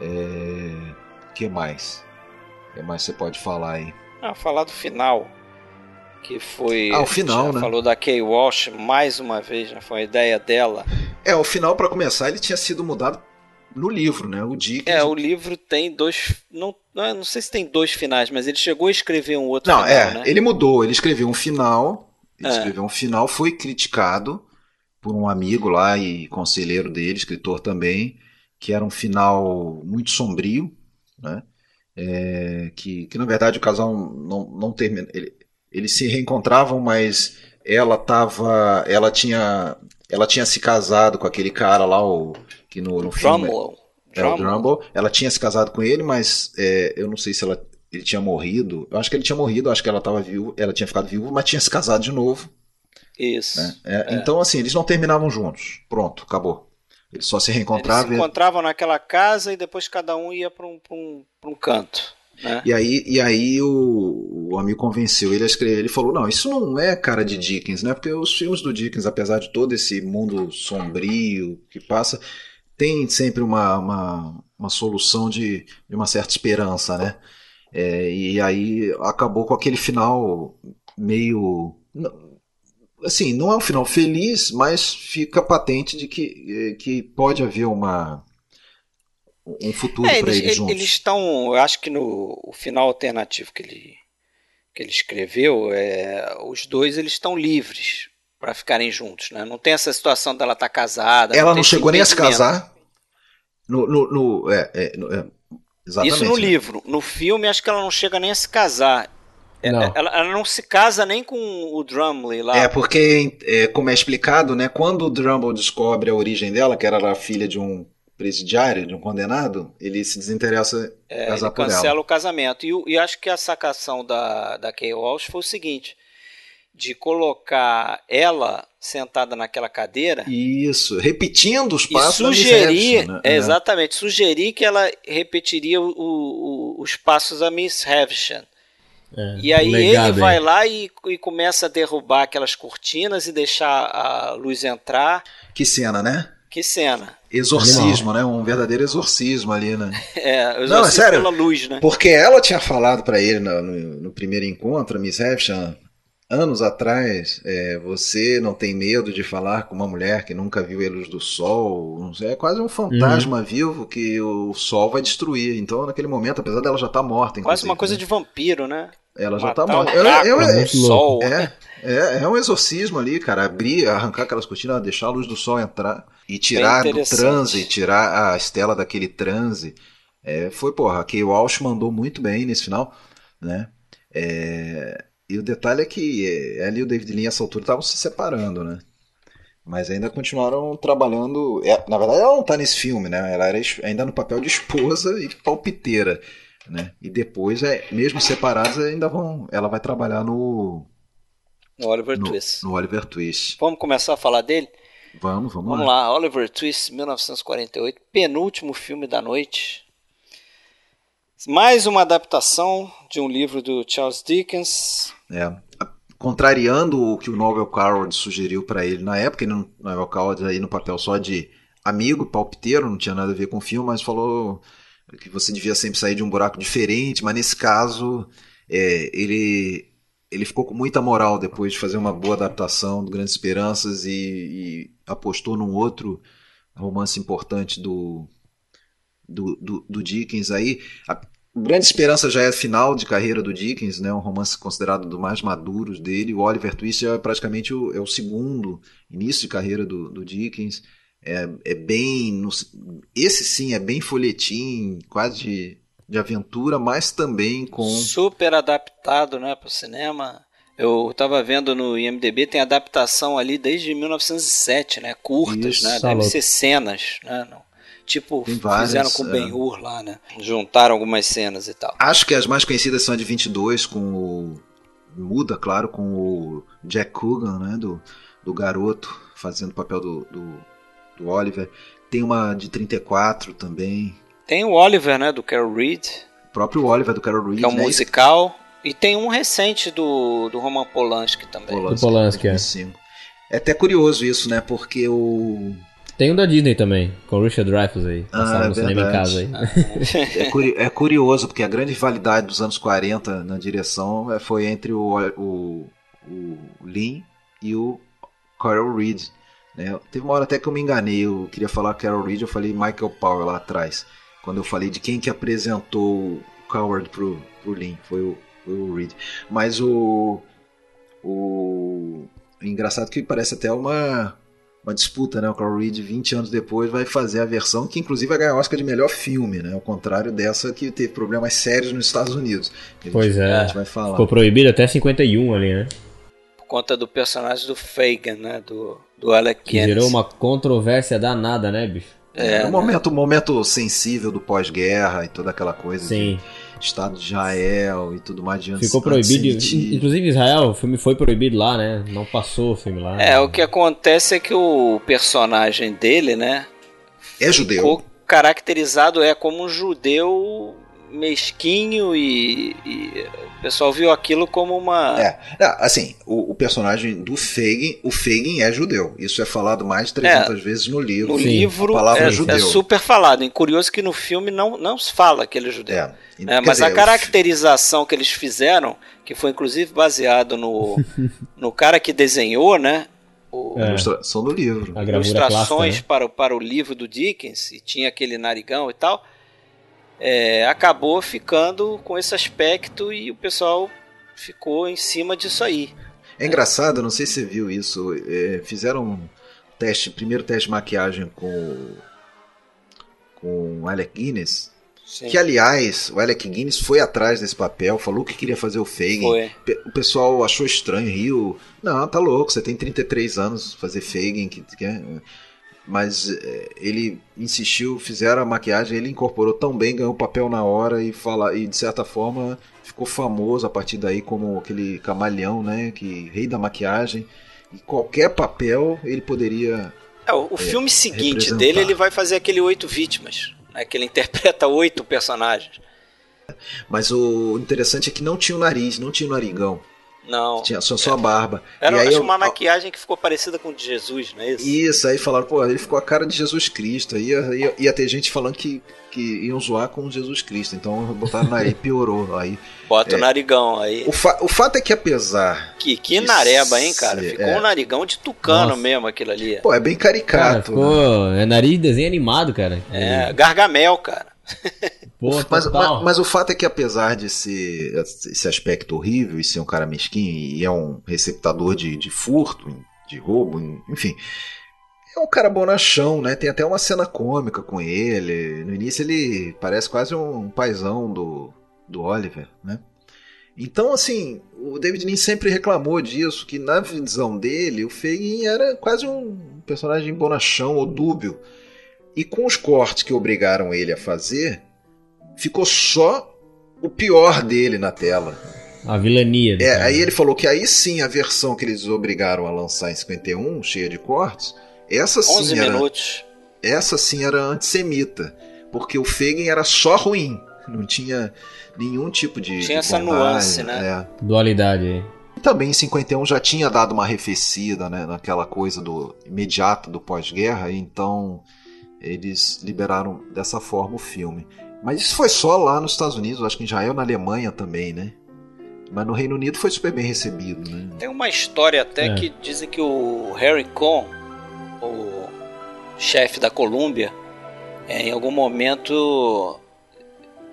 É... que mais? O que mais você pode falar aí? Ah, falar do final. Que foi. Ah, o final, né? Falou da Kay Walsh mais uma vez, né? Foi a ideia dela. É, o final, para começar, ele tinha sido mudado no livro, né? O Dickens. É, o livro tem dois. Não, não sei se tem dois finais, mas ele chegou a escrever um outro não, final. é, né? ele mudou. Ele escreveu um final ele é. escreveu um final, foi criticado por um amigo lá e conselheiro dele, escritor também, que era um final muito sombrio, né? É, que, que na verdade o casal não, não termina. Ele, eles se reencontravam, mas ela tava. Ela tinha. Ela tinha se casado com aquele cara lá, o, que no, no filme. É, o Drumble. Ela tinha se casado com ele, mas é, eu não sei se ela ele tinha morrido. Eu acho que ele tinha morrido, acho que ela tava viúva, ela tinha ficado viúva, mas tinha se casado de novo. Isso. Né? É, é. Então, assim, eles não terminavam juntos. Pronto, acabou. Eles só se reencontravam. Eles se encontravam naquela casa e depois cada um ia para um, um, um canto. Né? E aí, e aí o, o amigo convenceu ele a escrever. Ele falou: Não, isso não é cara de Dickens, né? Porque os filmes do Dickens, apesar de todo esse mundo sombrio que passa, tem sempre uma, uma, uma solução de, de uma certa esperança, né? É, e aí acabou com aquele final meio. Assim, não é um final feliz, mas fica patente de que, é, que pode haver uma, um futuro é, para eles, eles, juntos. Eles estão, eu acho que no o final alternativo que ele, que ele escreveu, é, os dois eles estão livres para ficarem juntos, né? Não tem essa situação dela estar tá casada. Ela não, não chegou nem a se casar. No, no, no é, é, é, exatamente. Isso no né? livro. No filme, acho que ela não chega nem a se casar. É, não. Ela, ela, não se casa nem com o Drumley lá. É, porque, é, como é explicado, né? Quando o Drumble descobre a origem dela, que era a filha de um presidiário, de um condenado, ele se desinteressa é, casar ele por cancela ela. o casamento. E, e, acho que a sacação da, da Kay Walsh foi o seguinte: de colocar ela sentada naquela cadeira. Isso, repetindo os passos e sugerir, né? é, Exatamente, sugerir que ela repetiria o, o, os passos da Miss Havisham. É, e aí legado, ele vai lá e, e, começa a derrubar aquelas cortinas e deixar a luz entrar. Que cena, né? Que cena. Exorcismo, né? Um verdadeiro exorcismo ali, né? (laughs) é, exorcismo Não, é sério, pela luz, né? Porque ela tinha falado para ele no, no, no, primeiro encontro, a Miss Havisham, anos atrás, é, você não tem medo de falar com uma mulher que nunca viu a luz do sol. É quase um fantasma uhum. vivo que o sol vai destruir. Então, naquele momento, apesar dela já estar tá morta. Quase uma coisa né? de vampiro, né? Ela já tá morta. É, é, é, sol. É, é, é um exorcismo ali, cara. Abrir, arrancar aquelas cortinas, deixar a luz do sol entrar e tirar do transe, tirar a estela daquele transe. É, foi, porra, a Kay Walsh mandou muito bem nesse final, né? É, e o detalhe é que é, ela e o David Lean, nessa altura, estavam se separando, né? Mas ainda continuaram trabalhando. É, na verdade, ela não está nesse filme, né? Ela era ainda no papel de esposa e palpiteira, né? E depois, é, mesmo separadas, ainda vão. Ela vai trabalhar no. No Oliver no, Twist. No Oliver Twist. Vamos começar a falar dele? Vamos, vamos, vamos lá. lá. Oliver Twist, 1948, penúltimo filme da noite. Mais uma adaptação de um livro do Charles Dickens. É. Contrariando o que o Novel Coward sugeriu para ele na época, ele não, Novel Coward aí no papel só de amigo, palpiteiro, não tinha nada a ver com o filme, mas falou que você devia sempre sair de um buraco diferente, mas nesse caso é, ele ele ficou com muita moral depois de fazer uma boa adaptação do Grandes Esperanças e, e apostou num outro romance importante do, do, do, do Dickens aí. A, Grande Esperança já é final de carreira do Dickens, né? um romance considerado do mais maduros dele. O Oliver Twist é praticamente o, é o segundo início de carreira do, do Dickens. É, é bem. No, esse sim é bem folhetim, quase de, de aventura, mas também com. Super adaptado né, para o cinema. Eu estava vendo no IMDB, tem adaptação ali desde 1907, né? Curtas, Isso, né? Deve ser cenas, né? Não Tipo, várias, fizeram com o Ben-Hur é. lá, né? Juntaram algumas cenas e tal. Acho que as mais conhecidas são a de 22, com o... Muda, claro, com o Jack Coogan, né? Do, do garoto, fazendo o papel do, do, do Oliver. Tem uma de 34 também. Tem o Oliver, né? Do Carol Reed. O próprio Oliver do Carol Reed. Que é um né? musical. E tem um recente do, do Roman Polanski também. Polanski, do Polanski, é. É até curioso isso, né? Porque o tem um da Disney também, com o Richard Dreyfuss aí. Ah, é no cinema em casa aí. (laughs) É, curi é, curioso, porque a grande rivalidade dos anos 40 na direção é, foi entre o, o, o Lin e o Carol Reed. Né? Teve uma hora até que eu me enganei, eu queria falar Carol Reed, eu falei Michael Powell lá atrás. Quando eu falei de quem que apresentou o Coward pro, pro Lin, foi o, foi o Reed. Mas o, o. Engraçado que parece até uma uma disputa, né? O Carl Reed, 20 anos depois, vai fazer a versão que, inclusive, vai ganhar Oscar de melhor filme, né? Ao contrário dessa que teve problemas sérios nos Estados Unidos. Pois é. A gente vai falar. Ficou proibido até 51 ali, né? Por conta do personagem do Fagan, né? Do, do Alec que Guinness. Gerou uma controvérsia danada, né, bicho? É, é um momento, um momento sensível do pós-guerra e toda aquela coisa. Sim. De Estado de Israel e tudo mais diante Ficou proibido. Inclusive Israel, o filme foi proibido lá, né? Não passou o filme lá. É, o que acontece é que o personagem dele, né? É judeu. Ficou caracterizado é como um judeu mesquinho e, e, o pessoal viu aquilo como uma. É, assim, o, o, personagem do Fagin, o Fagin é judeu. Isso é falado mais de 300 é, vezes no livro. No Sim, livro é, é, super falado. E curioso que no filme não, não se fala que ele é judeu. É, é mas dizer, a caracterização que eles fizeram, que foi inclusive baseado no, (laughs) no cara que desenhou, né? O, é. Ilustração do livro. Ilustrações clássica, né? para, para o livro do Dickens, e tinha aquele narigão e tal é, acabou ficando com esse aspecto e o pessoal ficou em cima disso aí. É engraçado, não sei se você viu isso. É, fizeram um teste, primeiro teste de maquiagem com com o Alec Guinness. Sim. Que, aliás, o Alec Guinness foi atrás desse papel, falou que queria fazer o Fagin. O pessoal achou estranho, riu. Não, tá louco, você tem 33 anos, fazer Fagin. Que, que é... Mas é, ele insistiu, fizeram a maquiagem, ele incorporou tão bem, ganhou o papel na hora e, fala, e de certa forma ficou famoso a partir daí como aquele camaleão, né? Que rei da maquiagem. E qualquer papel ele poderia. É, o, o é, filme seguinte dele ele vai fazer aquele Oito Vítimas, né, que ele interpreta oito personagens. Mas o interessante é que não tinha o nariz, não tinha o narigão. Não. Tinha só, só a barba. Era e aí, uma maquiagem que ficou parecida com o de Jesus, não é isso? Isso, aí falaram, pô, ele ficou a cara de Jesus Cristo. Aí ia, ia, ia ter gente falando que, que iam zoar com Jesus Cristo. Então botaram na aí (laughs) piorou. Aí, Bota é, o narigão aí. O, fa o fato é que apesar. Que, que nareba, hein, cara? Ficou é. um narigão de tucano Nossa. mesmo aquilo ali. Pô, é bem caricato. Cara, ficou... né? É nariz de desenho animado, cara. É, gargamel, cara. (laughs) Pô, mas, mas, mas, o fato é que apesar de ser esse aspecto horrível e ser um cara mesquinho e é um receptador de, de furto, de roubo, enfim, é um cara bonachão, né? Tem até uma cena cômica com ele. No início ele parece quase um paizão do, do Oliver, né? Então, assim, o David Lynch sempre reclamou disso, que na visão dele, o Fagin era quase um personagem bonachão ou dúbio. E com os cortes que obrigaram ele a fazer, ficou só o pior dele na tela. A vilania. É, aí ele falou que aí sim a versão que eles obrigaram a lançar em 51, cheia de cortes, essa sim 11 era, minutos. Essa sim era antissemita, porque o Fagin era só ruim, não tinha nenhum tipo de tinha de essa nuance, né? É. Dualidade aí. Também em 51 já tinha dado uma arrefecida, né, naquela coisa do imediato do pós-guerra, então eles liberaram dessa forma o filme. Mas isso foi só lá nos Estados Unidos, acho que em Israel, na Alemanha também, né? Mas no Reino Unido foi super bem recebido, né? Tem uma história até é. que dizem que o Harry Cohn, o chefe da Columbia, é, em algum momento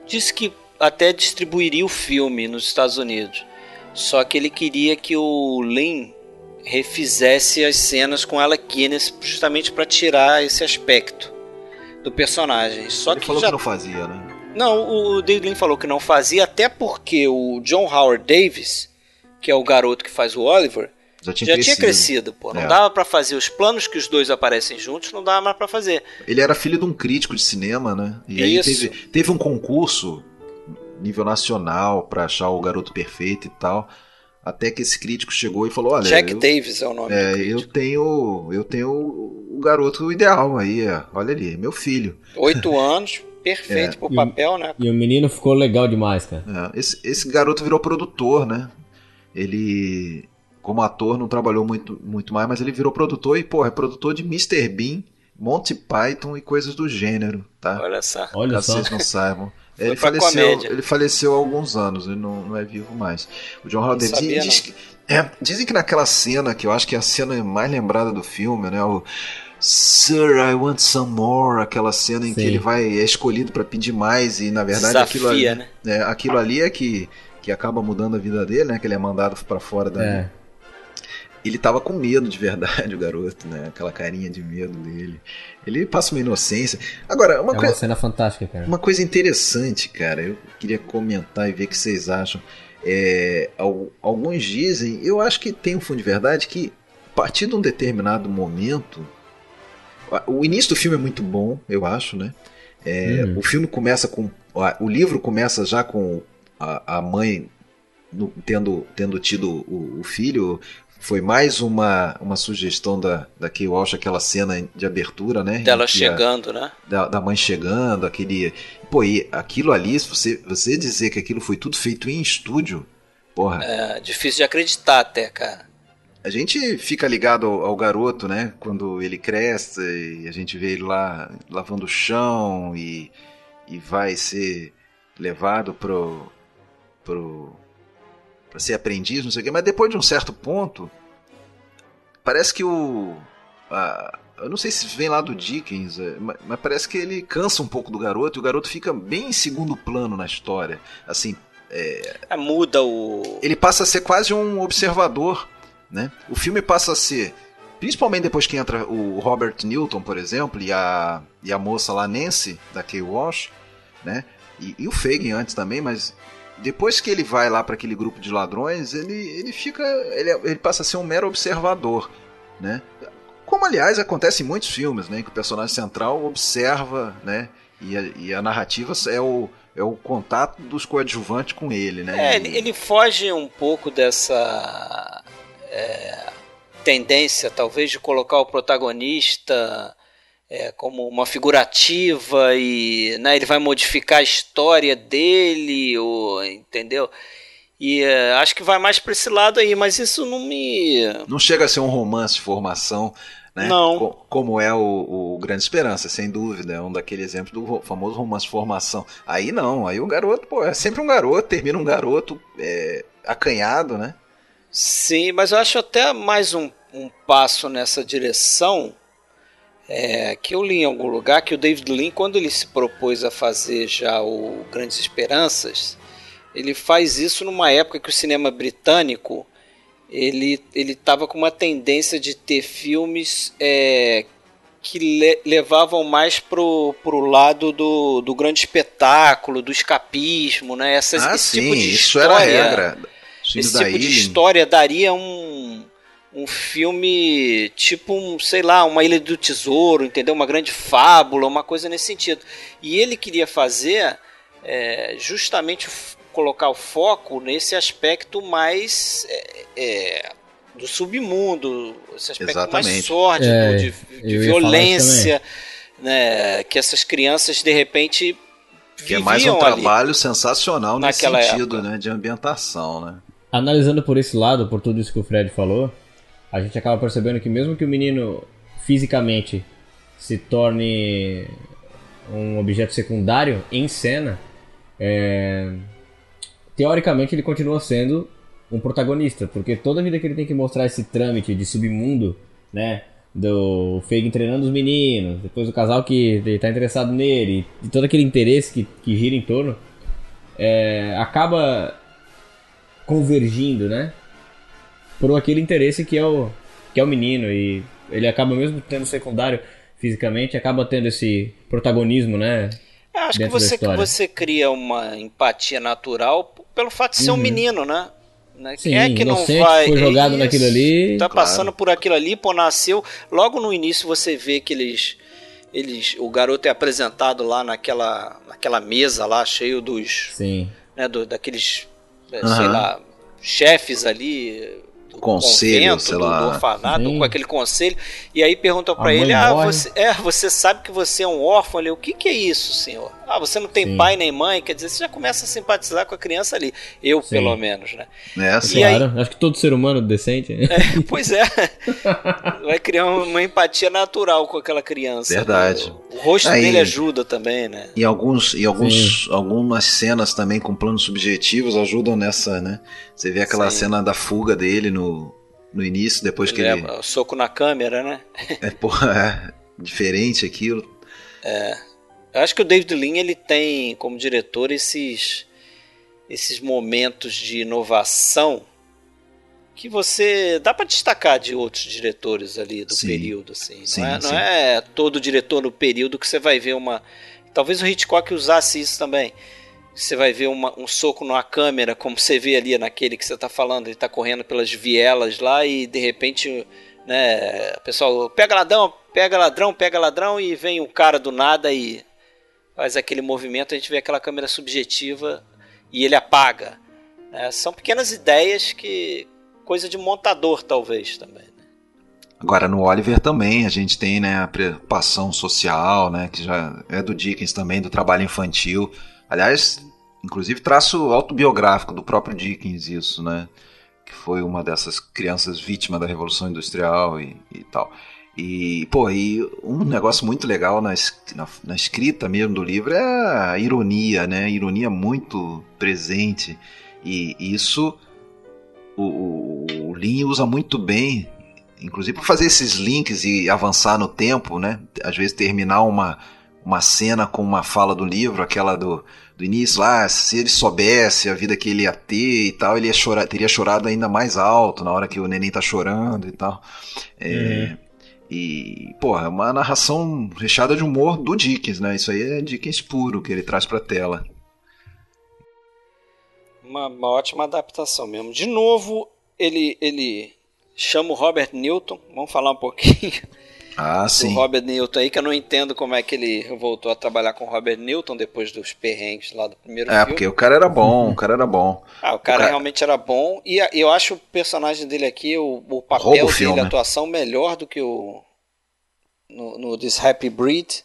disse que até distribuiria o filme nos Estados Unidos. Só que ele queria que o Lin refizesse as cenas com ela Guinness justamente para tirar esse aspecto do personagem. Só Ele que falou já... que não fazia, né? Não, o David Lean falou que não fazia, até porque o John Howard Davis, que é o garoto que faz o Oliver, já tinha já crescido. Tinha crescido pô. Não é. dava para fazer os planos que os dois aparecem juntos, não dava mais para fazer. Ele era filho de um crítico de cinema, né? E Isso. aí teve, teve um concurso nível nacional para achar o garoto perfeito e tal. Até que esse crítico chegou e falou: Olha. Jack eu, Davis é o nome. É, eu tenho. Eu tenho o garoto ideal aí, é, olha ali, meu filho. Oito (laughs) anos, perfeito é. pro papel, né? E o menino ficou legal demais, cara. É, esse, esse garoto virou produtor, né? Ele, como ator, não trabalhou muito, muito mais, mas ele virou produtor e, pô, é produtor de Mr. Bean, Monty Python e coisas do gênero, tá? Olha só. Olha Caso só. vocês não saibam. Ele faleceu, ele faleceu há alguns anos, ele não, não é vivo mais. O John Howard Davis diz que, é, dizem que naquela cena, que eu acho que é a cena mais lembrada do filme, né? O Sir, I want some more, aquela cena em Sim. que ele vai é escolhido para pedir mais e na verdade Desafia, aquilo ali, né? é, aquilo ali é que, que acaba mudando a vida dele, né? Que ele é mandado para fora da. É. Ele tava com medo de verdade, (laughs) o garoto, né? Aquela carinha de medo dele. Ele passa uma inocência. Agora, uma é coisa. uma cena fantástica, cara. Uma coisa interessante, cara, eu queria comentar e ver o que vocês acham. É, alguns dizem, eu acho que tem um fundo de verdade, que a partir de um determinado momento. O início do filme é muito bom, eu acho, né? É, hum. O filme começa com. O livro começa já com a, a mãe no, tendo, tendo tido o, o, filho, foi mais uma, uma sugestão da, da Kay Walsh, aquela cena de abertura, né? Dela chegando, a, né? Da, da mãe chegando, aquele. Pô, e aquilo ali, se você, você dizer que aquilo foi tudo feito em estúdio, porra. É difícil de acreditar até, cara. A gente fica ligado ao, ao, garoto, né? Quando ele cresce e a gente vê ele lá lavando o chão e, e vai ser levado pro, pro, para ser aprendiz, não sei o quê, mas depois de um certo ponto, parece que o. A, eu não sei se vem lá do Dickens, é, mas, mas, parece que ele cansa um pouco do garoto e o garoto fica bem em segundo plano na história. Assim. É, é, muda o. Ele passa a ser quase um observador né? O filme passa a ser, principalmente depois que entra o Robert Newton, por exemplo, e a, e a moça lá, Nancy, da Kay Walsh, né? E, e o Fagin antes também, mas depois que ele vai lá para aquele grupo de ladrões, ele, ele fica. Ele, ele passa a ser um mero observador. Né? Como, aliás, acontece em muitos filmes, né? Que o personagem central observa, né? E a, e a narrativa é o, é o contato dos coadjuvantes com ele, né? É, ele, ele foge um pouco dessa é, tendência, talvez, de colocar o protagonista é, como uma figurativa e né, ele vai modificar a história dele, ou, entendeu? E é, acho que vai mais para esse lado aí, mas isso não me. Não chega a ser um romance de formação. Né? Não. Como é o, o, Grande Esperança, sem dúvida. É um daquele exemplo do famoso romance formação. Aí não, aí o garoto, pô, é sempre um garoto, termina um garoto é, acanhado, né? Sim, mas eu acho até mais um, um passo nessa direção é, que eu li em algum lugar que o David Lean, quando ele se propôs a fazer já o Grandes Esperanças, ele faz isso numa época que o cinema britânico ele ele estava com uma tendência de ter filmes é, que le, levavam mais pro, pro lado do, do grande espetáculo, do escapismo, né? Essas, ah, esse sim, tipo de isso história, era a regra. Esse tipo de história daria um um filme tipo, um, sei lá, uma Ilha do Tesouro, entendeu? Uma grande fábula, uma coisa nesse sentido. E ele queria fazer é, justamente colocar o foco nesse aspecto mais é, é, do submundo, esse aspecto Exatamente. mais sórdido, É, de, de violência, né? Que essas crianças de repente Que é mais um trabalho sensacional nesse Naquela sentido, época. né? De ambientação, né? Analisando por esse lado, por tudo isso que o Fred falou, a gente acaba percebendo que mesmo que o menino fisicamente se torne um objeto secundário em cena, é, teoricamente ele continua sendo um protagonista, porque toda vida que ele tem que mostrar esse trâmite de submundo, né, do Fagin treinando os meninos, depois o casal que está interessado nele, e todo aquele interesse que, que gira em torno, é, acaba convergindo, né, por aquele interesse que é o que é o menino e ele acaba mesmo tendo secundário fisicamente, acaba tendo esse protagonismo, né? Acho que você, história. você cria uma empatia natural pelo fato de ser um menino, né? Né? Sim, é que não vai. foi jogado Isso, naquilo ali, Tá claro. passando por aquilo ali, pô, nasceu. Logo no início você vê que eles. eles o garoto é apresentado lá naquela, naquela mesa lá, cheio dos. Sim. Né, do, daqueles. Aham. Sei lá, chefes ali. Do Conselho, convento, sei do, lá. do orfanato, Sim. com aquele conselho. E aí perguntam A pra mãe ele: Ah, você, é, você sabe que você é um órfão? Ele, o que, que é isso, senhor? Ah, você não tem Sim. pai nem mãe? Quer dizer, você já começa a simpatizar com a criança ali. Eu, Sim. pelo menos, né? É assim. E aí- Claro, acho que todo ser humano decente. Pois é. (laughs) Vai criar uma empatia natural com aquela criança. Verdade. O, o rosto Aí- dele ajuda também, né? E alguns, e alguns, algumas cenas também com planos subjetivos ajudam nessa, né? Você vê aquela Sim. cena da fuga dele no, no início, depois que Ele ele. leva o soco na câmera, né? É, porra, (laughs) é diferente aquilo. Eu acho que o David Lean ele tem como diretor esses esses momentos de inovação que você dá para destacar de outros diretores ali do Sim. período assim. Sim, não, é, não sim. é todo diretor no período que você vai ver uma talvez o Hitchcock usasse isso também. Você vai ver uma- um soco numa câmera, como você vê ali naquele que você está falando, ele está correndo pelas vielas lá e de repente, né, o pessoal pega ladrão, pega ladrão, pega ladrão e vem um cara do nada e faz aquele movimento, a gente vê aquela câmera subjetiva e ele apaga. né? São pequenas ideias que. coisa de montador, talvez também. né? Agora no Oliver também a gente tem né, a preocupação social, né, que já é do Dickens também, do trabalho infantil. Aliás, inclusive traço autobiográfico do próprio Dickens isso, né, que foi uma dessas crianças vítimas da Revolução Industrial e, e tal. E, pô, e um negócio muito legal na, na, na escrita mesmo do livro é a ironia, né? A ironia muito presente. E isso o, o, o Lean usa muito bem, inclusive para fazer esses links e avançar no tempo, né? Às vezes terminar uma, uma cena com uma fala do livro, aquela do, do início lá, se ele soubesse a vida que ele ia ter e tal, ele ia chorar, teria chorado ainda mais alto na hora que o neném tá chorando e tal. É, uhum. E, porra, é uma narração recheada de humor do Dickens, né? Isso aí é Dickens puro que ele traz pra tela. Uma, uma ótima adaptação mesmo. De novo, ele, ele chama o Robert Newton, vamos falar um pouquinho (laughs) ah, sim. Robert Newton aí, que eu não entendo como é que ele voltou a trabalhar com o Robert Newton depois dos perrengues lá do primeiro é, filme. É, porque o cara era bom, o cara era bom. Ah, o cara, o cara... realmente era bom. E eu acho o personagem dele aqui, o, o papel dele, filme. a atuação, melhor do que o. No, no This Happy Breed.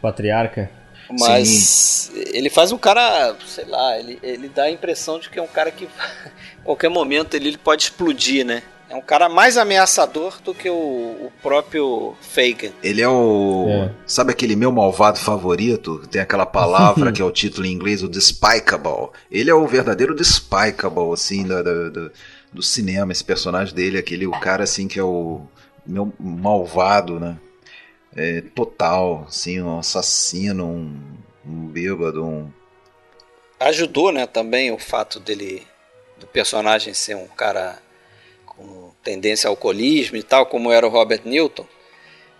Patriarca. Mas Sim. ele faz um cara, sei lá, ele, ele dá a impressão de que é um cara que (laughs) qualquer momento ele, ele pode explodir, né? É um cara mais ameaçador do que o, o próprio Fagin. Ele é o. É. Sabe aquele meu malvado favorito? Tem aquela palavra (laughs) que é o título em inglês, o Despicable. Ele é o verdadeiro Despicable, assim, do, do, do, do cinema. Esse personagem dele, aquele o cara assim que é o meu malvado, né? É, total, assim, um assassino, um, um bêbado, um. Ajudou, né, também o fato dele. do personagem ser um cara tendência ao alcoolismo e tal, como era o Robert Newton,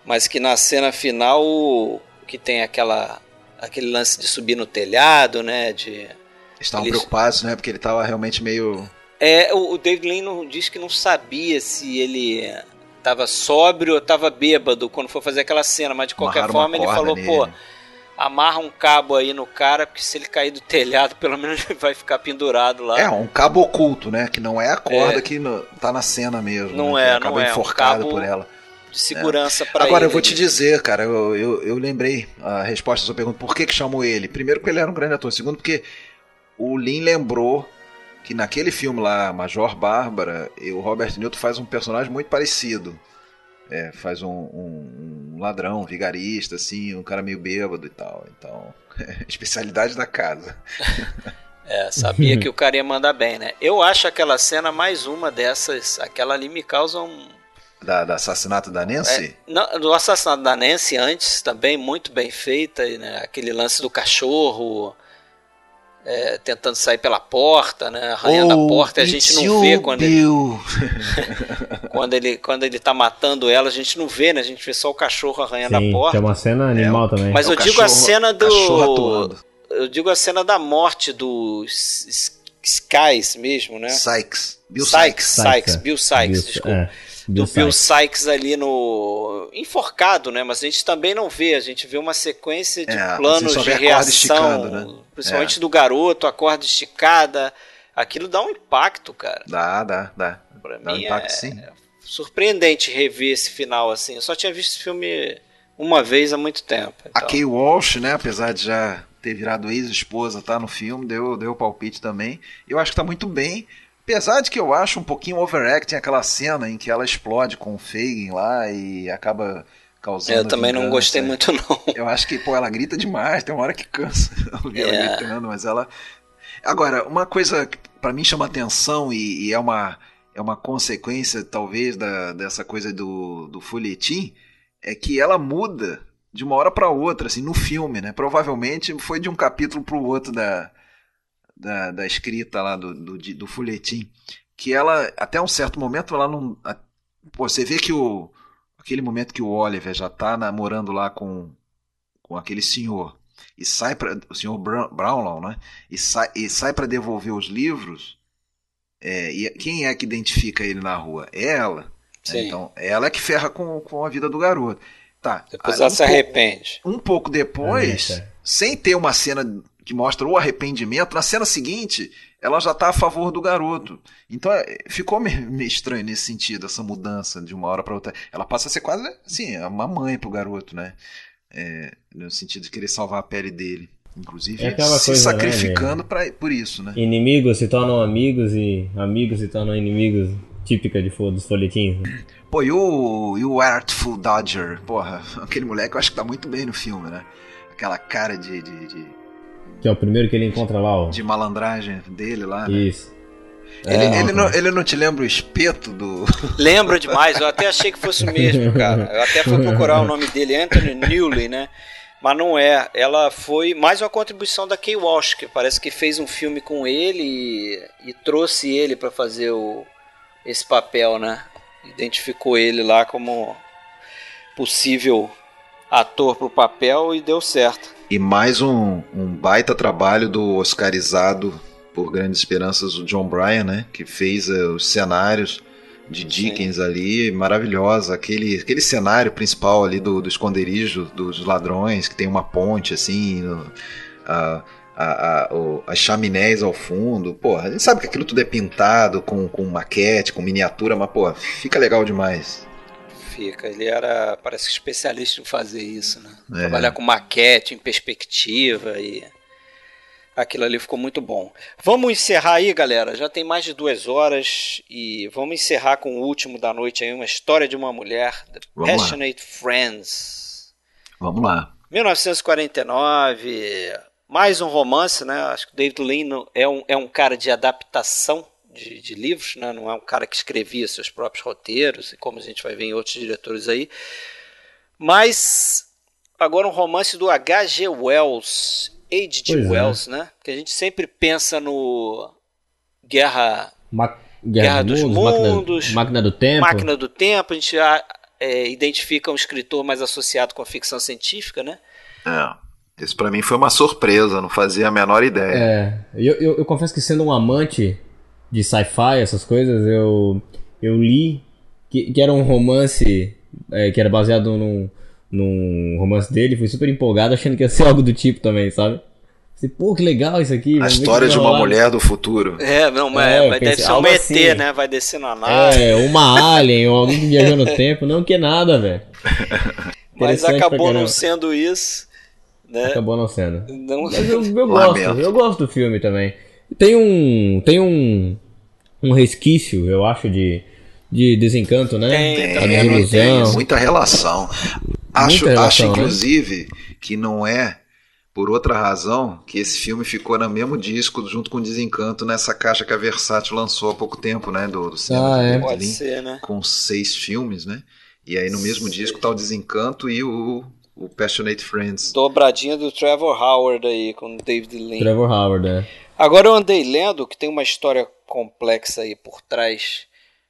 mas que na cena final que tem aquela aquele lance de subir no telhado, né, de estavam eles... preocupados, né, porque ele estava realmente meio é, o, o David Lean disse que não sabia se ele estava sóbrio ou estava bêbado quando foi fazer aquela cena, mas de qualquer forma ele falou, nele. pô, amarra um cabo aí no cara, porque se ele cair do telhado, (laughs) pelo menos ele vai ficar pendurado lá. É, um cabo oculto, né? Que não é a corda é. que no, tá na cena mesmo. Não né? é, não é. enforcado um por ela. De segurança é. para Agora eu vou te dizer, cara, eu, eu, eu, lembrei a resposta à sua pergunta, por que, que chamou ele? Primeiro, porque ele era um grande ator. Segundo, porque o Lin lembrou que naquele filme lá, Major Bárbara, o Robert Newton faz um personagem muito parecido. É, faz um, um, um, ladrão, um vigarista, assim, um cara meio bêbado e tal. Então, (laughs) é, especialidade da casa. (laughs) É, sabia que o cara ia mandar bem, né? Eu acho aquela cena mais uma dessas. Aquela ali me causa um. Da, do assassinato da Nancy? É, não, do assassinato da Nancy antes, também muito bem feita, né? Aquele lance do cachorro é, tentando sair pela porta, né? Arranhando oh, a porta e a gente não vê quando ele, (laughs) quando ele quando ele tá matando ela, a gente não vê, né? A gente vê só o cachorro arranhando Sim, a porta. é uma cena animal é, também. Mas é eu digo cachorro, a cena do eu digo a cena da morte do Skies mesmo, né? Sykes. Bill Sykes, Sykes, Sykes. Bill Sykes, Bill, desculpa. É do Bill Sykes ali no enforcado, né? Mas a gente também não vê, a gente vê uma sequência de é, planos de reação, né? principalmente é. do garoto, a corda esticada. Aquilo dá um impacto, cara. Dá, dá, dá. Pra dá mim um impacto, é sim. surpreendente rever esse final assim. Eu só tinha visto esse filme uma vez há muito tempo. Então. A Kay Walsh, né, apesar de já ter virado ex-esposa, tá no filme, deu deu palpite também. Eu acho que tá muito bem. Apesar de que eu acho um pouquinho overacting aquela cena em que ela explode com o Fagin lá e acaba causando. Eu também não gostei muito, não. Eu acho que, pô, ela grita demais, tem uma hora que cansa (laughs) ouvir é. ela gritando, mas ela. Agora, uma coisa que pra mim chama atenção e, e, é, uma, é uma consequência, talvez, da, dessa coisa do, do folhetim, é que ela muda de uma hora para outra, assim, no filme, né? Provavelmente foi de um capítulo pro outro da, da, da escrita lá do, do, do folhetim, que ela, até um certo momento, ela não. A, pô, você vê que o. Aquele momento que o Oliver já tá namorando lá com, com aquele senhor e sai para o senhor Brownlow, né? E sai, e sai para devolver os livros. É, e quem é que identifica ele na rua? É ela. Né? Então, ela é que ferra com, com a vida do garoto. Tá. Depois ela um se arrepende. um pouco depois, é, sem ter uma cena que mostra o arrependimento, na cena seguinte ela já está a favor do garoto. Então é, ficou meio estranho nesse sentido, essa mudança de uma hora para outra. Ela passa a ser quase assim, uma mãe pro garoto, né? É, no sentido de querer salvar a pele dele. Inclusive é se coisa, né, sacrificando né, pra, por isso, né? Inimigos se tornam amigos e amigos se tornam inimigos, típica de, dos folhetins. Né? Pô, e o, e o Artful Dodger? Porra, (laughs) aquele moleque eu acho que tá muito bem no filme, né? Aquela cara de, de, de que é o primeiro que ele encontra lá, ó. De malandragem dele lá, né? Isso. Ele, é, ele, não, ele não te lembra o espeto do. (laughs) Lembra demais, eu até achei que fosse o mesmo, cara. Eu até fui procurar o nome dele, Anthony Newley, né? Mas não é. Ela foi mais uma contribuição da Kay Walsh, que parece que fez um filme com ele e, e trouxe ele para fazer o, esse papel, né? Identificou ele lá como possível ator para o papel e deu certo. E mais um, um baita trabalho do oscarizado por grandes esperanças o John Bryan, né? Que fez uh, os cenários de Dickens Sim. ali, maravilhosa. Aquele, aquele cenário principal ali do, do esconderijo dos ladrões, que tem uma ponte assim, no, a, a, a, o, as chaminés ao fundo. Pô, a gente sabe que aquilo tudo é pintado com, com maquete, com miniatura, mas pô, fica legal demais. Fica, ele era, parece especialista em fazer isso, né? É. Trabalhar com maquete, em perspectiva e aquilo ali ficou muito bom. Vamos encerrar aí, galera. Já tem mais de duas horas e vamos encerrar com o último da noite aí, uma história de uma mulher, The vamos Passionate lá. Friends. Vamos lá. 1949, mais um romance, né? Acho que o David Lean é um, é um cara de adaptação de, de, livros, né? não é um cara que escrevia seus próprios roteiros, como a gente vai ver em outros diretores aí. Mas agora um romance do H.G. Wells, H.G. É. Wells, é. né? Que a gente sempre pensa no Guerra, Ma Guerra, Guerra dos Mundos, máquina, máquina, do Tempo. Máquina do Tempo, a gente já é, identifica um escritor mais associado com a ficção científica, né? É. Isso para mim foi uma surpresa, não fazia a menor ideia. É, eu, eu, eu confesso que sendo um amante de sci-fi, essas coisas, eu, eu li que, que era um romance é, que era baseado num, num romance dele, fui super empolgado achando que ia ser (laughs) algo do tipo também, sabe? Falei, pô, que legal isso aqui. A história de uma mulher do futuro. É, não, mas é, vai deve ser um ET, assim. né? Vai descer na nave. É, uma alien, ou alguém que viajou no (laughs) tempo. Não que nada, velho. (laughs) Mas acabou não sendo isso. Né? Acabou não sendo. Não... Mas eu, eu gosto, eu gosto do filme também. Tem um. Tem um. Um resquício, eu acho, de, de desencanto, né? Tem, tem, tem muita relação. Acho, muita relação, acho né? inclusive, né? que não é por outra razão que esse filme ficou no mesmo disco junto com Desencanto nessa caixa que a Versátil lançou há pouco tempo, né? Do, do cinema ah, é. Pode ser, né? Com seis filmes, né? E aí no mesmo disco tá o Desencanto e o, o Passionate Friends. Dobradinha do Trevor Howard aí com o David Lean. Trevor Howard, é. Agora eu andei lendo que tem uma história complexa aí por trás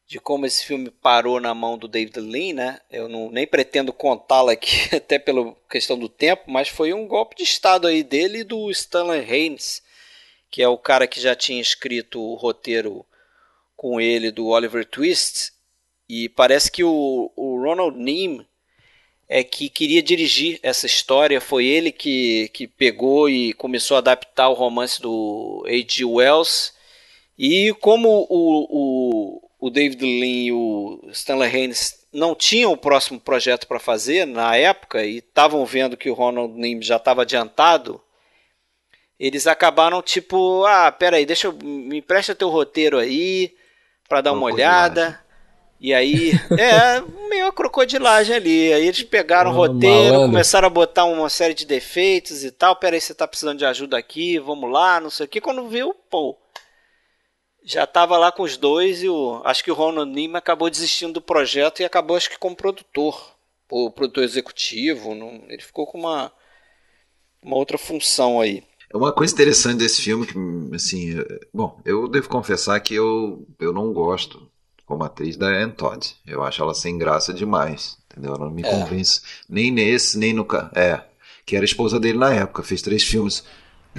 de como esse filme parou na mão do David Lean, né? Eu não, nem pretendo contá-la aqui, (laughs) até pela questão do tempo, mas foi um golpe de estado aí dele e do Stanley Haynes, que é o cara que já tinha escrito o roteiro com ele do Oliver Twist. E parece que o, o Ronald Neame é que queria dirigir essa história. Foi ele que, que pegou e começou a adaptar o romance do H.G. Wells. E como o, o, o David Lean e o Stanley Haynes não tinham o próximo projeto para fazer na época e estavam vendo que o Ronald Neame já estava adiantado, eles acabaram tipo, ah, peraí, deixa eu, me empresta teu roteiro aí para dar uma olhada. E aí, é, meio crocodilagem ali. Aí eles pegaram o roteiro, malandro. começaram a botar uma série de defeitos e tal. Pera aí, você tá precisando de ajuda aqui, vamos lá, não sei o que. Quando viu, pô, já tava lá com os dois e o, acho que o Ronald Nima acabou desistindo do projeto e acabou, acho que, como produtor, o produtor executivo. Não, ele ficou com uma, uma outra função aí. É uma coisa interessante desse filme que, assim, bom, eu devo confessar que eu, eu não gosto como atriz da Anne Todd. Eu acho ela sem graça demais, entendeu? Ela não me é. convence nem nesse, nem no... É, que era esposa dele na época, fez três filmes...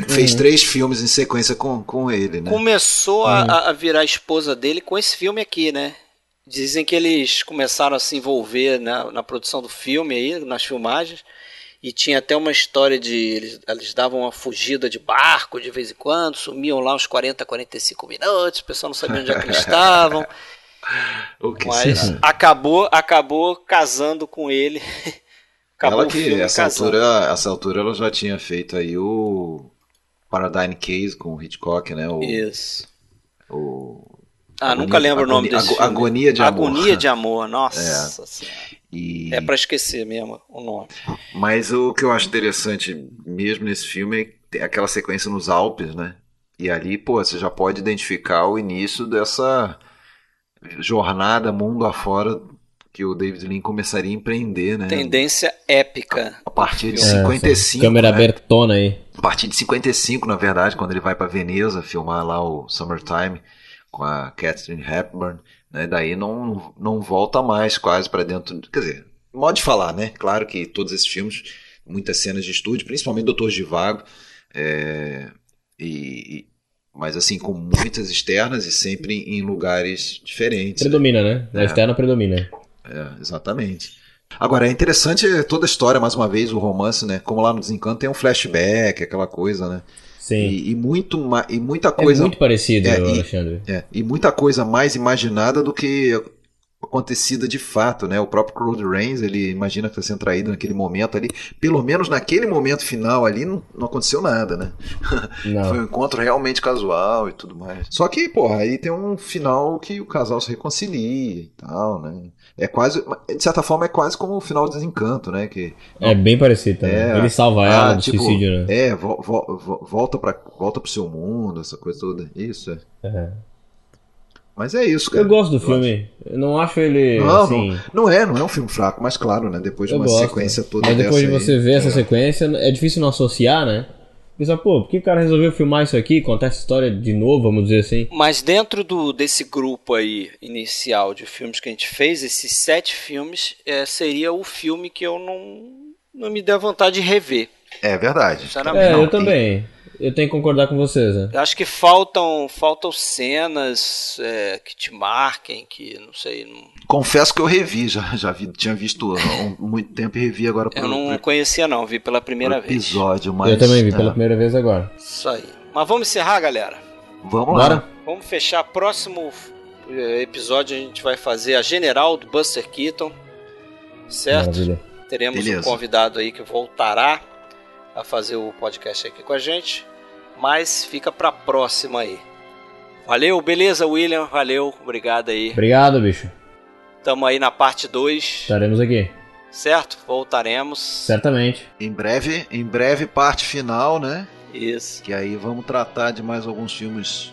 Fez uhum. três filmes em sequência com, com ele, né? Começou uhum. a, a virar esposa dele com esse filme aqui, né? Dizem que eles começaram a se envolver na, na produção do filme aí, nas filmagens. E tinha até uma história de. Eles, eles davam uma fugida de barco de vez em quando, sumiam lá uns 40, 45 minutos, o pessoal não sabia onde é que eles (laughs) estavam. (laughs) Mas será? acabou, acabou casando com ele. (laughs) acabou ela que essa altura, essa altura ela já tinha feito aí o Paradigm Case com o Hitchcock, né? O, Isso. O ah, agonia, nunca lembro agonia, o nome desse filme. Agonia de Amor. Agonia de (laughs) Amor, nossa é. E... É para esquecer mesmo o nome. Mas o que eu acho interessante mesmo nesse filme é aquela sequência nos Alpes, né? E ali, pô, você já pode identificar o início dessa jornada mundo afora que o David Lean começaria a empreender, né? Tendência épica. A, partir de É, 55. Câmera né? abertona aí. A partir de 55, na verdade, quando ele vai para Veneza filmar lá o Summertime com a Catherine Hepburn, né? Daí não, não volta mais quase para dentro. Quer dizer, modo de falar, né? Claro que todos esses filmes, muitas cenas de estúdio, principalmente Doutor Givago, é, e, e- mas assim, com muitas externas e sempre em lugares diferentes. né? Predomina, né? Na É. externa predomina. É, exatamente. Agora, é interessante toda a história, mais uma vez, o romance, né? Como lá no Desencanto tem um flashback, aquela coisa, né? Sim. E, e muito, e muita é coisa. muito parecido, É, e- Alexandre. É, e muita coisa mais imaginada do que acontecida de fato, né? O próprio Claude Rains, ele imagina que está sendo traído naquele momento ali. Pelo menos naquele momento final ali não, não aconteceu nada, né? (laughs) Não. Foi um encontro realmente casual e tudo mais. Só que, porra, aí tem um final que o casal se reconcilia e tal, né? É quase, de certa forma, é quase como o final do Desencanto, né? Que, É bem parecido também. É. Ele salva ela Ah, do tipo, suicídio, né? é, vo- vo- volta, pra, volta pro seu mundo, essa coisa toda. Isso, é. É. Mas é isso, cara. Eu gosto do filme. Eu não acho ele, Não, assim... não, não é, não é um filme fraco, mas claro, né? Depois de uma gosto. sequência toda Mas depois de você aí, ver essa é. sequência, é difícil não associar, né? Pensar, pô, por que o cara resolveu filmar isso aqui, contar essa história de novo, vamos dizer assim? Mas dentro do, desse grupo aí inicial de filmes que a gente fez, esses sete filmes, é, seria o filme que eu não, não me der vontade de rever. É verdade. Sinceramente. É, Não, eu também. Eu tenho que concordar com vocês, né? Eu acho que faltam, faltam cenas é, que te marquem, que não sei. Não, Confesso que eu revi, já, já vi, tinha visto há um- muito tempo e revi agora pro, eu não pro- conhecia, não, vi pela primeira pro vez. episódio, mas. eu também vi é, pela primeira vez agora. Isso aí. Mas vamos encerrar, galera. Vamos Bora? lá. Vamos fechar. Próximo eh, episódio a gente vai fazer a General do Buster Keaton. Certo? Maravilha. Teremos Beleza. um convidado aí que voltará a fazer o podcast aqui com a gente. Mas fica pra próxima aí. Valeu, beleza, William? Valeu, obrigado aí. Obrigado, bicho. Tamo aí na parte 2, Estaremos aqui. certo? Voltaremos. Certamente. Em breve, em breve, parte final, né? Isso. Que aí vamos tratar de mais alguns filmes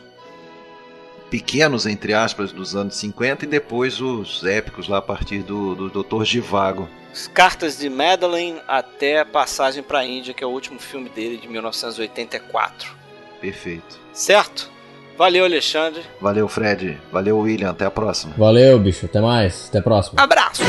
pequenos, entre aspas, dos anos 50 e depois os épicos lá a partir do, do Dr. Givago. As Cartas de Madeline até a Passagem pra Índia, que é o último filme dele de 1984. Perfeito. Certo? Valeu, Alexandre. Valeu, Fred. Valeu, William. Até a próxima. Valeu, bicho. Até mais. Até a próxima. Abraço!